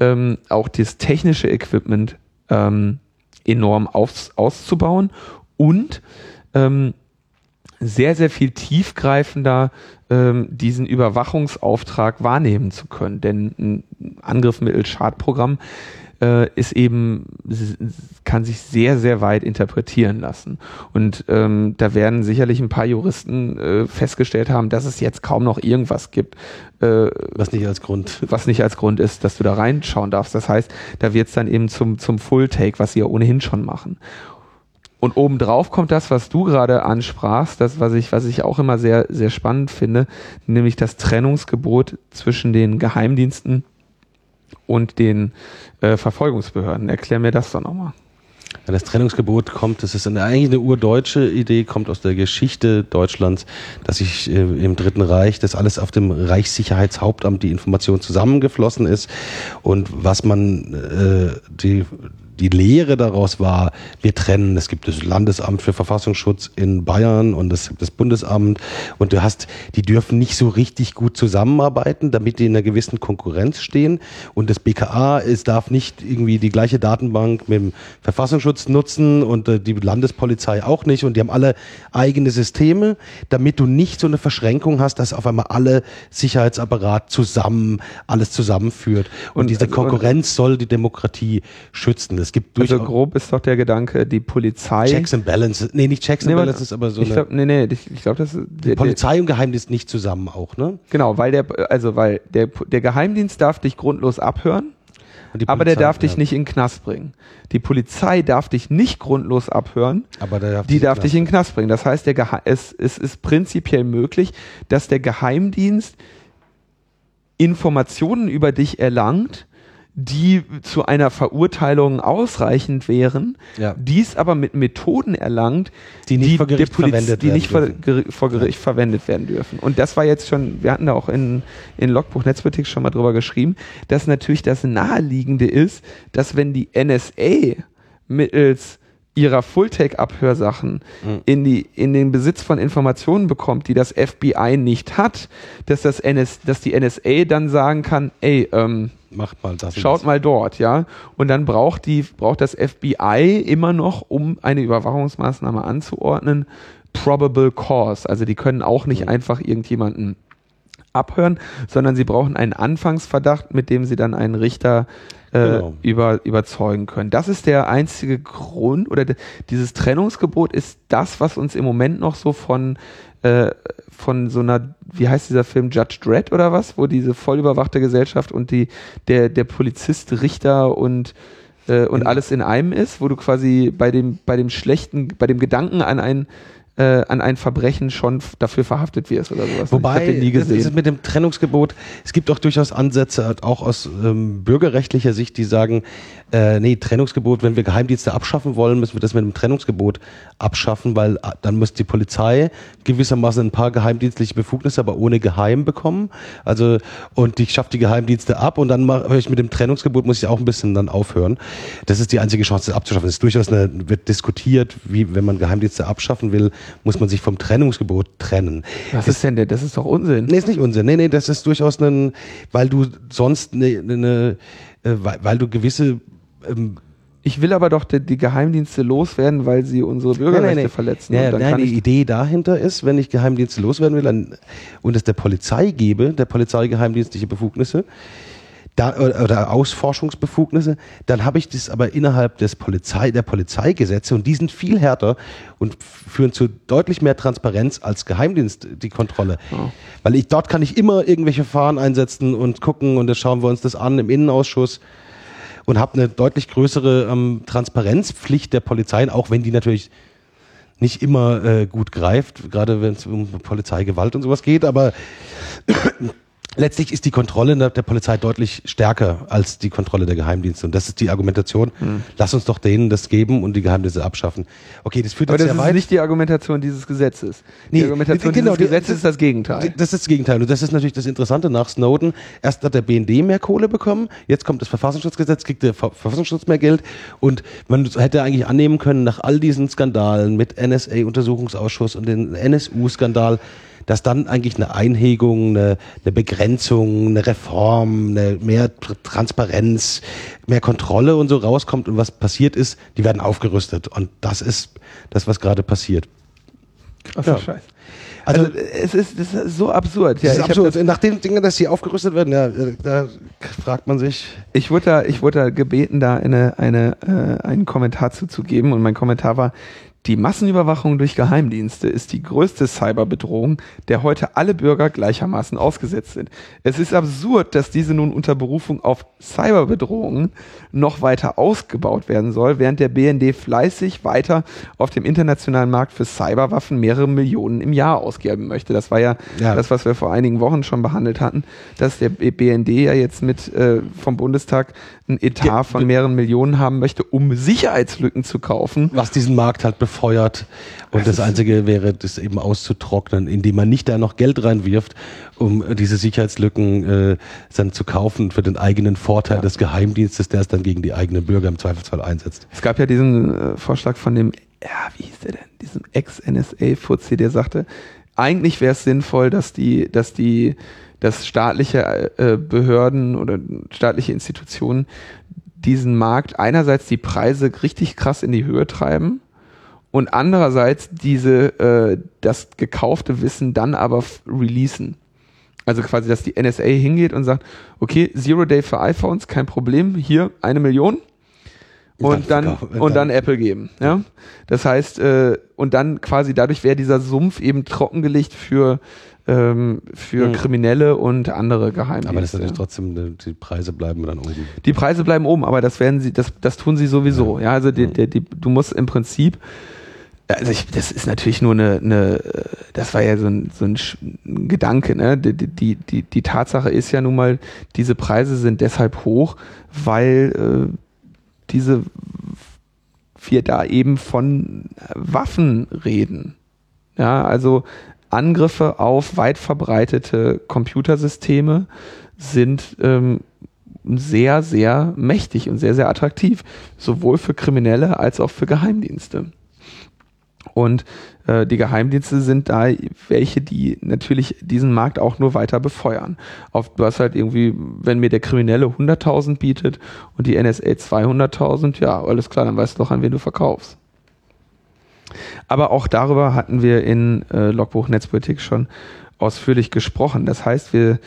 ähm, auch das technische Equipment ähm, enorm aus, auszubauen und ähm, sehr, sehr viel tiefgreifender ähm, diesen Überwachungsauftrag wahrnehmen zu können. Denn ein Angriff mittels Schadprogramm äh, ist eben, kann sich sehr, sehr weit interpretieren lassen. Und ähm, da werden sicherlich ein paar Juristen äh, festgestellt haben, dass es jetzt kaum noch irgendwas gibt, äh, Was nicht als Grund. was nicht als Grund ist, dass du da reinschauen darfst. Das heißt, da wird es dann eben zum, zum Full-Take, was sie ja ohnehin schon machen. Und obendrauf kommt das, was du gerade ansprachst, das, was ich, was ich auch immer sehr, sehr spannend finde, nämlich das Trennungsgebot zwischen den Geheimdiensten und den äh, Verfolgungsbehörden. Erklär mir das doch nochmal. Ja, das Trennungsgebot kommt, das ist eine, eigentlich eine urdeutsche Idee, kommt aus der Geschichte Deutschlands, dass sich äh, im Dritten Reich das alles auf dem Reichssicherheitshauptamt die Information zusammengeflossen ist und was man äh, die die Lehre daraus war, wir trennen, es gibt das Landesamt für Verfassungsschutz in Bayern und es gibt das Bundesamt. Und du hast, die dürfen nicht so richtig gut zusammenarbeiten, damit die in einer gewissen Konkurrenz stehen. Und das BKA, es darf nicht irgendwie die gleiche Datenbank mit dem Verfassungsschutz nutzen und äh, die Landespolizei auch nicht. Und die haben alle eigene Systeme, damit du nicht so eine Verschränkung hast, dass auf einmal alle Sicherheitsapparat zusammen, alles zusammenführt. Und, Und diese also- Konkurrenz soll die Demokratie schützen. Es gibt Also durchaus grob ist doch der Gedanke, die Polizei. Checks and Balances, nee, nicht Checks and Nee, Balances, aber so ich glaube, nee, nee, ich, ich glaube, das ist der, Polizei und Geheimdienst nicht zusammen auch, ne? Genau, weil der, also weil der, der Geheimdienst darf dich grundlos abhören, die aber der Polizei, darf dich ja. nicht in den Knast bringen. Die Polizei darf dich nicht grundlos abhören, aber darf die darf dich in den Knast bringen. Das heißt, der Gehe es, es ist prinzipiell möglich, dass der Geheimdienst Informationen über dich erlangt, die zu einer Verurteilung ausreichend wären, Ja. dies aber mit Methoden erlangt, Die nicht vor der Gericht Poliz- verwendet die werden nicht vor, vor Gericht verwendet werden dürfen. Und das war jetzt schon, wir hatten da auch in, in Logbuch Netzpolitik schon mal drüber geschrieben, dass natürlich das Naheliegende ist, dass wenn die NSA mittels ihrer Fulltech-Abhörsachen Mhm. in, die, in den Besitz von Informationen bekommt, die das FBI nicht hat, dass, das NS, dass die NSA dann sagen kann, ey, ähm, Macht mal das. Schaut das. mal dort, ja. Und dann braucht die, braucht das FBI immer noch, um eine Überwachungsmaßnahme anzuordnen, probable cause. Also die können auch nicht einfach irgendjemanden abhören, sondern sie brauchen einen Anfangsverdacht, mit dem sie dann einen Richter Genau. über, überzeugen können. Das ist der einzige Grund oder de, dieses Trennungsgebot ist das, was uns im Moment noch so von äh, von so einer, wie heißt dieser Film, Judge Dredd oder was, wo diese vollüberwachte Gesellschaft und die, der, der Polizist, Richter und, äh, und alles in einem ist, wo du quasi bei dem, bei dem schlechten, bei dem Gedanken an ein, äh, an ein Verbrechen schon dafür verhaftet wirst oder sowas. Wobei, ich nie das ist gesehen. mit dem Trennungsgebot, es gibt auch durchaus Ansätze, halt auch aus ähm, bürgerrechtlicher Sicht, die sagen, äh, nee, Trennungsgebot, wenn wir Geheimdienste abschaffen wollen, müssen wir das mit dem Trennungsgebot abschaffen, weil äh, dann muss die Polizei gewissermaßen ein paar geheimdienstliche Befugnisse, aber ohne Geheim bekommen. Also, und ich schaffe die Geheimdienste ab und dann mache ich mit dem Trennungsgebot, muss ich auch ein bisschen dann aufhören. Das ist die einzige Chance, das abzuschaffen. Es ist durchaus eine, wird diskutiert, wie, wenn man Geheimdienste abschaffen will, muss man sich vom Trennungsgebot trennen. Was ist denn der? Das ist doch Unsinn. Nee, ist nicht Unsinn. Nee, nee, das ist durchaus ein, weil du sonst eine, eine äh, weil, weil du gewisse ähm, Ich will aber doch die, die Geheimdienste loswerden, weil sie unsere Bürgerrechte nee, nee. verletzen. Ja, nein, die Idee dahinter ist, wenn ich Geheimdienste loswerden will dann, und es der Polizei gebe, der Polizei geheimdienstliche Befugnisse, da, oder, oder Ausforschungsbefugnisse, dann habe ich das aber innerhalb des Polizei, der Polizeigesetze und die sind viel härter und führen zu deutlich mehr Transparenz als Geheimdienst die Kontrolle. Ja. Weil ich dort kann ich immer irgendwelche Fahren einsetzen und gucken und dann schauen wir uns das an im Innenausschuss und habe eine deutlich größere ähm, Transparenzpflicht der Polizeien, auch wenn die natürlich nicht immer äh, gut greift, gerade wenn es um Polizeigewalt und sowas geht, aber letztlich ist die Kontrolle der, Polizei deutlich stärker als die Kontrolle der Geheimdienste. Und das ist die Argumentation. Lass uns doch denen das geben und die Geheimdienste abschaffen. Okay, das führt aber das ist weit. nicht die Argumentation dieses Gesetzes. Die Nee, Argumentation genau, dieses die- Gesetzes das- ist das Gegenteil. Das ist das Gegenteil. Und das ist natürlich das Interessante nach Snowden. Erst hat der BND mehr Kohle bekommen, jetzt kommt das Verfassungsschutzgesetz, kriegt der Ver Verfassungsschutz mehr Geld. Und man hätte eigentlich annehmen können, nach all diesen Skandalen mit NSA-Untersuchungsausschuss und den NSU-Skandal, dass dann eigentlich eine Einhegung, eine, eine Begrenzung, eine Reform, eine mehr Tr- Transparenz, mehr Kontrolle und so rauskommt. Und was passiert ist, die werden aufgerüstet. Und das ist das, was gerade passiert. Krasser Ja. Scheiß. Also, Also, es ist, das ist so absurd. Ja, ist absurd. Nach den Dingen, dass sie aufgerüstet werden, ja, da fragt man sich. ich wurde da, ich wurde da gebeten, da eine, eine, äh, einen Kommentar zuzugeben und mein Kommentar war, die Massenüberwachung durch Geheimdienste ist die größte Cyberbedrohung, der heute alle Bürger gleichermaßen ausgesetzt sind. Es ist absurd, dass diese nun unter Berufung auf Cyberbedrohungen noch weiter ausgebaut werden soll, während der BND fleißig weiter auf dem internationalen Markt für Cyberwaffen mehrere Millionen im Jahr ausgeben möchte. Das war ja, Ja. das, was wir vor einigen Wochen schon behandelt hatten, dass der BND ja jetzt mit äh, vom Bundestag ein Etat von mehreren Millionen haben möchte, um Sicherheitslücken zu kaufen. was diesen Markt halt befeuert. Und das, Einzige wäre, das eben auszutrocknen, indem man nicht da noch Geld reinwirft, um diese Sicherheitslücken äh, dann zu kaufen für den eigenen Vorteil Ja. des Geheimdienstes, der es dann gegen die eigenen Bürger im Zweifelsfall einsetzt. Es gab ja diesen äh, Vorschlag von dem, ja, wie hieß der denn, diesem Ex-NSA-Fuzzi, der sagte, eigentlich wäre es sinnvoll, dass die, dass die, dass staatliche äh, Behörden oder staatliche Institutionen diesen Markt einerseits die Preise richtig krass in die Höhe treiben und andererseits diese äh, das gekaufte Wissen dann aber releasen. Also quasi, dass die NSA hingeht und sagt, okay, Zero Day für iPhones, kein Problem, hier eine Million und Dann dann, verkaufen- und dann dann- Apple geben. Ja? Das heißt, äh, und dann quasi dadurch wäre dieser Sumpf eben trockengelegt für, ähm, für Mhm. Kriminelle und andere Geheimdienste. Aber das ist natürlich trotzdem, äh, die Preise bleiben dann oben. Die Preise bleiben oben, aber das werden sie, das, das tun sie sowieso. Ja, also die, Mhm. die, die, du musst im Prinzip also ich, das ist natürlich nur eine, eine das war ja so ein, so ein, Gedanke, ne? Die, die, die, die Tatsache ist ja nun mal, diese Preise sind deshalb hoch, weil äh, diese wir da eben von Waffen reden. Ja, also Angriffe auf weit verbreitete Computersysteme sind ähm, sehr, sehr mächtig und sehr, sehr attraktiv, sowohl für Kriminelle als auch für Geheimdienste. Und äh, die Geheimdienste sind da welche, die natürlich diesen Markt auch nur weiter befeuern. Auf, du hast halt irgendwie, wenn mir der Kriminelle 100.000 bietet und die NSA 200.000, ja, alles klar, dann weißt du doch, an wen du verkaufst. Aber auch darüber hatten wir in äh, Logbuch Netzpolitik schon ausführlich gesprochen. Das heißt, wir,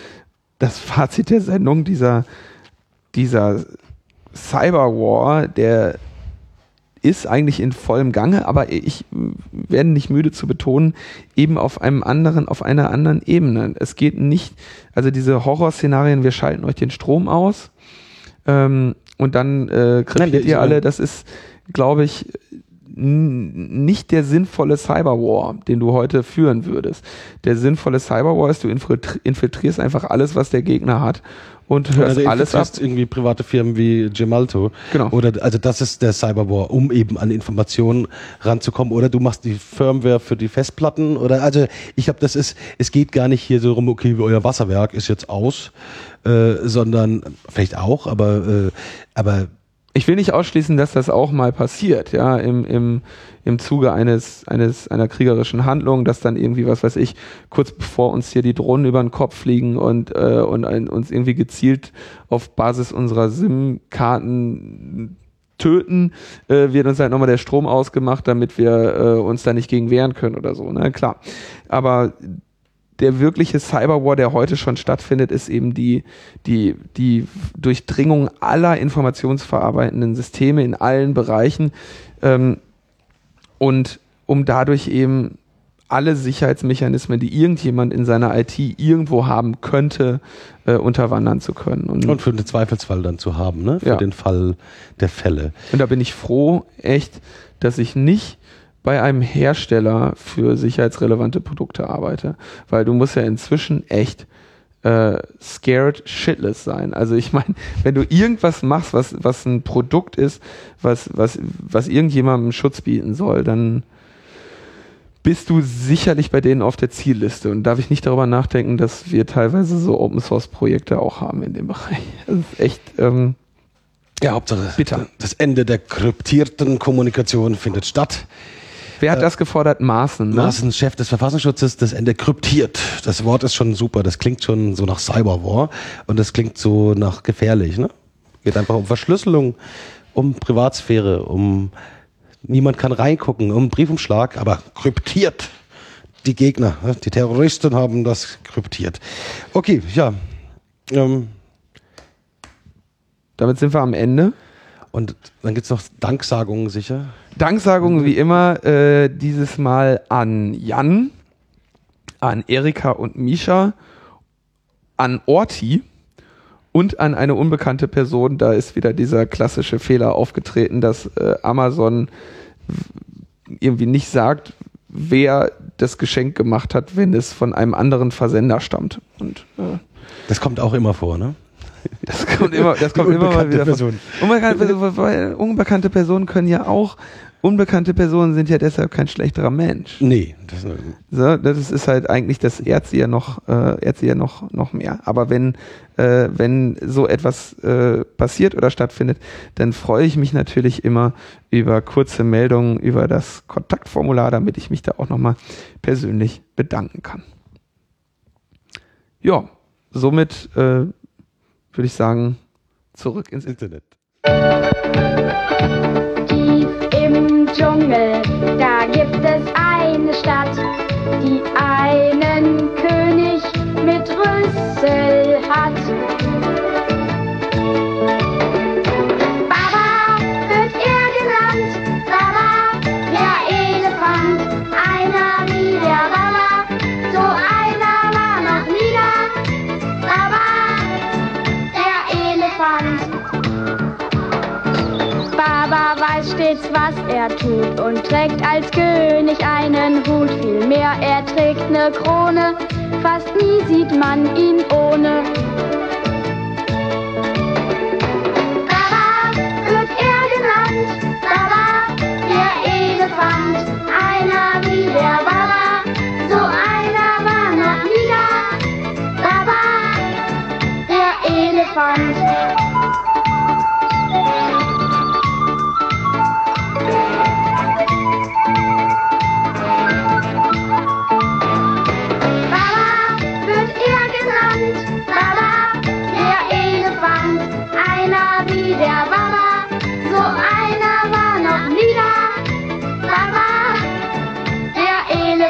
das Fazit der Sendung, dieser, dieser Cyberwar, der ist eigentlich in vollem Gange, aber ich werde nicht müde zu betonen, eben auf einem anderen, auf einer anderen Ebene. Es geht nicht, also diese Horrorszenarien, wir schalten euch den Strom aus ähm, und dann äh, kriegt ihr alle, das ist, glaube ich, nicht der sinnvolle Cyberwar, den du heute führen würdest. Der sinnvolle Cyberwar ist, du infiltrierst einfach alles, was der Gegner hat und hörst also alles ab. irgendwie private Firmen wie Gemalto. Genau. Oder also das ist der Cyberwar, um eben an Informationen ranzukommen. Oder du machst die Firmware für die Festplatten. Oder also ich glaube, das ist, es geht gar nicht hier so rum, okay, euer Wasserwerk ist jetzt aus, äh, sondern vielleicht auch, aber äh, aber ich will nicht ausschließen, dass das auch mal passiert, ja, im, im, im Zuge eines, eines, einer kriegerischen Handlung, dass dann irgendwie, was weiß ich, kurz bevor uns hier die Drohnen über den Kopf fliegen und, äh, und ein, uns irgendwie gezielt auf Basis unserer SIM-Karten töten, äh, wird uns halt nochmal der Strom ausgemacht, damit wir äh, uns da nicht gegen wehren können oder so, ne, klar. Aber der wirkliche Cyberwar, der heute schon stattfindet, ist eben die, die, die Durchdringung aller informationsverarbeitenden Systeme in allen Bereichen ähm, und um dadurch eben alle Sicherheitsmechanismen, die irgendjemand in seiner IT irgendwo haben könnte, äh, unterwandern zu können. Und, und, für den Zweifelsfall dann zu haben, ne? Für ja. den Fall der Fälle. Und da bin ich froh, echt, dass ich nicht bei einem Hersteller für sicherheitsrelevante Produkte arbeite. Weil du musst ja inzwischen echt äh, scared shitless sein. Also ich meine, wenn du irgendwas machst, was, was ein Produkt ist, was, was, was irgendjemandem Schutz bieten soll, dann bist du sicherlich bei denen auf der Zielliste. Und darf ich nicht darüber nachdenken, dass wir teilweise so Open Source Projekte auch haben in dem Bereich. Das ist echt. Ähm, ja, Hauptsache, bitter. das Ende der kryptierten Kommunikation findet statt. Wer hat äh, das gefordert? Maaßen. Ne? Maaßen, Chef des Verfassungsschutzes, das Ende kryptiert. Das Wort ist schon super. Das klingt schon so nach Cyberwar und das klingt so nach gefährlich. Ne? Geht einfach um Verschlüsselung, um Privatsphäre, um niemand kann reingucken, um Briefumschlag, aber kryptiert. Die Gegner, ne? die Terroristen haben das kryptiert. Okay, ja. Ähm. Damit sind wir am Ende. Und dann gibt es noch Danksagungen sicher. Danksagungen wie immer, äh, dieses Mal an Jan, an Erika und Misha, an Orti und an eine unbekannte Person. Da ist wieder dieser klassische Fehler aufgetreten, dass äh, Amazon irgendwie nicht sagt, wer das Geschenk gemacht hat, wenn es von einem anderen Versender stammt. Und, äh, das kommt auch immer vor, ne? Das kommt immer, das kommt immer mal wieder. Person. Unbekannte, unbekannte Personen können ja auch, unbekannte Personen sind ja deshalb kein schlechterer Mensch. Nee. Das, so, das ist halt eigentlich das ja noch, äh, ja noch, noch mehr. Aber wenn, äh, wenn so etwas äh, passiert oder stattfindet, dann freue ich mich natürlich immer über kurze Meldungen über das Kontaktformular, damit ich mich da auch nochmal persönlich bedanken kann. Ja, somit äh, würde ich sagen, zurück ins Internet. Tief im Dschungel, er tut und trägt als König einen Hut. Vielmehr er trägt ne Krone, fast nie sieht man ihn ohne. Baba wird er genannt, Baba, der Elefant, einer wie der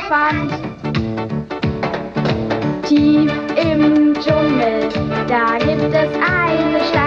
Elefant. Tief im Dschungel, da gibt es eine Stadt,